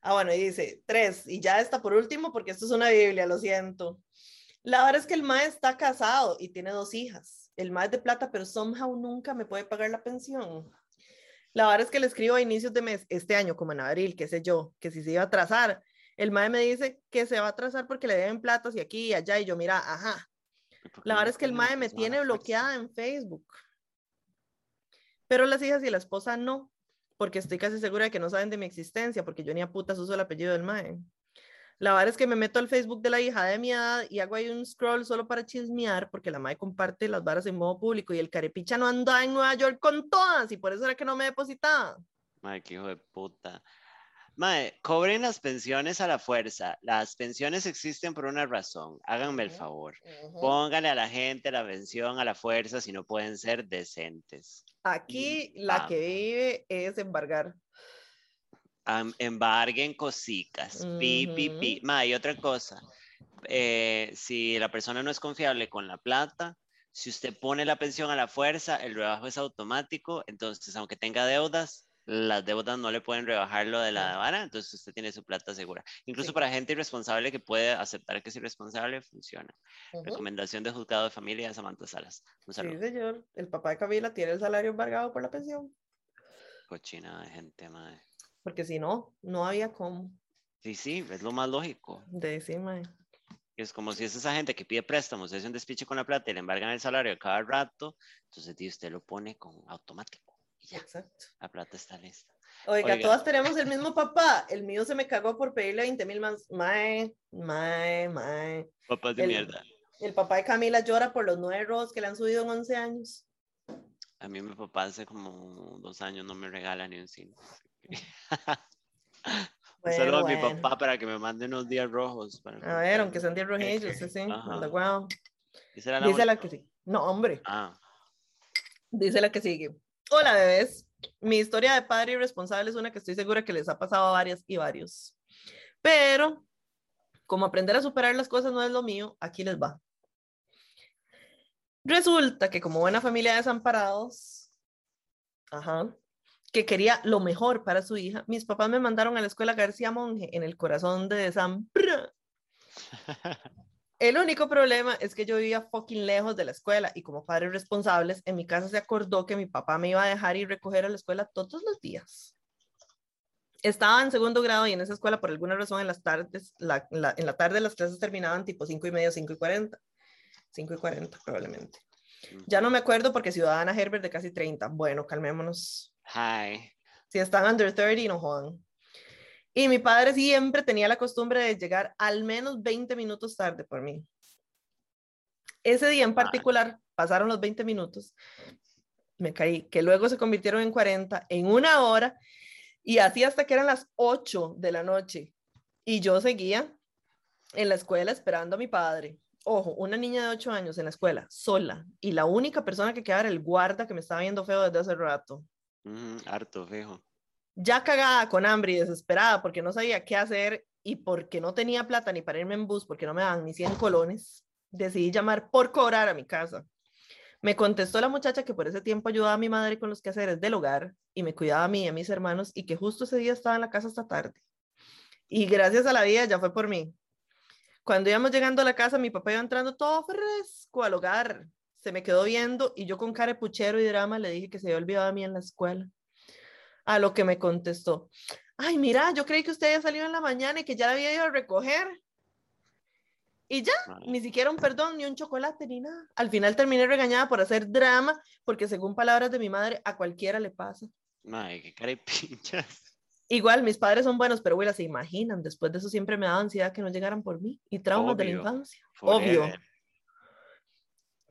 Ah, bueno, y dice tres, y ya está por último, porque esto es una Biblia, lo siento. La verdad es que el mae está casado y tiene dos hijas. El mae es de plata, pero somehow nunca me puede pagar la pensión. La verdad es que le escribo a inicios de mes, este año, como en abril, qué sé yo, que si se iba a atrasar. El mae me dice que se va a atrasar porque le deben platas y aquí y allá, y yo, mira, ajá. ¿Y por qué La verdad es que el mae me tiene bloqueada en Facebook. Pero las hijas y la esposa no, porque estoy casi segura de que no saben de mi existencia, porque yo ni a putas uso el apellido del mae. La verdad es que me meto al Facebook de la hija de mi edad y hago ahí un scroll solo para chismear, porque la mae comparte las varas en modo público y el carepicha no anda en Nueva York con todas y por eso era que no me depositaba. Madre, qué hijo de puta. Madre, cobren las pensiones a la fuerza. Las pensiones existen por una razón. Háganme el favor. Póngale a la gente la pensión a la fuerza si no pueden ser decentes. Aquí la Ah. que vive es embargar. Am- embarguen cositas. Pi, pi, pi. Ma, y otra cosa. eh, si la persona no es confiable con la plata, si usted pone la pensión a la fuerza, el rebajo es automático. Entonces, aunque tenga deudas, las deudas no le pueden rebajar lo de la Sí. vara. Entonces, usted tiene su plata segura. Incluso Sí. para gente irresponsable que puede aceptar que es irresponsable, funciona. Ujú. Recomendación de juzgado de familia de Samantha Salas. Un Sí, saludo. señor. El papá de Camila tiene el salario embargado por la pensión, Cochina de gente, madre. porque si no, no había cómo. Sí, sí, es lo más lógico. De decir, mae. Es como si es esa gente que pide préstamos, hace un despiche con la plata y le embargan el salario cada rato, entonces usted lo pone con automático ya, Exacto. la plata está lista. Oiga, Oiga. todas tenemos el mismo papá. El mío se me cagó por pedirle 20 mil más. Mae, mae, mae. Papás de El- mierda. El papá de Camila llora por los nueve rojos que le han subido en 11 años. A mí mi papá hace como dos años no me regala ni un cine. Bueno, saludo a mi bueno. papá para que me mande unos días rojos. para A ver, aunque sean 10 un queque. rojillos, sí, sí. Ajá. anda guau. ¿Esa era la Dice la que sí. No, hombre. Ah, Dice la que sigue. Hola, bebés. Mi historia de padre irresponsable es una que estoy segura que les ha pasado a varias y varios. Pero, como aprender a superar las cosas no es lo mío, aquí les va. Resulta que como buena familia de desamparados, ajá, que quería lo mejor para su hija, mis papás me mandaron a la escuela García Monge en el corazón de Desampra. El único problema es que yo vivía fucking lejos de la escuela y como padres responsables, en mi casa se acordó que mi papá me iba a dejar y recoger a la escuela todos los días. Estaba en segundo grado y en esa escuela, por alguna razón, en las tardes, la- la- en la tarde las clases terminaban tipo 5 y media, 5 y 40. 5 y 40 probablemente. Ya no me acuerdo porque Ciudadana Herbert de casi 30. Bueno, calmémonos. Hi. Si están under 30, no jodan. Y mi padre siempre tenía la costumbre de llegar al menos 20 minutos tarde por mí. Ese día en particular, pasaron los 20 minutos, me caí, que luego se convirtieron en 40, en una hora, y así hasta que eran las 8 de la noche. Y yo seguía en la escuela esperando a mi padre. Ojo, una niña de 8 años en la escuela, sola, y la única persona que quedaba era el guarda que me estaba viendo feo desde hace rato Ujú, harto, fijo. Ya cagada, con hambre y desesperada porque no sabía qué hacer y porque no tenía plata ni para irme en bus porque no me daban ni 100 colones, decidí llamar por cobrar a mi casa. Me contestó la muchacha que por ese tiempo ayudaba a mi madre con los quehaceres del hogar y me cuidaba a mí y a mis hermanos y que justo ese día estaba en la casa hasta tarde. Y gracias a la vida ya fue por mí. Cuando íbamos llegando a la casa, mi papá iba entrando todo fresco al hogar. Se me quedó viendo y yo con cara de puchero y drama le dije que se había olvidado de mí en la escuela. A lo que me contestó, ay, mira, yo creí que usted había salido en la mañana y que ya la había ido a recoger. Y ya, Mae, ni siquiera un perdón, ni un chocolate, ni nada. Al final terminé regañada por hacer drama, porque según palabras de mi madre, a cualquiera le pasa. mae, qué cara de pinchas. Igual, mis padres son buenos, pero güey, se imaginan, después de eso siempre me daba ansiedad que no llegaran por mí y traumas de la infancia. Obvio.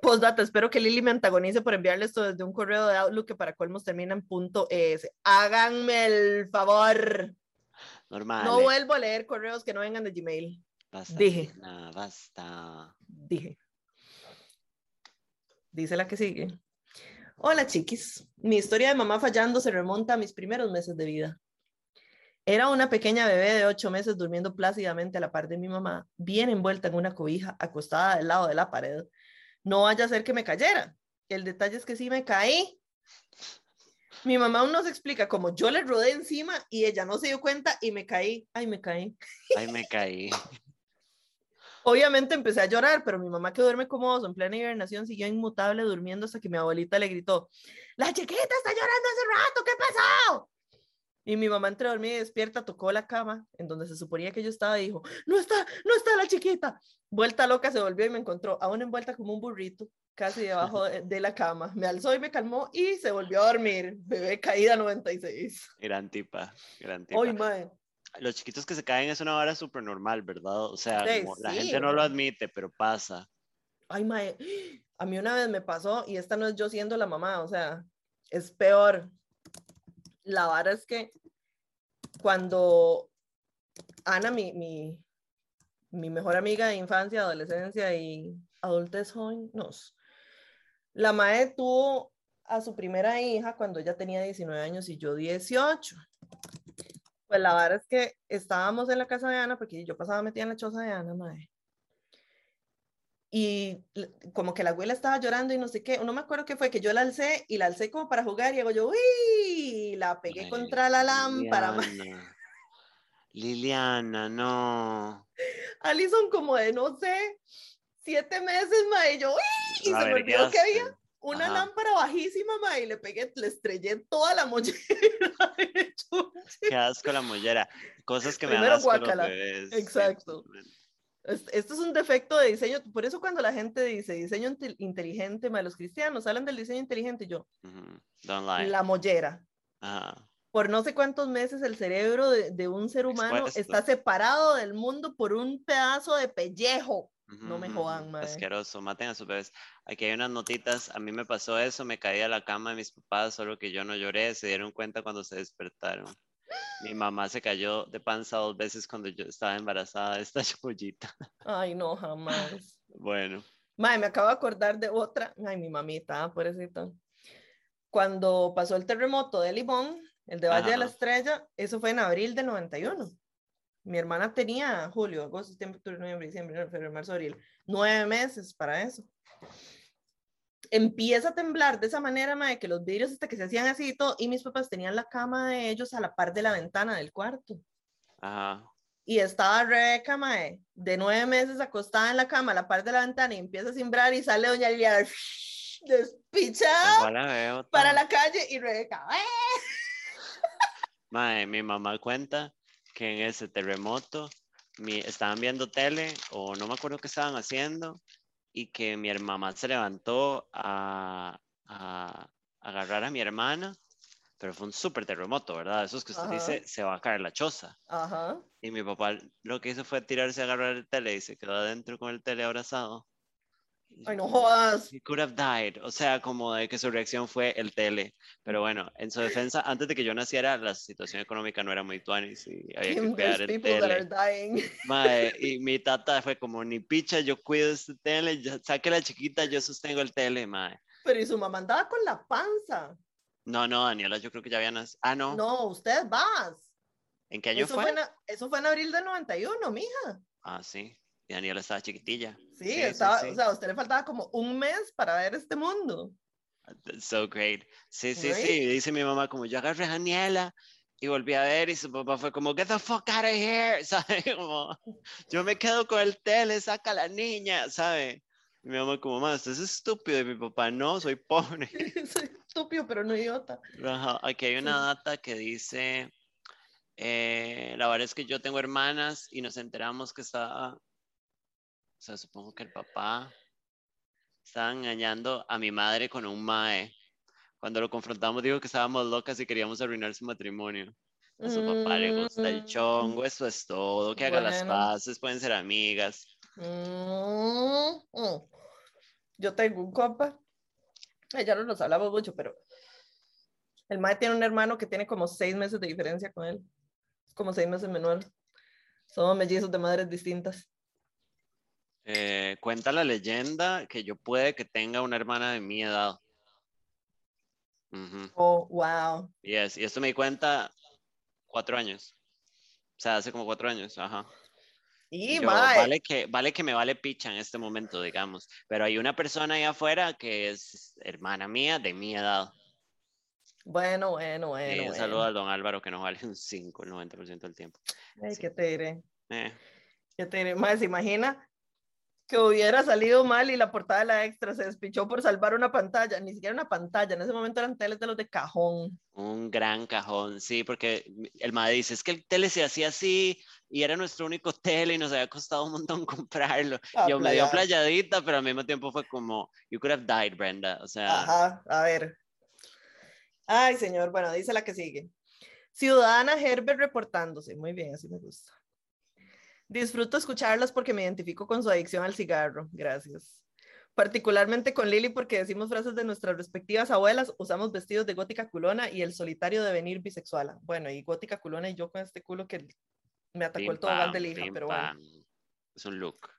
Postdata, espero que Lili me antagonice por enviarle esto desde un correo de Outlook que para colmos termina en punto ES. Háganme el favor. Normal. No eh. vuelvo a leer correos que no vengan de Gmail. Basta, dije. Basta. Dije. Dice la que sigue. Hola chiquis, mi historia de mamá fallando se remonta a mis primeros meses de vida. Era una pequeña bebé de ocho meses durmiendo plácidamente a la par de mi mamá, bien envuelta en una cobija, acostada del lado de la pared. No vaya a ser que me cayera. El detalle es que sí me caí. Mi mamá aún nos explica cómo yo le rodé encima y ella no se dio cuenta y me caí. Ay, me caí. Ay, me caí. Obviamente empecé a llorar, pero mi mamá que duerme como oso en plena hibernación siguió inmutable durmiendo hasta que mi abuelita le gritó, la chiquita está llorando hace rato, ¿qué pasó? Y mi mamá entre dormida y despierta tocó la cama en donde se suponía que yo estaba y dijo, no está, no está la chiquita. Vuelta loca se volvió y me encontró aún envuelta como un burrito, casi debajo de, la cama. Me alzó y me calmó y se volvió a dormir. Bebé caída 96. Gran tipa, gran tipa. Oy, madre los chiquitos que se caen es una vara súper normal, ¿verdad? O sea, la gente no lo admite, pero pasa. Ay, mae, a mí una vez me pasó y esta no es yo siendo la mamá, o sea, es peor. La vara es que cuando Ana, mi, mejor amiga de infancia, adolescencia y adultez jóvenes, la mae tuvo a su primera hija cuando ella tenía 19 años y yo 18. Pues la verdad es que estábamos en la casa de Ana, porque yo pasaba metida en la choza de Ana, madre. Y como que la abuela estaba llorando y no sé qué, no me acuerdo qué fue, que yo la alcé y la alcé como para jugar y hago yo, uy, la pegué contra la lámpara. Liliana, Liliana no. Alison como de, no sé, siete meses, madre, y yo, uy, y se me olvidó que había una lámpara bajísima, ma, y le pegué, le estrellé toda la mollera. Qué asco la mollera. Cosas que me dan asco los bebés. Exacto. Esto es un defecto de diseño, por eso cuando la gente dice diseño inteligente, ma, los cristianos hablan del diseño inteligente, yo, la mollera. Por no sé cuántos meses el cerebro de, de un ser humano está separado del mundo por un pedazo de pellejo. No me jodan, madre. Asqueroso, maten a sus bebés. Aquí hay unas notitas. A mí me pasó eso, me caí a la cama de mis papás, solo que yo no lloré. Se dieron cuenta cuando se despertaron. Mi mamá se cayó de panza dos veces cuando yo estaba embarazada de esta chollita. Ay, no, jamás. bueno. Madre, me acabo de acordar de otra. Ay, mi mamita, ah, eso. Cuando pasó el terremoto de Limón, el de Valle de la Estrella, eso fue en abril del 91 mi hermana tenía julio, agosto, septiembre, octubre, noviembre, diciembre, febrero, marzo, abril, nueve meses para eso. Empieza a temblar de esa manera, de que los vidrios hasta que se hacían así y todo, y mis papás tenían la cama de ellos a la par de la ventana del cuarto. Ajá. Y estaba Rebeca, mae, de nueve meses acostada en la cama a la par de la ventana y empieza a simbrar y sale doña Liliana despichada para la calle y Rebeca, ¡eh! Mae, mi mamá cuenta que en ese terremoto mi, estaban viendo tele o no me acuerdo qué estaban haciendo y que mi mamá se levantó a, a, agarrar a mi hermana, pero fue un súper terremoto, ¿verdad? Eso es que usted dice, se va a caer la choza. Ajá. Y mi papá lo que hizo fue tirarse a agarrar el tele y se quedó adentro con el tele abrazado. Ay, no jodas. He could have died. O sea, como de que su reacción fue el tele. Pero bueno, en su defensa, antes de que yo naciera, la situación económica no era muy tuanis y había que cuidar el tele. Mae, y mi tata fue como, ni picha, yo cuido este tele, saque la chiquita, yo sostengo el tele, mae. Pero y su mamá andaba con la panza. No, no, Daniela, yo creo que ya había nacido. Ah, no. No, usted vas. ¿En qué año eso fue? eso fue en abril del 91, mija. Ah, sí. Y Daniela estaba chiquitilla. Sí, estaba, o sea, a usted le faltaba como un mes para ver este mundo. so great. Sí, sí, sí. Dice mi mamá como yo agarré a Daniela y volví a ver y su papá fue como get the fuck out of here, ¿sabe? Como yo me quedo con el tele, saca a la niña, ¿sabe? Y mi mamá como, más, es estúpido. Y mi papá, no, soy pobre. soy estúpido, pero no idiota. Ajá. Aquí hay una data que dice, eh, la verdad es que yo tengo hermanas y nos enteramos que estaba o sea, supongo que el papá estaba engañando a mi madre con un mae. Cuando lo confrontamos dijo que estábamos locas y queríamos arruinar su matrimonio. A su papá le gusta el mm. chongo, eso es todo, que haga las paces, pueden ser amigas. Mm, mm. Yo tengo un compa, ya no nos hablamos mucho, pero el mae tiene un hermano que tiene como seis meses de diferencia con él, como seis meses menor. Somos mellizos de madres distintas. Eh, cuenta la leyenda que yo puede que tenga una hermana de mi edad. Oh, wow. Yes, y esto me di cuenta cuatro años. O sea, hace como cuatro años, ajá. Y Yo, vale, que, vale que me vale picha en este momento, digamos. Pero hay una persona ahí afuera que es hermana mía de mi edad. bueno, bueno, bueno. un bueno. saludo al don Álvaro que nos vale un 5 el 90% del tiempo. Ay, sí. qué te diré. Eh, ¿Qué te diré? Mae, ¿se imagina que hubiera salido mal y la portada de la extra se despichó por salvar una pantalla? Ni siquiera una pantalla. En ese momento eran teles de los de cajón. un gran cajón, sí, porque el madre dice, es que el tele se hacía así y era nuestro único tele y nos había costado un montón comprarlo. Ah, Yo me dio playada. playadita, pero al mismo tiempo fue como, you could have died, Brenda. O sea, Ajá, a ver. Ay, señor, bueno, dice la que sigue. Ciudadana Herbert reportándose. Muy bien, así me gusta. Disfruto escucharlas porque me identifico con su adicción al cigarro. Gracias. Particularmente con Lili porque decimos frases de nuestras respectivas abuelas, usamos vestidos de gótica culona y el solitario devenir bisexual. Bueno, y gótica culona y yo con este culo que me atacó pim, el tobogán de lija, pero bueno. pam. Es un look.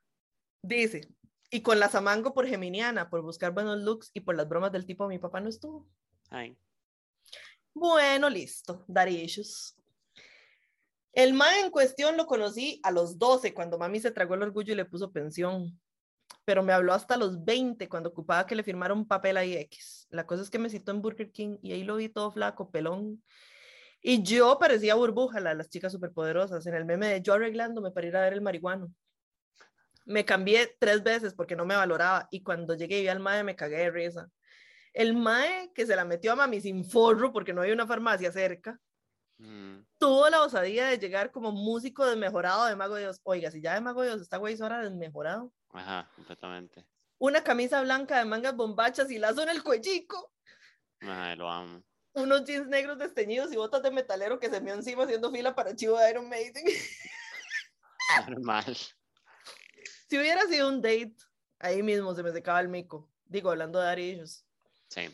Dice, y con la Samango por geminiana, por buscar buenos looks y por las bromas del tipo mi papá no estuvo. Ay, Bueno, listo, Darishus. El mae en cuestión lo conocí a los 12 cuando mami se tragó el orgullo y le puso pensión. Pero me habló hasta los 20 cuando ocupaba que le firmara un papel ahí X. La cosa es que me citó en Burger King y ahí lo vi todo flaco, pelón. Y yo parecía burbuja, la las chicas superpoderosas, en el meme de yo arreglándome para ir a ver el marihuano. Me cambié tres veces porque no me valoraba y cuando llegué y vi al mae me cagué de risa. El mae que se la metió a mami sin forro porque no había una farmacia cerca, mm, tuvo la osadía de llegar como músico desmejorado de Mago de Dios. Oiga, si ya de Mago de Dios está güey ahora desmejorado. ajá, completamente. Una camisa blanca de mangas bombachas y lazo en el cuellico. Ay, lo amo. Unos jeans negros desteñidos y botas de metalero que se me encima haciendo fila para chivo de Iron Maiden. Normal. si hubiera sido un date, ahí mismo se me secaba el mico. Digo, hablando de arillos. Sí,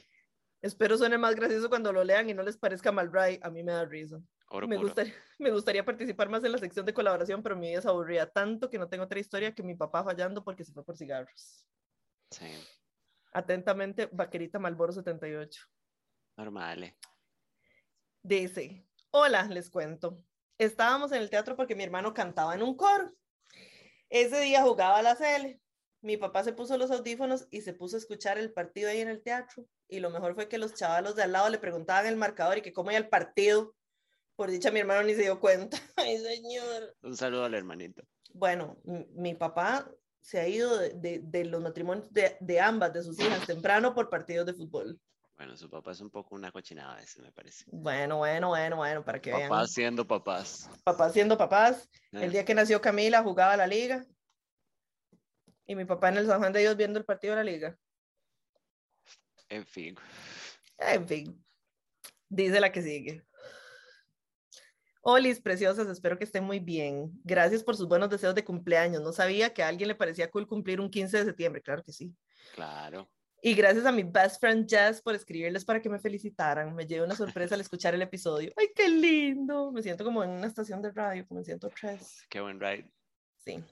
Espero suene más gracioso cuando lo lean y no les parezca mal Ray. A mí me da risa. oro Me gustaría, me gustaría participar más en la sección de colaboración, pero mi vida es aburrida tanto que no tengo otra historia que mi papá fallando porque se fue por cigarros. Sí, Atentamente, Vaquerita Malboro 78. normal. Dice, hola, les cuento. Estábamos en el teatro porque mi hermano cantaba en un coro. Ese día jugaba a la CL. Mi papá se puso los audífonos y se puso a escuchar el partido ahí en el teatro. Y lo mejor fue que los chavalos de al lado le preguntaban el marcador y que cómo iba el partido. Por dicha, mi hermano ni se dio cuenta. Ay, señor. Un saludo al hermanito. Bueno, mi papá se ha ido de, de- de los matrimonios de, de ambas, de sus hijas, temprano por partidos de fútbol. Bueno, su papá es un poco una cochinada veces, me parece. Bueno, bueno, bueno, bueno, para que vean. Papás siendo papás. Papás siendo papás. Eh, El día que nació Camila jugaba la liga. Y mi papá en el San Juan de Dios viendo el partido de la liga. En fin. En fin, dice la que sigue. Olis, preciosas, espero que estén muy bien. Gracias por sus buenos deseos de cumpleaños. No sabía que a alguien le parecía cool cumplir un 15 de septiembre, claro que sí. Claro. Y gracias a mi best friend Jess por escribirles para que me felicitaran. Me llevé una sorpresa al escuchar el episodio. ¡Ay, qué lindo! Me siento como en una estación de radio, como en 103. Qué buen ride. Sí.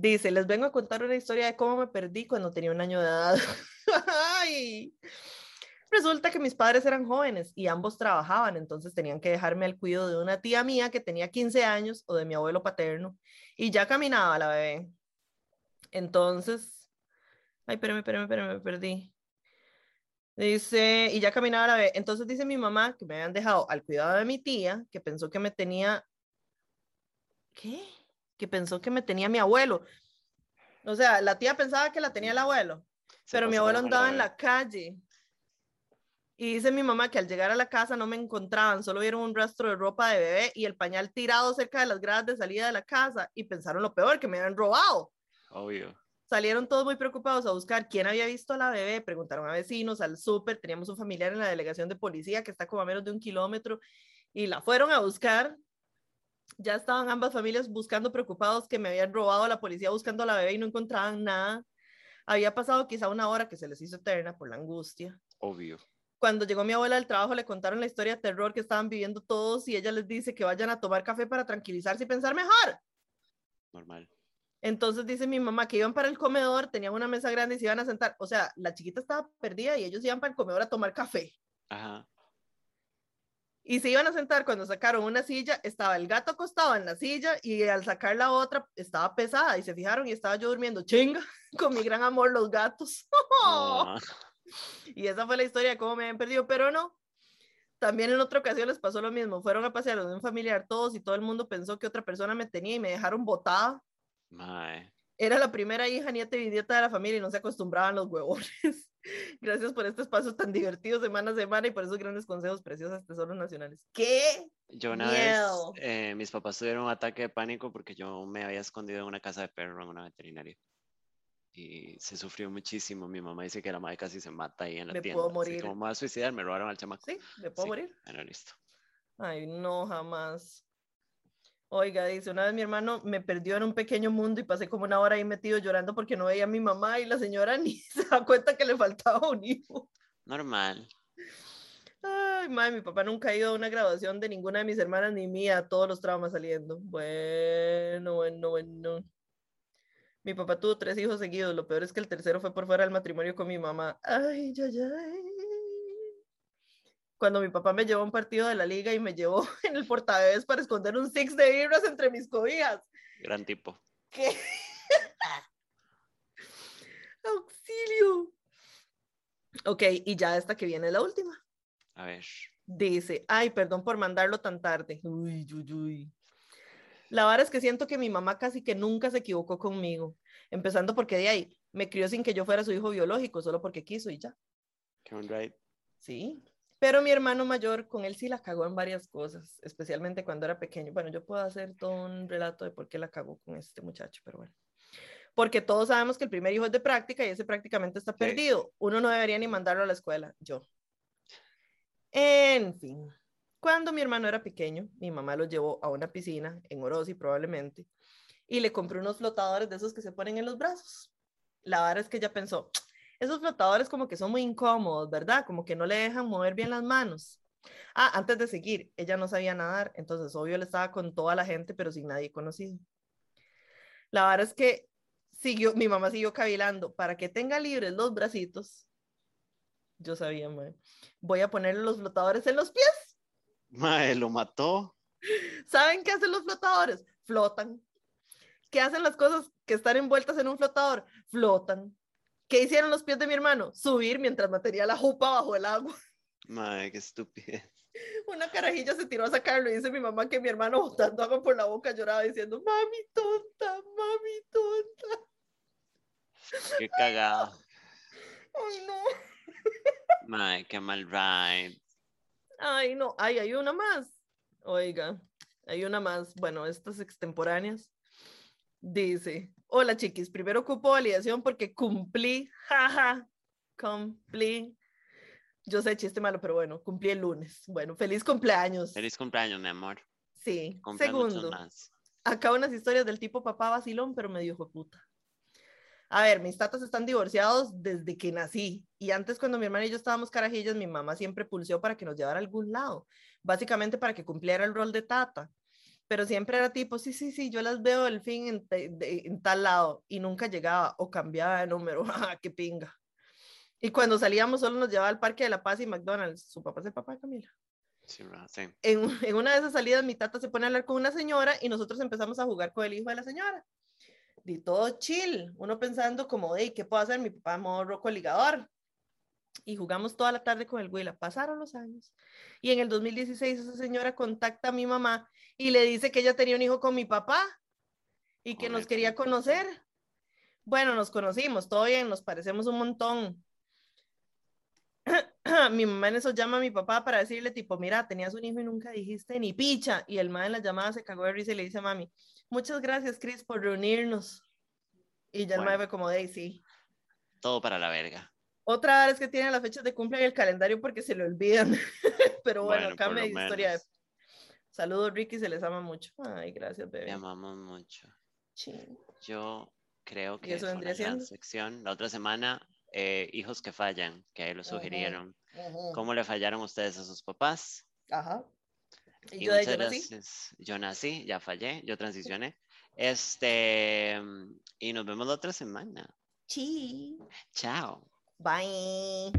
Dice, les vengo a contar una historia de cómo me perdí cuando tenía un año de edad. Ay. Resulta que mis padres eran jóvenes y ambos trabajaban, entonces tenían que dejarme al cuidado de una tía mía que tenía 15 años o de mi abuelo paterno y ya caminaba la bebé. Entonces, ay, espérame, espérame, espérame, me perdí. Dice, y ya caminaba la bebé. Entonces dice mi mamá que me habían dejado al cuidado de mi tía, que pensó que me tenía, ¿qué? Que pensó que me tenía mi abuelo. O sea, la tía pensaba que la tenía el abuelo, Se pero mi abuelo andaba en la calle. Y dice mi mamá que al llegar a la casa no me encontraban, solo vieron un rastro de ropa de bebé y el pañal tirado cerca de las gradas de salida de la casa y pensaron lo peor, que me habían robado. Obvio. Salieron todos muy preocupados a buscar quién había visto a la bebé, preguntaron a vecinos, al súper, teníamos un familiar en la delegación de policía que está como a menos de un kilómetro y la fueron a buscar. Ya estaban ambas familias buscando preocupados que me habían robado la policía buscando a la bebé y no encontraban nada. Había pasado quizá una hora que se les hizo eterna por la angustia. Obvio. Cuando llegó mi abuela del trabajo le contaron la historia de terror que estaban viviendo todos y ella les dice que vayan a tomar café para tranquilizarse y pensar mejor. Normal. Entonces dice mi mamá que iban para el comedor, tenían una mesa grande y se iban a sentar. O sea, la chiquita estaba perdida y ellos iban para el comedor a tomar café. Ajá. Y se iban a sentar cuando sacaron una silla, estaba el gato acostado en la silla y al sacar la otra estaba pesada y se fijaron y estaba yo durmiendo chinga con mi gran amor los gatos. Ah, Y esa fue la historia de cómo me habían perdido, pero no. También en otra ocasión les pasó lo mismo. Fueron a pasear de un familiar todos y todo el mundo pensó que otra persona me tenía y me dejaron botada. Era la primera hija, nieta y bisnieta de la familia y no se acostumbraban los huevones. Gracias por este espacio tan divertido semana a semana y por esos grandes consejos preciosos tesoros nacionales. ¿Qué? Yo una Miedo. vez, eh, mis papás tuvieron un ataque de pánico porque yo me había escondido en una casa de perro en una veterinaria. Y se sufrió muchísimo. Mi mamá dice que la madre casi se mata ahí en la Me tienda. puedo Así morir. como me voy a suicidar, me robaron al chamaco. ¿Sí? ¿Me puedo Sí, morir? Bueno, listo. Ay, no, jamás. Oiga, dice, una vez mi hermano me perdió en un pequeño mundo y pasé como una hora ahí metido llorando porque no veía a mi mamá y la señora ni se da cuenta que le faltaba un hijo. Normal. Ay, madre, mi papá nunca ha ido a una graduación de ninguna de mis hermanas ni mía, todos los traumas saliendo. Bueno, bueno, bueno. Mi papá tuvo tres hijos seguidos, lo peor es que el tercero fue por fuera del matrimonio con mi mamá. Ay, ay, ay. Cuando mi papá me llevó a un partido de la liga y me llevó en el portabebés para esconder un six de vibras entre mis cobijas. Gran tipo. ¿Qué? Auxilio. Ok, y ya esta que viene es la última. A ver. Dice, ay, perdón por mandarlo tan tarde. Uy, uy, uy. La verdad es que siento que mi mamá casi que nunca se equivocó conmigo, empezando porque de ahí me crió sin que yo fuera su hijo biológico, solo porque quiso y ya. Right. Sí. Pero mi hermano mayor, con él sí la cagó en varias cosas, especialmente cuando era pequeño. Bueno, yo puedo hacer todo un relato de por qué la cagó con este muchacho, pero bueno. Porque todos sabemos que el primer hijo es de práctica y ese prácticamente está perdido. Uno no debería ni mandarlo a la escuela, yo. En fin, cuando mi hermano era pequeño, mi mamá lo llevó a una piscina en Orosi probablemente y le compró unos flotadores de esos que se ponen en los brazos. La verdad es que ella pensó, esos flotadores como que son muy incómodos, ¿verdad? Como que no le dejan mover bien las manos. Ah, antes de seguir, ella no sabía nadar, entonces obvio le estaba con toda la gente, pero sin nadie conocido. La verdad es que siguió, mi mamá siguió cavilando, para que tenga libres los bracitos. Yo sabía, mae, voy a ponerle los flotadores en los pies. Mae, lo mató. ¿Saben qué hacen los flotadores? Flotan. ¿Qué hacen las cosas que están envueltas en un flotador? Flotan. ¿Qué hicieron los pies de mi hermano? Subir mientras mantenía la jupa bajo el agua. Mae, qué estúpido. Una carajilla se tiró a sacarlo y dice mi mamá que mi hermano botando agua por la boca lloraba diciendo, mami tonta, mami tonta. Qué cagado. Ay, no. Mae, qué mal ride. Ay, no. Ay, hay una más. Oiga, hay una más. Bueno, estas extemporáneas. Dice, hola chiquis, primero ocupo validación porque cumplí, jaja, cumplí. Yo sé chiste malo, pero bueno, cumplí el lunes. Bueno, feliz cumpleaños. Feliz cumpleaños, mi amor. Sí. Muchos Segundo, más. acá unas historias del tipo papá vacilón, pero medio hijo puta. A ver, mis tatas están divorciados desde que nací. Y antes, cuando mi hermana y yo estábamos carajillas, mi mamá siempre pulseó para que nos llevara a algún lado. Básicamente para que cumpliera el rol de tata. Pero siempre era tipo, sí, sí, sí, yo las veo el fin en, de- en tal lado. Y nunca llegaba o cambiaba de número. ¡Ah, qué pinga! Y cuando salíamos, solo nos llevaba al Parque de la Paz y McDonald's. Su papá es el papá de Camila Sí, en, en una de esas salidas mi tata se pone a hablar con una señora y nosotros empezamos a jugar con el hijo de la señora. Y todo chill, uno pensando como, hey, ¿qué puedo hacer? Mi papá modo roco ligador. Y jugamos toda la tarde con el Huila. Pasaron los años. Y en el 2016 esa señora contacta a mi mamá y le dice que ella tenía un hijo con mi papá y que nos quería conocer. Bueno, nos conocimos, todo bien, nos parecemos un montón. mi mamá en eso llama a mi papá para decirle tipo, mira, tenías un hijo y nunca dijiste ni picha. Y el ma en la llamada se cagó de risa y le dice a mami, muchas gracias, Chris, por reunirnos. Y ya el Bueno. fue como, sí. Todo para la verga. Otra vez que tiene las fechas de cumple en el calendario porque se le olvidan. Pero bueno, Bueno, acá me historia de... Saludos, Ricky, se les ama mucho. Ay, gracias, Te bebé. amamos mucho. Yo creo que eso es una gran sección. La otra semana, eh, hijos que fallan, que ahí lo sugirieron. ¿Cómo le fallaron ustedes a sus papás? Ajá. Y, Y yo nací. gracias. Yo nací, ya fallé, yo transicioné. Este, y nos vemos la otra semana. Sí. Chao. Bye.